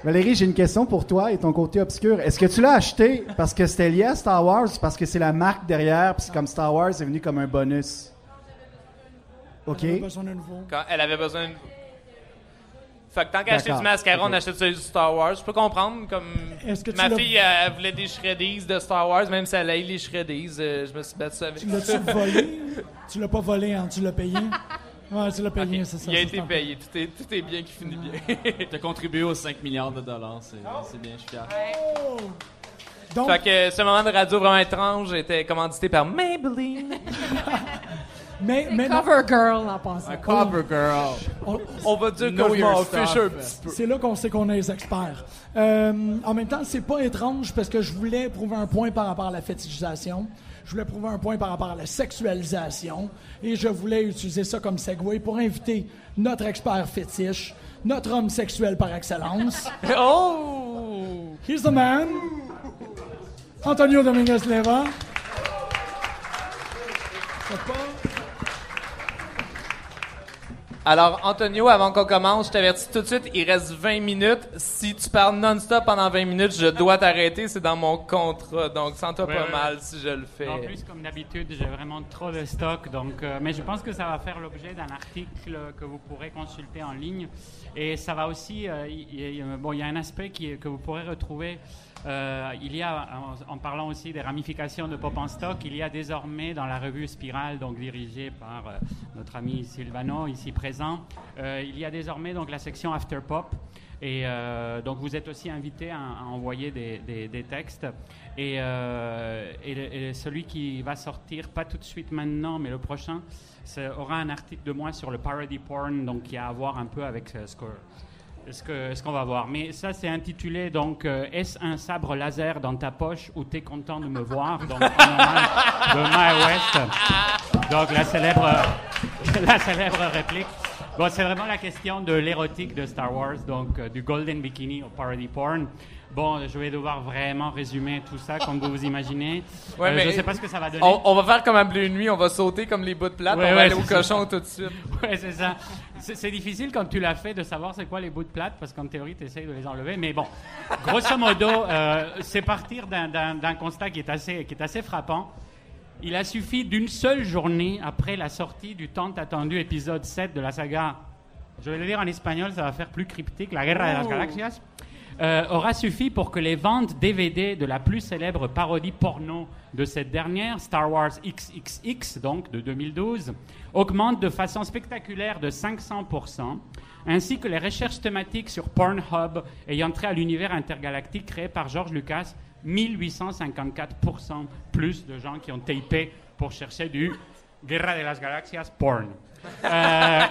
Valérie, j'ai une question pour toi et ton côté obscur. Est-ce que tu l'as acheté parce que c'était lié à Star Wars ou parce que c'est la marque derrière, puis c'est comme Star Wars est venu comme un bonus? OK. On a besoin d'un nouveau. Quand elle avait besoin de... Fait que tant qu'à acheter du mascara, on achète celui du Star Wars. Je peux comprendre, comme... Est-ce que tu Ma fille, elle, elle voulait des shreddies de Star Wars, même si elle aille les shreddies. euh, je me suis battu avec Tu l'as-tu volé? tu l'as pas volé, hein? Tu l'as payé? Ouais, tu l'as payé, c'est ça. Il a été payé. Tout est, tout est bien qui finit bien. T'as contribué aux 5 milliards de dollars. C'est c'est bien, je suis fier. Donc, fait que ce moment de radio vraiment étrange était commandité par Maybelline. mais, mais non, Cover girl en passant. Un cover girl. on- On va dire que je m'en fiche un petit peu. c'est là qu'on sait qu'on est les experts. Euh, en même temps, c'est pas étrange parce que je voulais prouver un point par rapport à la fétichisation. Je voulais prouver un point par rapport à la sexualisation. Et je voulais utiliser ça comme segue pour inviter notre expert fétiche, notre homme sexuel par excellence. Oh! Here's the man, Antonio Dominguez Leva. Alors, Antonio, avant qu'on commence, je t'avertis tout de suite, il reste 20 minutes. Si tu parles non-stop pendant 20 minutes, je dois t'arrêter. C'est dans mon contrat. Donc, sens-toi Ouais, pas ouais. mal si je le fais. En plus, comme d'habitude, j'ai vraiment trop de stock. Donc, euh, mais je pense que ça va faire l'objet d'un article que vous pourrez consulter en ligne. Et ça va aussi. euh, y, bon, il y a un aspect qui, que vous pourrez retrouver. Euh, il y a, en, parlant aussi des ramifications de Pop en stock, il y a désormais dans la revue Spirale, donc dirigée par euh, notre ami Silvano, ici présent, euh, il y a désormais donc la section After Pop. Et donc vous êtes aussi invité à, envoyer des, textes. Et, celui qui va sortir, pas tout de suite maintenant, mais le prochain, aura un article de moi sur le parody porn, donc qui a à voir un peu avec ce que ce qu'on va voir. Mais ça, c'est intitulé donc euh, Est-ce un sabre laser dans ta poche ou t'es content de me voir? Donc, de Mae West. Donc, la célèbre, la célèbre réplique. Bon, c'est vraiment la question de l'érotique de Star Wars, donc euh, du golden bikini au parody porn. Bon, je vais devoir vraiment résumer tout ça comme vous vous imaginez. Ouais, Euh, mais je ne sais pas ce que ça va donner. On, on va faire comme un bleu nuit, on va sauter comme les bouts de plate, Ouais, on va ouais, aller au cochon tout de suite. Ouais, c'est ça. C'est difficile quand tu l'as fait de savoir c'est quoi les bouts de plate parce qu'en théorie, tu essayes de les enlever. Mais bon, grosso modo, euh, c'est partir d'un- constat qui est, assez, qui est assez frappant. Il a suffi d'une seule journée après la sortie du tant attendu épisode 7 de la saga. Je vais le dire en espagnol, ça va faire plus cryptique. La Guerra de las Galaxias. Euh, aura suffi pour que les ventes DVD de la plus célèbre parodie porno de cette dernière, Star Wars XXX, donc de 2012, augmentent de façon spectaculaire de 500%, ainsi que les recherches thématiques sur Pornhub ayant trait à l'univers intergalactique créé par George Lucas, 1854% plus de gens qui ont tapé pour chercher du Guerra de las Galaxias porn. Euh,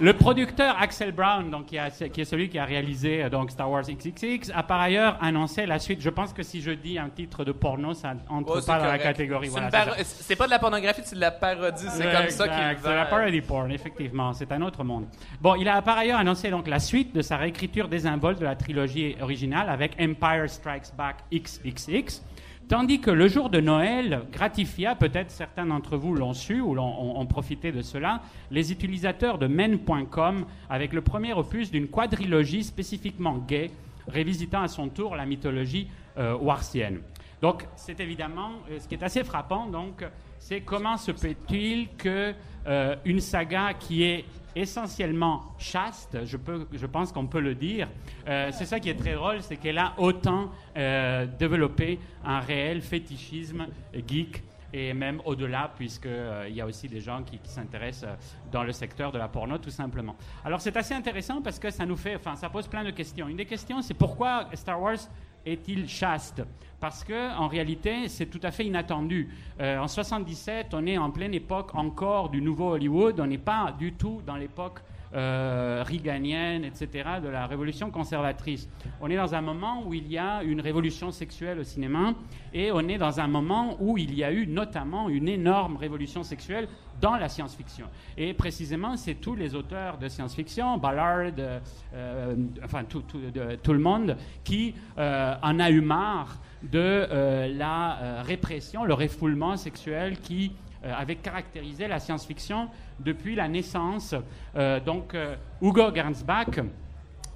le producteur Axel Brown, donc, qui, a- qui est celui qui a réalisé euh, donc, Star Wars XXX, a par ailleurs annoncé la suite. Je pense que si je dis un titre de porno, ça entre c'est pas dans la catégorie. C'est Voilà, c'est pas de la pornographie, c'est de la parodie. C'est comme ça qu'il C'est la parody porn, effectivement. C'est un autre monde. Bon, il a par ailleurs annoncé donc la suite de sa réécriture désinvolte de la trilogie originale avec Empire Strikes Back XXX. Tandis que le jour de Noël gratifia, peut-être certains d'entre vous l'ont su ou l'ont- ont, profité de cela, les utilisateurs de men.com avec le premier opus d'une quadrilogie spécifiquement gay, révisitant à son tour la mythologie euh, warsienne. Donc, c'est évidemment euh, ce qui est assez frappant. Donc, c'est comment se peut-il que euh, une saga qui est essentiellement chaste, je, pense qu'on peut le dire, euh, c'est ça qui est très drôle, c'est qu'elle a autant euh, développé un réel fétichisme geek et même au-delà, puisqu'il y a aussi des gens qui, s'intéressent euh, dans le secteur de la porno, tout simplement. Alors c'est assez intéressant parce que ça nous fait, enfin, ça pose plein de questions. Une des questions, c'est pourquoi Star Wars est-il chaste? Parce que en réalité, c'est tout à fait inattendu. Euh, en 77, on est en pleine époque encore du nouveau Hollywood. On n'est pas du tout dans l'époque euh, etc., de la révolution conservatrice. On est dans un moment où il y a une révolution sexuelle au cinéma et on est dans un moment où il y a eu notamment une énorme révolution sexuelle dans la science-fiction. Et précisément, c'est tous les auteurs de science-fiction, Ballard, euh, euh, enfin tout, le monde, qui euh, en a eu marre de la répression, le refoulement sexuel qui avait caractérisé la science-fiction depuis la naissance. Euh, donc, euh, Hugo Gernsback,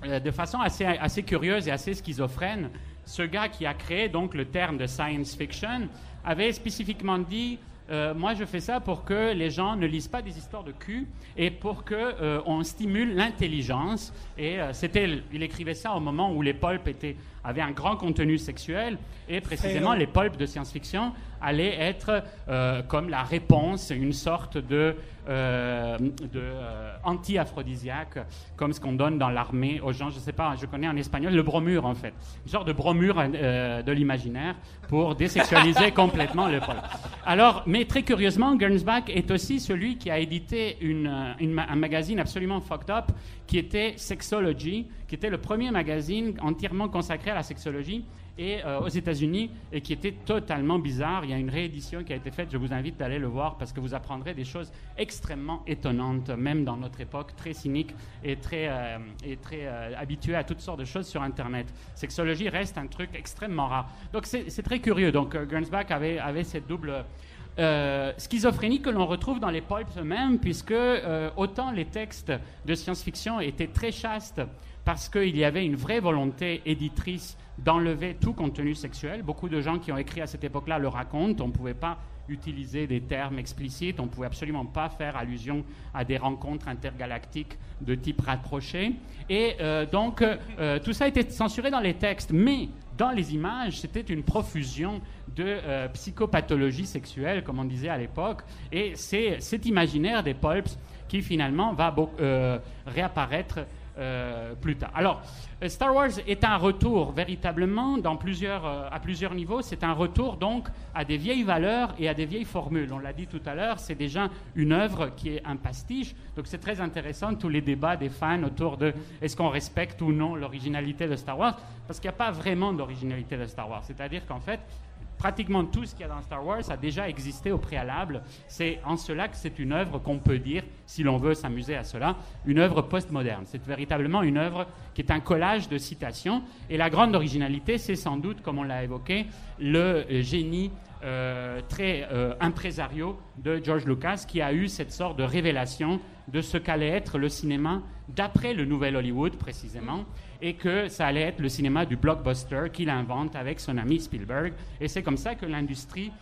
euh, de façon assez, assez curieuse et assez schizophrène, ce gars qui a créé donc le terme de science fiction avait spécifiquement dit euh, moi je fais ça pour que les gens ne lisent pas des histoires de cul et pour que euh, on stimule l'intelligence et euh, c'était il écrivait ça au moment où les pulps étaient avaient un grand contenu sexuel et précisément les pulps de science-fiction allaient être euh, comme la réponse, une sorte de, euh, de euh, anti-aphrodisiaque, comme ce qu'on donne dans l'armée aux gens. Je sais pas, je connais en espagnol le bromure en fait, une sorte de bromure de l'imaginaire pour désexualiser complètement le pulp. Alors, mais très curieusement, Gernsback est aussi celui qui a édité une, une ma- un magazine absolument fucked up qui était Sexology, qui était le premier magazine entièrement consacré à la sexologie et euh, aux États-Unis et qui était totalement bizarre. Il y a une réédition qui a été faite. Je vous invite d'aller le voir parce que vous apprendrez des choses extrêmement étonnantes, même dans notre époque très cynique et très, euh, euh, habitué à toutes sortes de choses sur Internet. Sexologie reste un truc extrêmement rare. Donc c'est très curieux. Donc euh, Gernsback avait, cette double schizophrénie que l'on retrouve dans les pulps eux-mêmes, puisque autant les textes de science-fiction étaient très chastes parce qu'il y avait une vraie volonté éditrice d'enlever tout contenu sexuel. Beaucoup de gens qui ont écrit à cette époque-là le racontent. On ne pouvait pas utiliser des termes explicites, on ne pouvait absolument pas faire allusion à des rencontres intergalactiques de type rapproché. Et euh, donc, euh, tout ça était censuré dans les textes, mais dans les images, c'était une profusion de euh, psychopathologie sexuelle, comme on disait à l'époque. Et c'est cet imaginaire des pulps qui finalement va euh, réapparaître euh, plus tard. Alors, euh, Star Wars est un retour véritablement dans plusieurs, euh, à plusieurs niveaux. C'est un retour donc à des vieilles valeurs et à des vieilles formules. On l'a dit tout à l'heure, c'est déjà une œuvre qui est un pastiche. Donc c'est très intéressant tous les débats des fans autour de est-ce qu'on respecte ou non l'originalité de Star Wars, parce qu'il n'y a pas vraiment d'originalité de Star Wars. C'est-à-dire qu'en fait, pratiquement tout ce qu'il y a dans Star Wars a déjà existé au préalable. C'est en cela que c'est une œuvre qu'on peut dire, si l'on veut s'amuser à cela, une œuvre postmoderne. C'est véritablement une œuvre qui est un collage de citations. Et la grande originalité, c'est sans doute, comme on l'a évoqué, le génie euh, très euh, impresario de George Lucas qui a eu cette sorte de révélation de ce qu'allait être le cinéma d'après le nouvel Hollywood précisément et que ça allait être le cinéma du blockbuster qu'il invente avec son ami Spielberg et c'est comme ça que l'industrie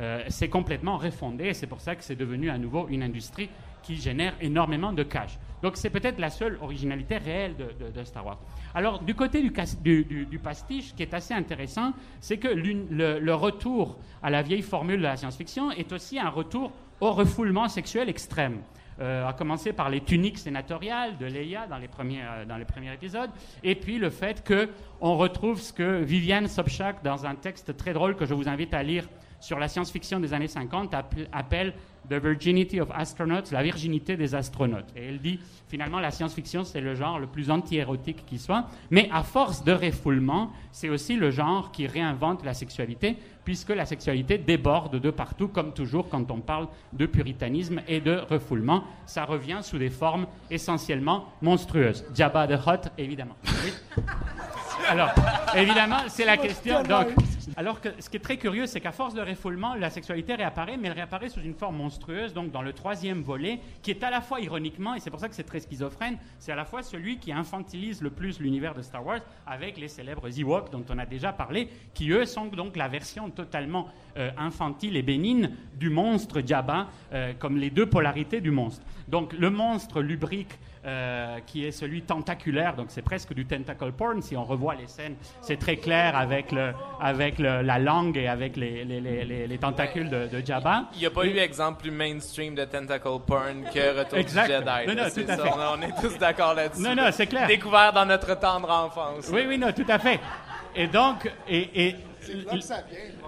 euh, s'est complètement refondée et c'est pour ça que c'est devenu à nouveau une industrie qui génère énormément de cash. Donc c'est peut-être la seule originalité réelle de, Star Wars. Alors du côté du, pastiche, qui est assez intéressant, c'est que le, retour à la vieille formule de la science-fiction est aussi un retour au refoulement sexuel extrême. Euh, à commencer par les tuniques sénatoriales de Leia dans les premiers, euh, dans les premiers épisodes, et puis le fait qu'on retrouve ce que Viviane Sobchak, dans un texte très drôle que je vous invite à lire sur la science-fiction des années 50, appelle The Virginity of Astronauts, la virginité des astronautes. Et elle dit, finalement, la science-fiction, c'est le genre le plus anti-érotique qui soit, mais à force de refoulement, c'est aussi le genre qui réinvente la sexualité, puisque la sexualité déborde de partout, comme toujours quand on parle de puritanisme et de refoulement. Ça revient sous des formes essentiellement monstrueuses. Jabba the Hutt, évidemment. Alors, évidemment, c'est la question. Donc, alors que ce qui est très curieux, c'est qu'à force de refoulement, la sexualité réapparaît, mais elle réapparaît sous une forme monstrueuse, donc dans le troisième volet, qui est à la fois ironiquement, et c'est pour ça que c'est très schizophrène, c'est à la fois celui qui infantilise le plus l'univers de Star Wars, avec les célèbres Ewoks dont on a déjà parlé, qui eux sont donc la version totalement euh, infantile et bénigne du monstre Jabba, euh, comme les deux polarités du monstre. Donc le monstre lubrique euh, qui est celui tentaculaire, donc c'est presque du tentacle porn. Si on revoit les scènes, c'est très clair avec, le, avec le, la langue et avec les, les, les, les tentacules de, de, Jabba. Il n'y a pas eu exemple plus mainstream de tentacle porn que Retour exact. du Jedi. Non, non, tout à fait. On, est tous d'accord là-dessus. Non, non, c'est clair. Découvert dans notre tendre enfance. Oui, oui, non, tout à fait. Et donc, et, et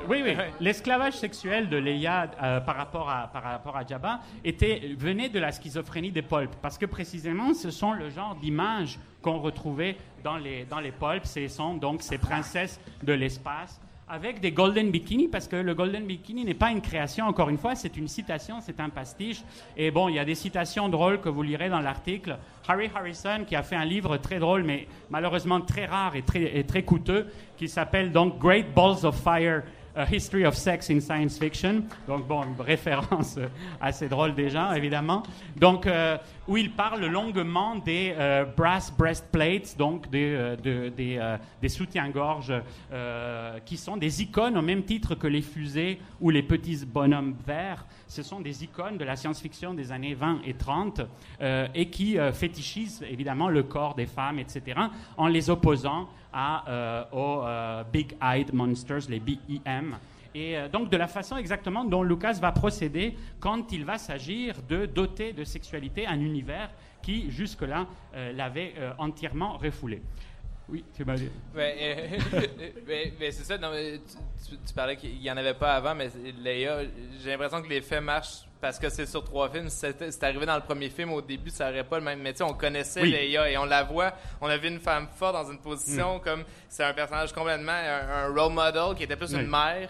oui, oui. L'esclavage sexuel de Leia euh, par, rapport à, par rapport à Jabba était, venait de la schizophrénie des pulps. Parce que précisément, ce sont le genre d'images qu'on retrouvait dans les, dans les pulps. Ce sont donc ces princesses de l'espace avec des golden bikini, parce que le golden bikini n'est pas une création, encore une fois, c'est une citation, c'est un pastiche. Et bon, il y a des citations drôles que vous lirez dans l'article. Harry Harrison, qui a fait un livre très drôle, mais malheureusement très rare et très, et très coûteux, qui s'appelle donc Great Balls of Fire History of Sex in Science Fiction. Donc, bon, une référence euh, assez drôle déjà, évidemment. Donc, euh, où il parle longuement des euh, brass breastplates, donc des, des, des soutiens-gorge qui sont des icônes au même titre que les fusées ou les petits bonhommes verts. Ce sont des icônes de la science-fiction des années 20 et 30 et qui fétichisent évidemment le corps des femmes, etc., en les opposant euh, aux euh, Big Eyed Monsters, les BEM. Et euh, donc de la façon exactement dont Lucas va procéder quand il va s'agir de doter de sexualité un univers qui jusque-là l'avait entièrement refoulé. Oui, tu m'as dit. mais, c'est ça. tu, tu, parlais qu'il n'y en avait pas avant, mais Leia, j'ai l'impression que l'effet marche parce que c'est sur trois films. C'est arrivé dans le premier film, au début, ça n'aurait pas le même. Mais tu sais, on connaissait Leia et on la voit. On a vu une femme forte dans une position mm. comme c'est un personnage complètement un, role model qui était plus une mère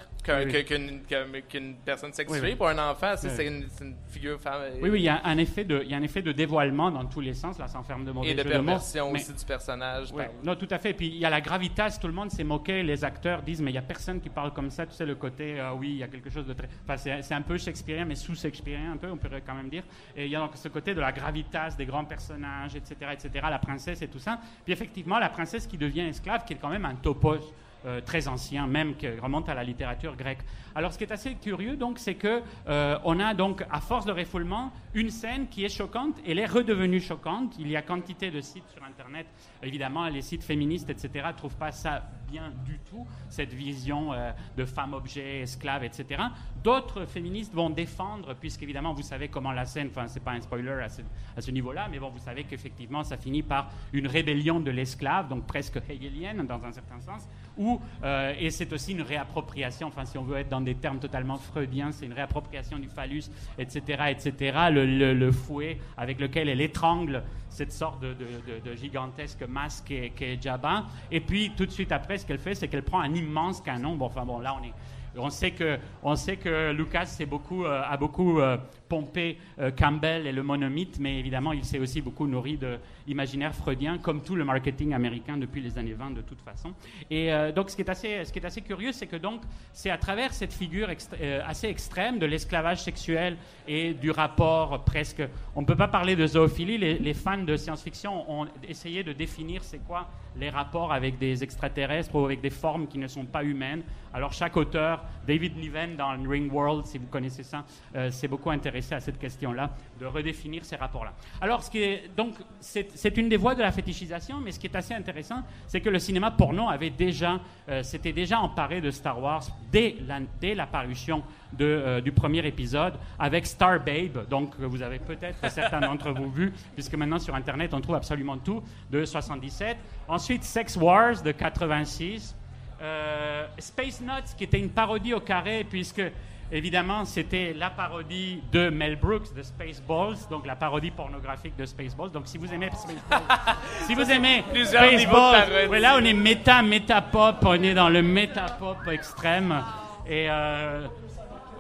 qu'une personne sexuée pour un enfant. C'est une, figure femme. Oui, oui, il y a un effet de, il y a un effet de dévoilement dans tous les sens. Là, sans ferme de mauvais Et de perversion aussi du personnage. Non, tout à fait. Puis il y a la gravitas. Tout le monde s'est moqué. Les acteurs disent, mais il y a personne qui parle comme ça. Tu sais, le côté, ah oui, il y a quelque chose de très. Enfin, c'est un peu shakespearien, mais sous un peu, on pourrait quand même dire. Et il y a donc ce côté de la gravitas des grands personnages, etc., etc. La princesse et tout ça. Puis effectivement, la princesse qui devient esclave, qui est quand même un topos euh, très ancien, même qui remonte à la littérature grecque. Alors, ce qui est assez curieux, donc, c'est que euh, on a donc, à force de refoulement, une scène qui est choquante. Elle est redevenue choquante. Il y a quantité de sites sur Internet, évidemment, les sites féministes, etc., trouvent pas ça bien du tout, cette vision euh, de femme-objet, esclave, etc. D'autres féministes vont défendre, puisqu'évidemment, vous savez comment la scène, enfin, c'est pas un spoiler à ce, à ce niveau-là, mais bon, vous savez qu'effectivement, ça finit par une rébellion de l'esclave, donc presque hegelienne dans un certain sens, où euh, et c'est aussi une réappropriation, enfin si on veut être dans des termes totalement freudiens, c'est une réappropriation du phallus, etc., etc., le, fouet avec lequel elle étrangle cette sorte de, gigantesque masse qu'est qu'est Jabba. Et puis tout de suite après, ce qu'elle fait, c'est qu'elle prend un immense canon. Bon, enfin bon, là on est... On sait que, on sait que Lucas beaucoup, euh, a beaucoup euh, pompé euh, Campbell et le monomythe, mais évidemment, il s'est aussi beaucoup nourri de l'imaginaire freudien, comme tout le marketing américain depuis les années 20 de toute façon. Et euh, donc, ce qui est assez, curieux, c'est que donc, c'est à travers cette figure euh, assez extrême de l'esclavage sexuel et du rapport presque. On ne peut pas parler de zoophilie. Les, les fans de science-fiction ont essayé de définir c'est quoi les rapports avec des extraterrestres ou avec des formes qui ne sont pas humaines. Alors chaque auteur, David Niven dans Ring World, si vous connaissez ça, s'est beaucoup à cette question-là, de redéfinir ces rapports-là. Alors ce qui est donc c'est une des voies de la fétichisation, mais ce qui est assez intéressant, c'est que le cinéma porno avait déjà euh, s'était déjà emparé de Star Wars dès la, dès la parution de, euh, du premier épisode avec Star Babe, donc que vous avez peut-être certains d'entre vous vu, puisque maintenant sur Internet on trouve absolument tout, de 77. Ensuite Sex Wars de 86. Euh, Space Nuts, qui était une parodie au carré, puisque évidemment c'était la parodie de Mel Brooks de Spaceballs, donc la parodie pornographique de Spaceballs. Donc si vous aimez Spaceballs, si vous aimez Spaceballs, ouais, là on est méta, méta pop, on est dans le méta pop extrême. Et euh,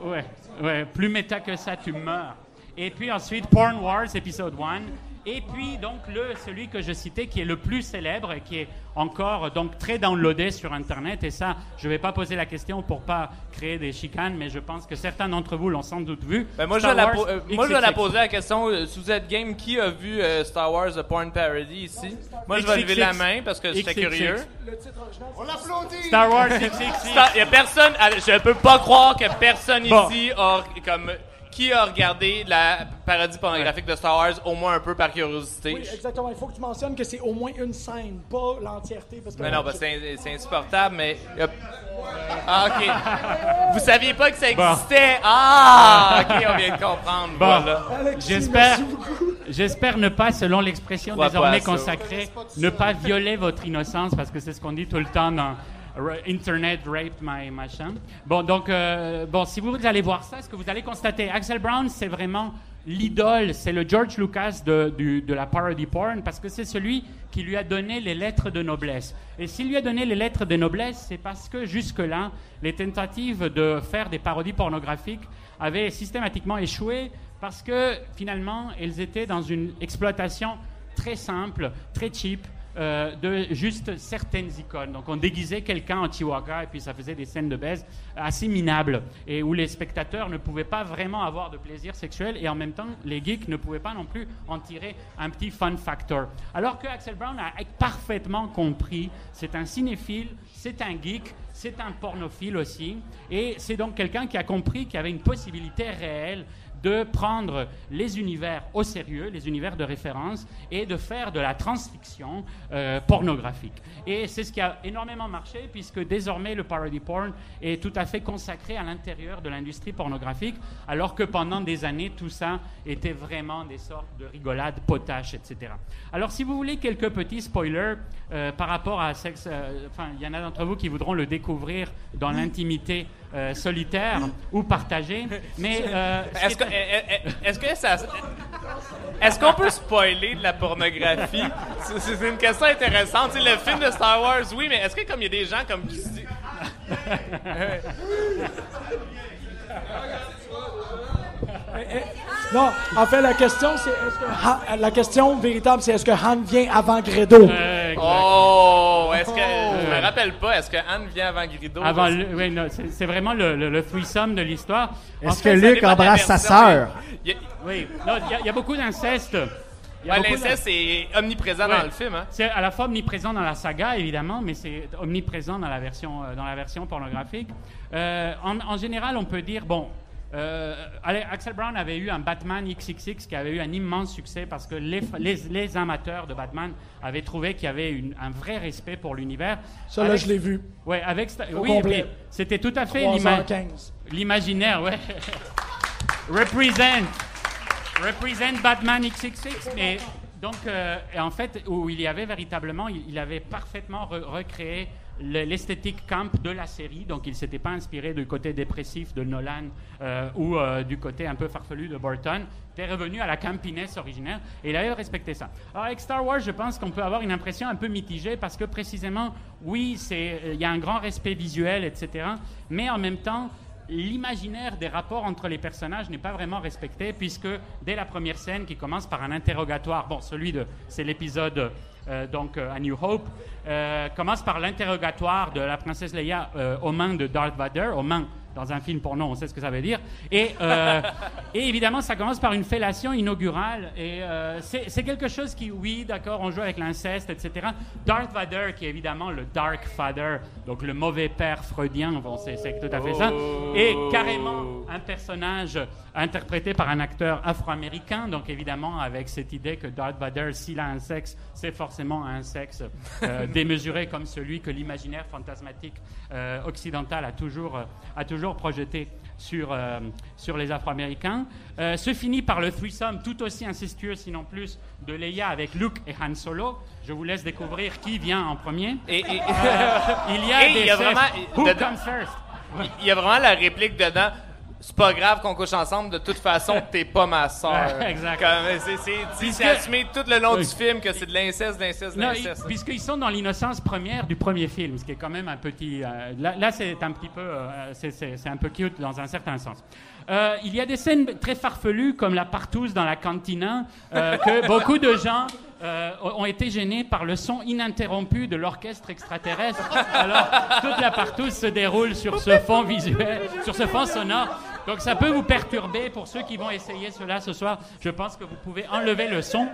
ouais, ouais, plus méta que ça, tu meurs. Et puis ensuite Porn Wars épisode 1. Et puis donc le celui que je citais qui est le plus célèbre et qui est encore donc très downloadé sur internet et ça je vais pas poser la question pour pas créer des chicanes mais je pense que certains d'entre vous l'ont sans doute vu. Ben, moi, je Star vais la Wars euh, moi, je vais la XXX. poser la question. euh, vous êtes game, qui a vu euh, Star Wars The Porn Parody ici? Moi, je vais lever la main parce que j'étais curieux. On l'applaudit! Star Wars XXX. Il y a personne. Je peux pas croire que personne Bon. ici a comme. Qui a regardé la parodie pornographique de Star Wars au moins un peu par curiosité? Oui, exactement. Il faut que tu mentionnes que c'est au moins une scène, pas l'entièreté. Parce que Mais non, bah, c'est c'est insupportable, mais. Ah, ok. Vous saviez pas que ça existait? Ah, ok, on vient de comprendre. Bon. Voilà. J'espère, j'espère ne pas, selon l'expression désormais consacrée, ne pas violer votre innocence parce que c'est ce qu'on dit tout le temps dans Internet rape my machin. Bon, donc, euh, bon, si vous allez voir ça, ce que vous allez constater, Axel Brown, c'est vraiment l'idole, c'est le George Lucas de, du- de la parody porn parce que c'est celui qui lui a donné les lettres de noblesse. Et s'il lui a donné les lettres de noblesse, c'est parce que jusque-là, les tentatives de faire des parodies pornographiques avaient systématiquement échoué parce que finalement, elles étaient dans une exploitation très simple, très cheap, euh, de juste certaines icônes. Donc on déguisait quelqu'un en Chihuahua et puis ça faisait des scènes de baise assez minables et où les spectateurs ne pouvaient pas vraiment avoir de plaisir sexuel et en même temps les geeks ne pouvaient pas non plus en tirer un petit fun factor. Alors que Axel Brown a parfaitement compris, c'est un cinéphile, c'est un geek, c'est un pornophile aussi et c'est donc quelqu'un qui a compris qu'il y avait une possibilité réelle de prendre les univers au sérieux, les univers de référence, et de faire de la transfiction euh, pornographique. Et c'est ce qui a énormément marché, puisque désormais le parody porn est tout à fait consacré à l'intérieur de l'industrie pornographique, alors que pendant des années, tout ça était vraiment des sortes de rigolades potaches, etc. Alors si vous voulez quelques petits spoilers euh, par rapport à sexe, euh, enfin, il y en a d'entre vous qui voudront le découvrir dans l'intimité euh, solitaire ou partagée, mais euh, Est-ce que, est- que ça. Est-ce qu'on peut spoiler de la pornographie? C'est- une question intéressante. Tu sais, le film de Star Wars, oui, mais est-ce que comme il y a des gens comme qui se disent- Non, en fait, la question, c'est est-ce que Han- la question véritable, c'est est-ce que Han vient avant Gredo? Euh, Oh, est-ce que. Je me rappelle pas, est-ce que Anne vient avant Grido? Avant, le- oui, non, c'est c'est vraiment le, le, le threesome de l'histoire. En Est-ce fait, que Luc embrasse sa sœur? Il y a- Oui, non, il y a- il y, a beaucoup d'inceste. Y a Ouais, beaucoup L'inceste est omniprésent Ouais. dans le film, hein? C'est à la fois omniprésent dans la saga, évidemment, mais c'est omniprésent dans la version, euh, dans la version pornographique. Euh, en, en général, on peut dire, bon, euh, Axel Brown avait eu un Batman XXX qui avait eu un immense succès parce que les, les, les amateurs de Batman avaient trouvé qu'il y avait une- un vrai respect pour l'univers. Ça, là, je l'ai vu. Ouais, avec Au oui, c'était tout à fait l'ima- 3h15. l'imaginaire, ouais. Represent. Represent Batman XXX. Mais donc, euh, et en fait, où il y avait véritablement, il, il avait parfaitement re- recréé l'esthétique camp de la série. Donc, il ne s'était pas inspiré du côté dépressif de Nolan euh, ou euh, du côté un peu farfelu de Burton. Est revenu à la campiness originaire et il avait respecté ça. Alors, avec Star Wars, je pense qu'on peut avoir une impression un peu mitigée parce que précisément, oui, il y a un grand respect visuel, etc. Mais en même temps, l'imaginaire des rapports entre les personnages n'est pas vraiment respecté puisque dès la première scène qui commence par un interrogatoire, bon, celui de, c'est l'épisode euh, donc euh, à New Hope, euh, commence par l'interrogatoire de la princesse Leia aux mains de Darth Vader, aux mains dans un film porno, on sait ce que ça veut dire. Et, euh, et évidemment, ça commence par une fellation inaugurale. Et euh, c'est quelque chose qui, oui, d'accord, on joue avec l'inceste, etc. Darth Vader, qui est évidemment le Dark Father, donc le mauvais père freudien, bon, c'est tout à fait ça, est carrément un personnage interprété par un acteur afro-américain, donc évidemment avec cette idée que Darth Vader, s'il a un sexe, c'est forcément un sexe euh, démesuré comme celui que l'imaginaire fantasmatique occidental a toujours, a toujours projeté sur, euh, sur les Afro-Américains. Euh, se finit par le threesome tout aussi incestueux, sinon plus, de Leia avec Luke et Han Solo. Je vous laisse découvrir qui vient en premier. Et, et- Euh, il y a Et des il y a faits. vraiment- Who dedans- comes first? Il y a vraiment la réplique dedans. C'est pas grave qu'on couche ensemble, de toute façon, t'es pas ma soeur. Exact. c'est assumé tout le long Oui. du film que c'est de l'inceste, de l'inceste, de l'inceste. ils- puisqu'ils sont dans l'innocence première du premier film, ce qui est quand même un petit. euh, là, là, c'est un petit peu, euh, c'est- un peu cute dans un certain sens. Euh, il y a des scènes très farfelues comme la partouze dans la cantina que beaucoup de gens euh, ont été gênés par le son ininterrompu de l'orchestre extraterrestre. Alors toute la partouze se déroule sur ce fond visuel, sur ce fond sonore. Donc ça peut vous perturber pour ceux qui vont essayer cela ce soir. Je pense que vous pouvez enlever le son.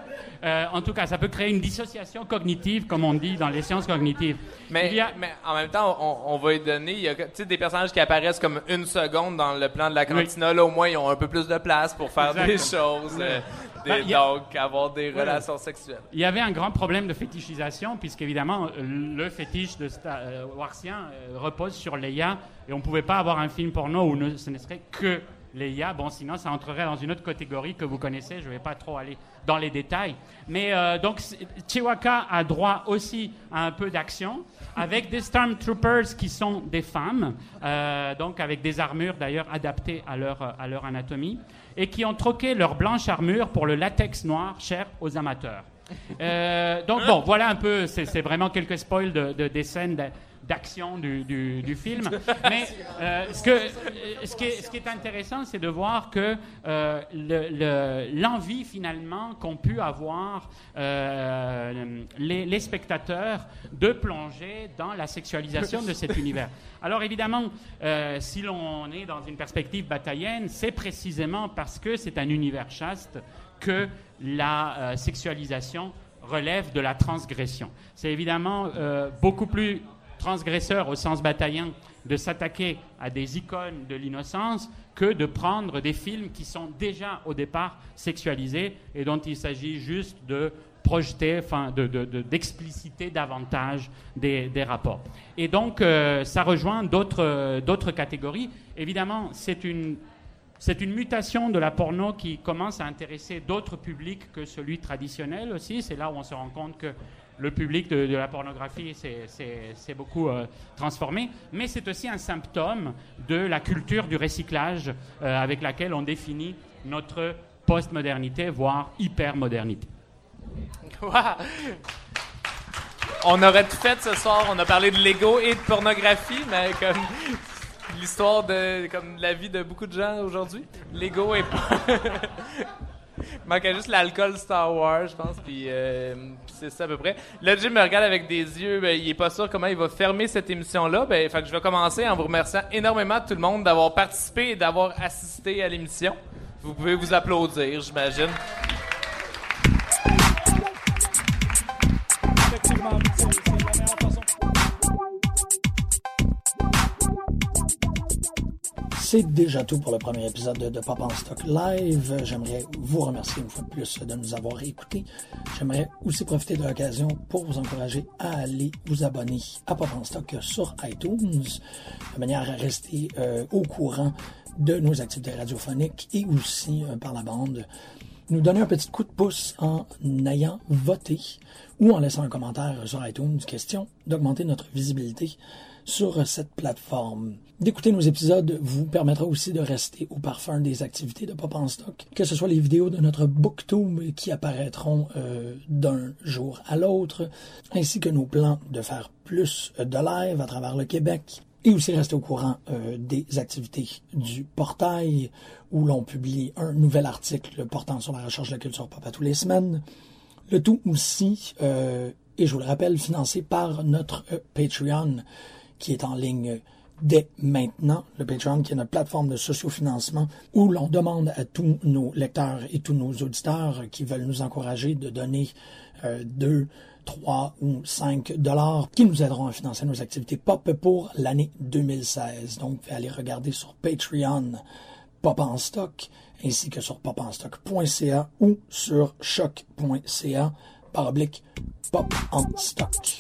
Euh, en tout cas, ça peut créer une dissociation cognitive, comme on dit dans les sciences cognitives. Mais, a- en même temps, on, on va y donner. Il y a des personnages qui apparaissent comme une seconde dans le plan de la cantina. Là, au moins, ils ont un peu plus de place pour faire des choses. euh, des- Ben, il y a- Donc, avoir des relations sexuelles. Il y avait un grand problème de fétichisation, puisqu'évidemment, le fétiche de Star euh, euh, repose sur Leia, et on ne pouvait pas avoir un film porno où ne- ce ne serait que Leia. Bon, sinon, ça entrerait dans une autre catégorie que vous connaissez, je ne vais pas trop aller dans les détails. Mais euh, donc, Chewbacca a droit aussi à un peu d'action, avec des Stormtroopers qui sont des femmes, euh, donc avec des armures d'ailleurs adaptées à leur, à leur anatomie, et qui ont troqué leur blanche armure pour le latex noir cher aux amateurs. Euh, donc bon, voilà un peu, c'est c'est vraiment quelques spoils de, de- des scènes de- d'action du, du- du film. Mais euh, ce, que, ce, qui est, ce qui est intéressant, c'est de voir que euh, le- le- l'envie finalement qu'ont pu avoir euh, les, les spectateurs de plonger dans la sexualisation de cet univers. Alors évidemment, si l'on est dans une perspective bataillenne, c'est précisément parce que c'est un univers chaste que la sexualisation relève de la transgression. C'est évidemment euh, beaucoup plus transgresseur au sens bataillien de s'attaquer à des icônes de l'innocence que de prendre des films qui sont déjà au départ sexualisés et dont il s'agit juste de projeter, enfin, de- de- d'expliciter davantage des, des rapports. Et donc, euh, ça rejoint d'autres euh, d'autres catégories. Évidemment, c'est une c'est une mutation de la porno qui commence à intéresser d'autres publics que celui traditionnel aussi. C'est là où on se rend compte que le public de, la pornographie s'est beaucoup euh, transformé. Mais c'est aussi un symptôme de la culture du recyclage euh, avec laquelle on définit notre postmodernité, voire hypermodernité. Wow. On aurait tout fait ce soir. On a parlé de Lego et de pornographie, mais comme l'histoire de comme la vie de beaucoup de gens aujourd'hui. Lego et Il manquait juste l'alcool Star Wars, je pense, puis euh, c'est ça à peu près. Là, Jim me regarde avec des yeux, ben, il est pas sûr comment il va fermer cette émission-là. Ben, fait que je vais commencer en vous remerciant énormément tout le monde d'avoir participé et d'avoir assisté à l'émission. Vous pouvez vous applaudir, j'imagine. Effectivement, c'est la meilleure C'est déjà tout pour le premier épisode de, Pop en Stock Live. J'aimerais vous remercier une fois de plus de nous avoir écoutés. J'aimerais aussi profiter de l'occasion pour vous encourager à aller vous abonner à Pop en Stock sur iTunes, de manière à rester euh, au courant de nos activités radiophoniques et aussi euh, par la bande nous donner un petit coup de pouce en ayant voté ou en laissant un commentaire sur iTunes, question d'augmenter notre visibilité sur cette plateforme. D'écouter nos épisodes vous permettra aussi de rester au parfum des activités de Pop en Stock, que ce soit les vidéos de notre Booktube qui apparaîtront euh, d'un jour à l'autre, ainsi que nos plans de faire plus de live à travers le Québec, et aussi rester au courant euh, des activités du portail où l'on publie un nouvel article portant sur la recherche de la culture pop à tous les semaines. Le tout aussi, euh, et je vous le rappelle, financé par notre Patreon qui est en ligne dès maintenant, le Patreon, qui est notre plateforme de sociofinancement, où l'on demande à tous nos lecteurs et tous nos auditeurs qui veulent nous encourager de donner euh, 2, 3 ou 5 dollars qui nous aideront à financer nos activités pop pour l'année 2016. Donc, allez regarder sur Patreon Pop en stock, ainsi que sur popenstock.ca ou sur choc.ca par oblique pop en stock.